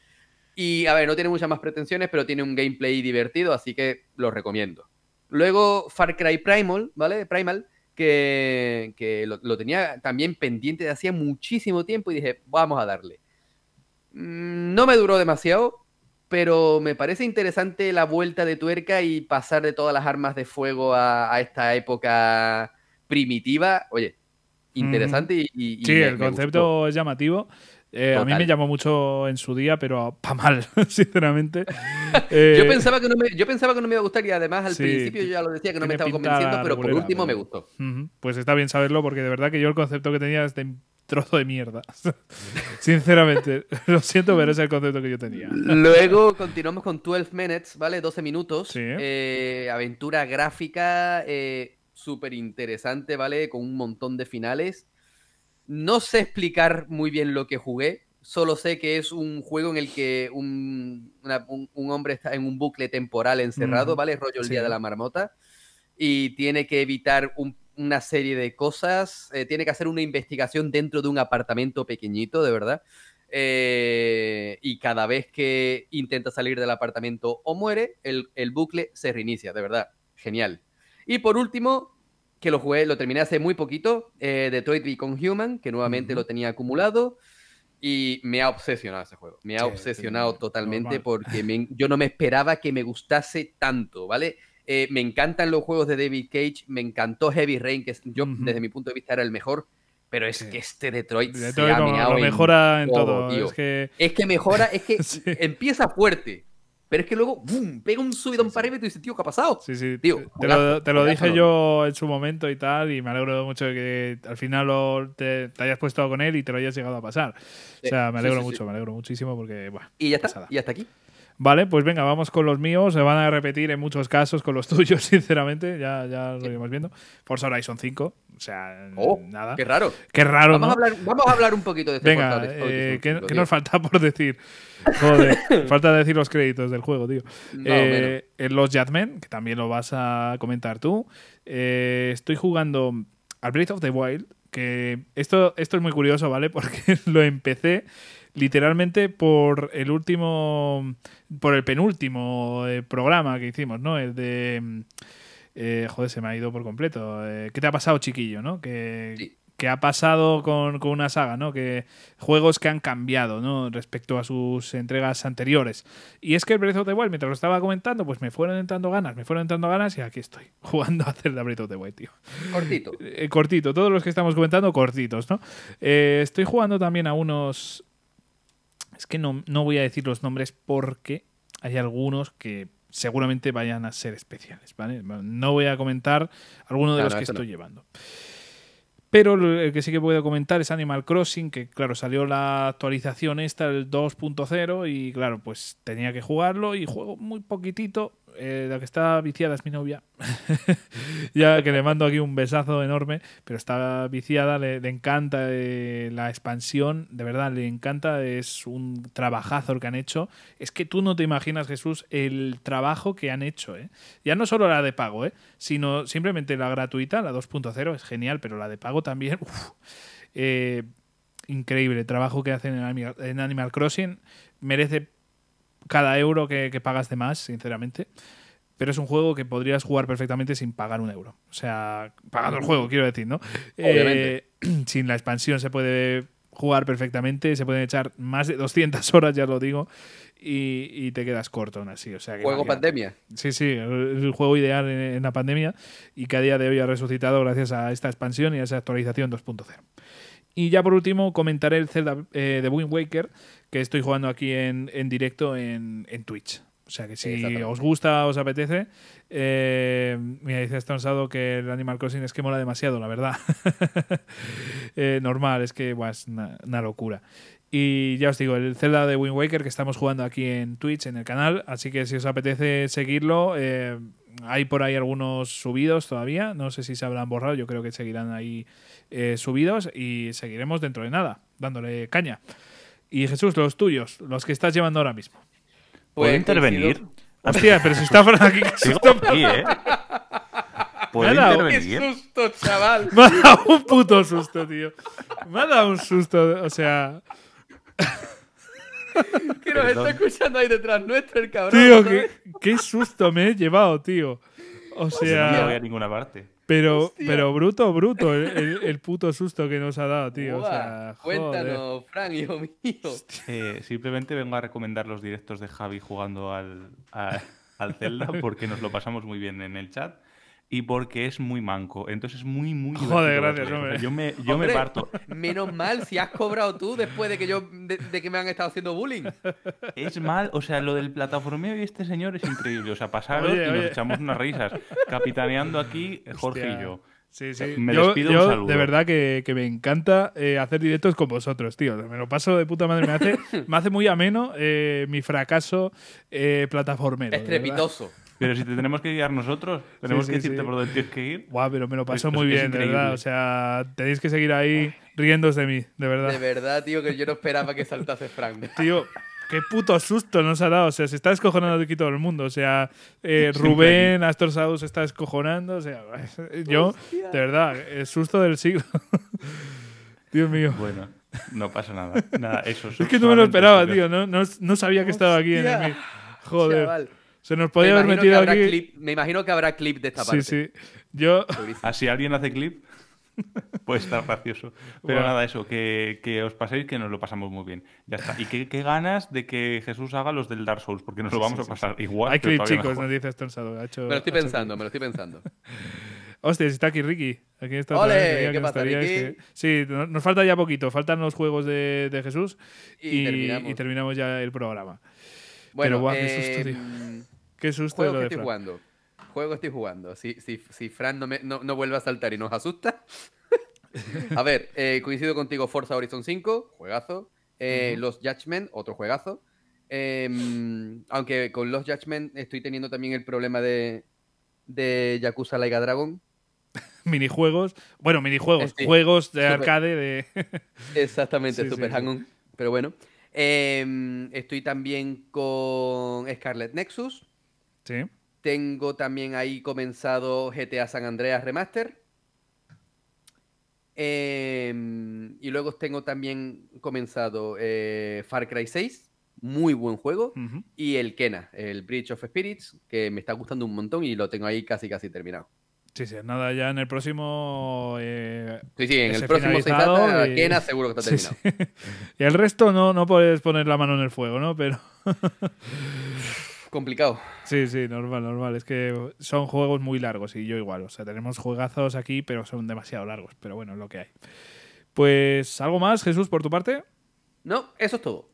y a ver, no tiene muchas más pretensiones, pero tiene un gameplay divertido, así que lo recomiendo. Luego Far Cry Primal, ¿vale? Primal, que, que lo, lo tenía también pendiente de hacía muchísimo tiempo y dije, vamos a darle. Mm, No me duró demasiado, pero me parece interesante la vuelta de tuerca y pasar de todas las armas de fuego a, a esta época primitiva. Oye, interesante y, y- y Sí, me- el concepto es llamativo. Eh, a mí me llamó mucho en su día, pero para mal, sinceramente. Eh, Yo pensaba, que no me, yo pensaba que no me iba a gustar y además al sí, principio yo ya lo decía que no me estaba convenciendo, pero por último me gustó. Ujú, Pues está bien saberlo porque de verdad que yo el concepto que tenía es de trozo de mierda. Sinceramente, lo siento, pero es el concepto que yo tenía. Luego continuamos con 12 Minutes, ¿vale? 12 minutos. Sí. Eh, aventura gráfica eh, súper interesante, ¿vale? Con un montón de finales. No sé explicar muy bien lo que jugué. Solo sé que es un juego en el que un, una- un- un hombre está en un bucle temporal encerrado, Ujú. ¿vale? Rollo el Sí. día de la marmota. Y tiene que evitar un- una serie de cosas. eh, tiene que hacer una investigación dentro de un apartamento pequeñito, de verdad. Eh, y cada vez que intenta salir del apartamento o muere, el, el bucle se reinicia, de verdad. Genial. Y por último, que lo jugué, lo terminé hace muy poquito, eh, Detroit Become Human, que nuevamente lo tenía acumulado. Y me ha obsesionado ese juego. Me ha Sí, obsesionado sí, totalmente normal. porque me- yo no me esperaba que me gustase tanto, ¿vale? Eh, me encantan los juegos de David Cage, me encantó Heavy Rain, que es- yo desde mi punto de vista era el mejor, pero es Sí. que este Detroit, se Detroit ha lo en mejora en todo, todo. Es que Es que mejora, es que empieza fuerte, pero es que luego, ¡boom! Pega un subidón para arriba y tú dices, tío, ¿qué ha pasado? Sí, sí. Tío, te, lo, te lo juegazo dije yo en su momento y tal, y me alegro mucho de que al final lo- te, te hayas puesto con él y te lo hayas llegado a pasar. Sí, o sea, me sí, alegro sí, sí. mucho, me alegro muchísimo porque, buah, Y ya está, pasada. y hasta aquí. Vale, pues venga, vamos con los míos. Se van a repetir en muchos casos con los tuyos, sinceramente. Ya, ya lo iremos viendo. Forza Horizon 5. O sea, Oh, nada. qué raro. Qué raro, Vamos, ¿no? a hablar, vamos a hablar un poquito de este Venga, Forza Horizon eh, ¿qué, 5, qué tío. nos falta por decir? Joder, falta decir los créditos del juego, tío. No, Eh, los Jadmen, que también lo vas a comentar tú. eh, estoy jugando al Breath of the Wild, que esto, esto es muy curioso, ¿vale? Porque lo empecé literalmente por el último, por el penúltimo eh, programa que hicimos, ¿no? El de... eh, joder, se me ha ido por completo. Eh, ¿Qué te ha pasado, chiquillo, no? Que, Sí. que ha pasado con, con una saga, ¿no? Que juegos que han cambiado, ¿no? Respecto a sus entregas anteriores. Y es que el Breath of the Wild, mientras lo estaba comentando, pues me fueron entrando ganas, me fueron entrando ganas y aquí estoy, jugando a hacer la Breath of the Wild, tío. Cortito. Eh, cortito, todos los que estamos comentando, cortitos, ¿no? Estoy jugando también a unos. Es que no, no voy a decir los nombres porque hay algunos que seguramente vayan a ser especiales, ¿vale? No voy a comentar alguno de los que no. estoy llevando. Pero el que sí que puedo comentar es Animal Crossing, que claro, salió la actualización esta, el 2.0, y claro, pues tenía que jugarlo y juego muy poquitito. Eh, la que está viciada es mi novia. ya que le mando aquí un besazo enorme, pero está viciada, le, encanta eh, la expansión, de verdad, le encanta, es un trabajazo el que han hecho. Es que tú no te imaginas, Jesús, el trabajo que han hecho, ¿eh? Ya no solo la de pago, ¿eh? Sino simplemente la gratuita, la 2.0, es genial, pero la de pago también, increíble el trabajo que hacen en Animal Crossing, merece cada euro que, que pagas de más, sinceramente. Pero es un juego que podrías jugar perfectamente sin pagar un euro. O sea, pagando el juego, quiero decir, ¿no? Obviamente. Eh, sin la expansión se puede jugar perfectamente, se pueden echar más de 200 horas, ya lo digo, y, y te quedas corto aún así. O sea, que Juego pandemia. Sí, sí, el, el juego ideal en, en la pandemia y que a día de hoy ha resucitado gracias a esta expansión y a esa actualización 2.0. Y ya por último comentaré el Zelda eh, de Wind Waker que estoy jugando aquí en, en directo en, en Twitch. O sea que si os gusta, os apetece, eh, mira, dice Stonsado que el Animal Crossing es que mola demasiado, la verdad. Eh, normal, es que buah, es una, una locura. Y ya os digo, el Zelda de Wind Waker que estamos jugando aquí en Twitch, en el canal. Así que si os apetece seguirlo, eh, hay por ahí algunos subidos todavía. No sé si se habrán borrado. Yo creo que seguirán ahí eh, subidos y seguiremos dentro de nada, dándole caña. Y Jesús, los tuyos, los que estás llevando ahora mismo. ¿Puedo intervenir? Hostia, pero si está Fran aquí, qué aquí, ¿eh? ¿Puedo Me ha dado- ¡Qué intervenir? susto, chaval! Me ha dado un puto susto, tío. Me ha dado un susto. O sea, Que nos está escuchando ahí detrás nuestro, el cabrón. tío, qué, qué susto me he llevado, tío. O Que no voy a sea, ninguna parte. pero, Hostia. pero bruto, bruto el, el- el puto susto que nos ha dado, tío. O sea, joder. Cuéntanos, Fran, hijo mío. Eh, simplemente vengo a recomendar los directos de Javi jugando al, a- al Zelda porque nos lo pasamos muy bien en el chat y porque es muy manco. Entonces es muy, muy Joder, gracias, hombre. yo me, yo Hombre, me parto. Menos mal si has cobrado tú después de que yo de, de que me han estado haciendo bullying. Es mal, o sea, lo del plataformeo y este señor es increíble. O sea, pasaron Oye, y nos echamos unas risas. Capitaneando aquí Jorge Hostia. y yo. Sí, sí. Me yo, despido, un yo, saludo. de verdad que, que me encanta eh, hacer directos con vosotros, tío. Me lo paso de puta madre. Me hace, me hace muy ameno eh, mi fracaso eh, plataformero. Estrepitoso. Pero si te tenemos que guiar nosotros, tenemos sí, que decirte sí. por dónde tienes que ir. Guau, pero me lo paso Es- muy es bien, de increíble. verdad. O sea, tenéis que seguir ahí riéndose de mí, de verdad. De verdad, tío, que yo no esperaba que saltase Fran. Tío, qué puto susto nos ha dado. O sea, se está descojonando aquí todo el mundo. O sea, eh, Rubén, Astor Saus se está descojonando. O sea, yo, de verdad, el susto del siglo. Dios mío. Bueno, no pasa nada. Nada, eso Es que no me lo esperaba, tío. No, no, no sabía que estaba aquí en el Hostia. Joder. Chaval. Se nos Me podía haber metido aquí. clip, me imagino que habrá clip de esta Sí, parte. sí. Yo. Ah, si alguien hace clip, puede estar gracioso. Pero nada, eso, que, que os paséis, que nos lo pasamos muy bien. Ya está. Y qué, qué ganas de que Jesús haga los del Dark Souls, porque nos lo vamos a pasar igual. Hay clip, chicos, mejor. nos dice hecho- Me lo estoy ha hecho pensando, me lo estoy pensando. Hostia, si está aquí Ricky. Aquí está ¡Ole! ¿Qué pasa, Ricky? que- Sí, no- nos falta ya poquito. Faltan los juegos de, de Jesús Y terminamos. y terminamos ya el programa. Bueno, Pero, guau, qué susto, tío. Qué susto juego lo que de estoy Fran. jugando. Juego estoy jugando. Si, si, si Fran no, me, no, no vuelve a saltar y nos asusta. a ver, eh, coincido contigo, Forza Horizon 5, juegazo. Eh, Los Judgment, otro juegazo. Em, aunque con Los Judgment estoy teniendo también el problema de, de Yakuza Laiga Dragon. Minijuegos. Bueno, minijuegos. Sí. Juegos de Super- arcade de. Exactamente, Sí, Super sí, sí. Hang-On. Pero bueno. Em, estoy también con Scarlet Nexus. Sí. Tengo también ahí comenzado GTA San Andreas Remaster. Em, y luego tengo también comenzado eh, Far Cry 6, muy buen juego. Y el Kena, el Bridge of Spirits, que me está gustando un montón y lo tengo ahí casi casi terminado. Sí, sí, nada, ya en el próximo. eh, Sí, sí, en el próximo Seizata, y- Kena seguro que está Sí, terminado. sí. Y el resto no, no puedes poner la mano en el fuego, ¿no? Pero. Complicado. Sí, sí, normal, normal. Es que son juegos muy largos y yo igual. O sea, tenemos juegazos aquí, pero son demasiado largos. Pero bueno, es lo que hay. Pues, ¿algo más, Jesús, por tu parte? No, eso es todo.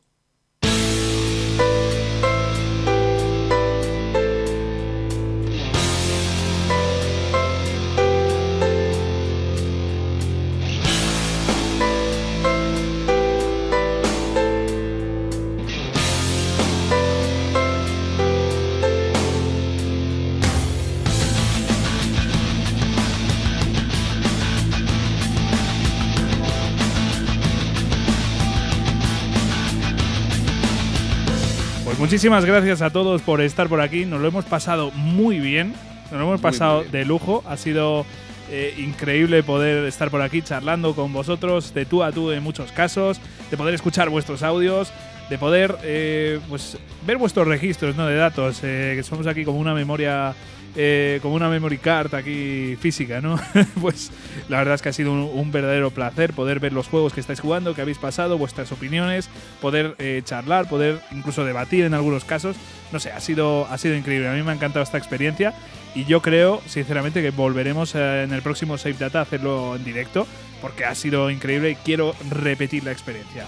Muchísimas gracias a todos por estar por aquí. Nos lo hemos pasado muy bien. Nos lo hemos pasado de lujo. Ha sido eh, increíble poder estar por aquí charlando con vosotros de tú a tú en muchos casos, de poder escuchar vuestros audios, de poder eh, pues ver vuestros registros ¿no? de datos, eh, que somos aquí como una memoria. Eh, como una memory card aquí física, ¿no? pues la verdad es que ha sido un, verdadero placer poder ver los juegos que estáis jugando, que habéis pasado, vuestras opiniones, poder eh, charlar, poder incluso debatir en algunos casos. No sé, ha sido, ha sido increíble. A mí me ha encantado esta experiencia y yo creo, sinceramente, que volveremos eh, en el próximo Save Data a hacerlo en directo porque ha sido increíble y quiero repetir la experiencia.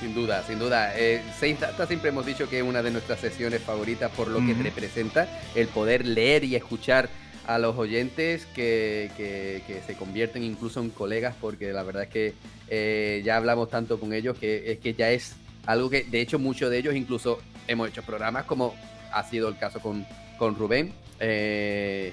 Sin duda, sin duda. Eh, Seis Data siempre hemos dicho que es una de nuestras sesiones favoritas por lo que representa el poder leer y escuchar a los oyentes que, que- que se convierten incluso en colegas porque la verdad es que eh, ya hablamos tanto con ellos que es que ya es algo que de hecho muchos de ellos incluso hemos hecho programas como ha sido el caso con, con Rubén eh,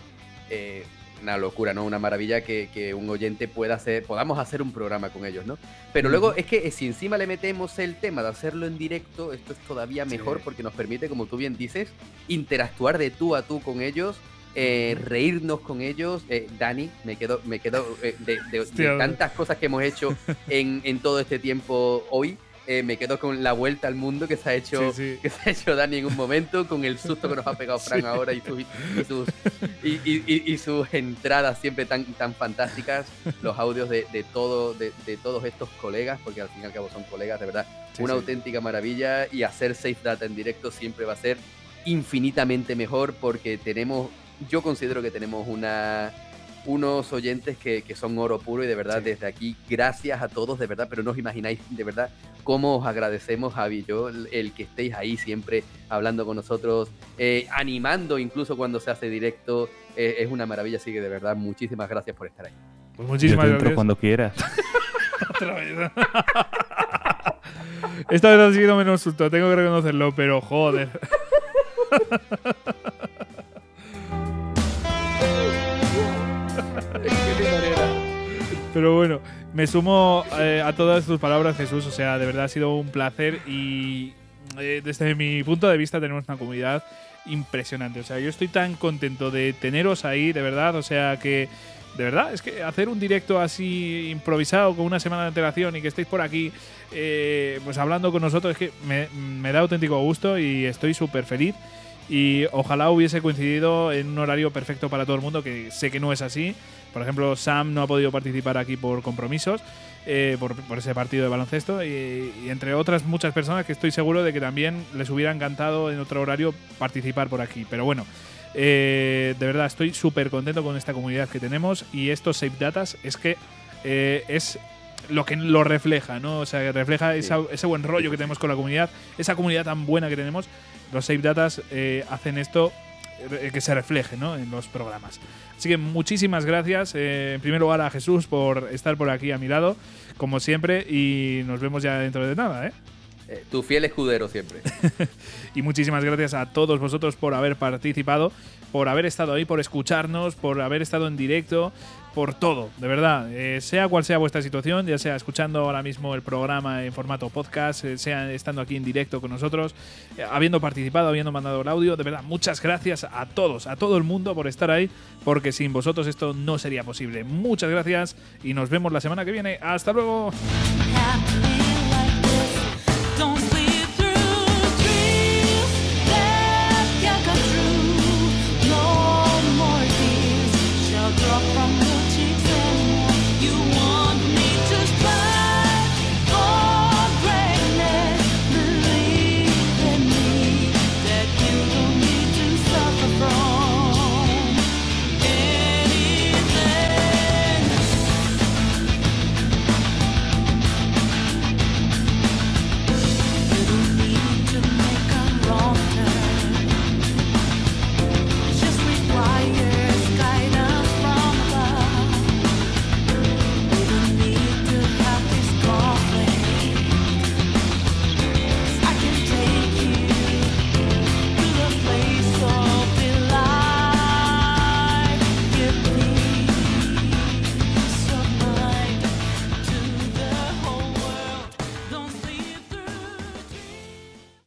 eh, una locura, ¿no? Una maravilla que, que un oyente pueda hacer, podamos hacer un programa con ellos, ¿no? Pero luego es que eh, si encima le metemos el tema de hacerlo en directo, esto es todavía mejor Sí. porque nos permite, como tú bien dices, interactuar de tú a tú con ellos. eh, reírnos con ellos, Eh, Dani, me quedo, me quedo eh, de, de- de Hostia. tantas cosas que hemos hecho en, en todo este tiempo hoy, eh, me quedo con la vuelta al mundo que se ha hecho Sí, sí. que se ha hecho Dani en un momento, con el susto que nos ha pegado Fran Sí. ahora y sus, y sus, y, y- y- y sus entradas siempre tan, tan fantásticas, los audios de, de todo, de, de todos estos colegas, porque al fin y al cabo son colegas, de verdad, una auténtica maravilla y hacer Safe Data en directo siempre va a ser infinitamente mejor porque tenemos, yo considero que tenemos una unos oyentes que, que son oro puro y de verdad Sí. desde aquí gracias a todos de verdad pero no os imagináis de verdad cómo os agradecemos Javi y yo el, el que estéis ahí siempre hablando con nosotros eh, animando incluso cuando se hace directo eh, es una maravilla así que de verdad muchísimas gracias por estar ahí Pues Yo muchísimas te entro gracias. cuando quieras. Otra vez. Esta vez ha sido menos susto, tengo que reconocerlo, pero joder. Pero bueno, me sumo eh, a todas tus palabras, Jesús. O sea, de verdad ha sido un placer y eh, desde mi punto de vista tenemos una comunidad impresionante. O sea, yo estoy tan contento de teneros ahí, de verdad. O sea, que de verdad es que hacer un directo así improvisado con una semana de antelación y que estéis por aquí, eh, pues hablando con nosotros, es que me, me da auténtico gusto y estoy súper feliz. Y ojalá hubiese coincidido en un horario perfecto para todo el mundo, que sé que no es así. Por ejemplo, Sam no ha podido participar aquí por compromisos, eh, por, por ese partido de baloncesto, y, y entre otras muchas personas que estoy seguro de que también les hubiera encantado en otro horario participar por aquí. Pero bueno, eh, de verdad estoy súper contento con esta comunidad que tenemos y estos Save Datas es que eh, es lo que lo refleja, ¿no? O sea, que refleja esa- ese buen rollo que tenemos con la comunidad, esa comunidad tan buena que tenemos. Los Save Datas eh, hacen esto eh, que se refleje ¿no? en los programas. Así que muchísimas gracias, eh, en primer lugar a Jesús por estar por aquí a mi lado, como siempre, y nos vemos ya dentro de nada, ¿eh? Eh, tu fiel escudero siempre Y muchísimas gracias a todos vosotros por haber participado, por haber estado ahí, por escucharnos, por haber estado en directo, por todo, de verdad. Eh, sea cual sea vuestra situación, ya sea escuchando ahora mismo el programa en formato podcast, eh, sea estando aquí en directo con nosotros, habiendo participado, habiendo mandado el audio, de verdad, muchas gracias a todos, a todo el mundo por estar ahí, porque sin vosotros esto no sería posible. Muchas gracias y nos vemos la semana que viene. Hasta luego.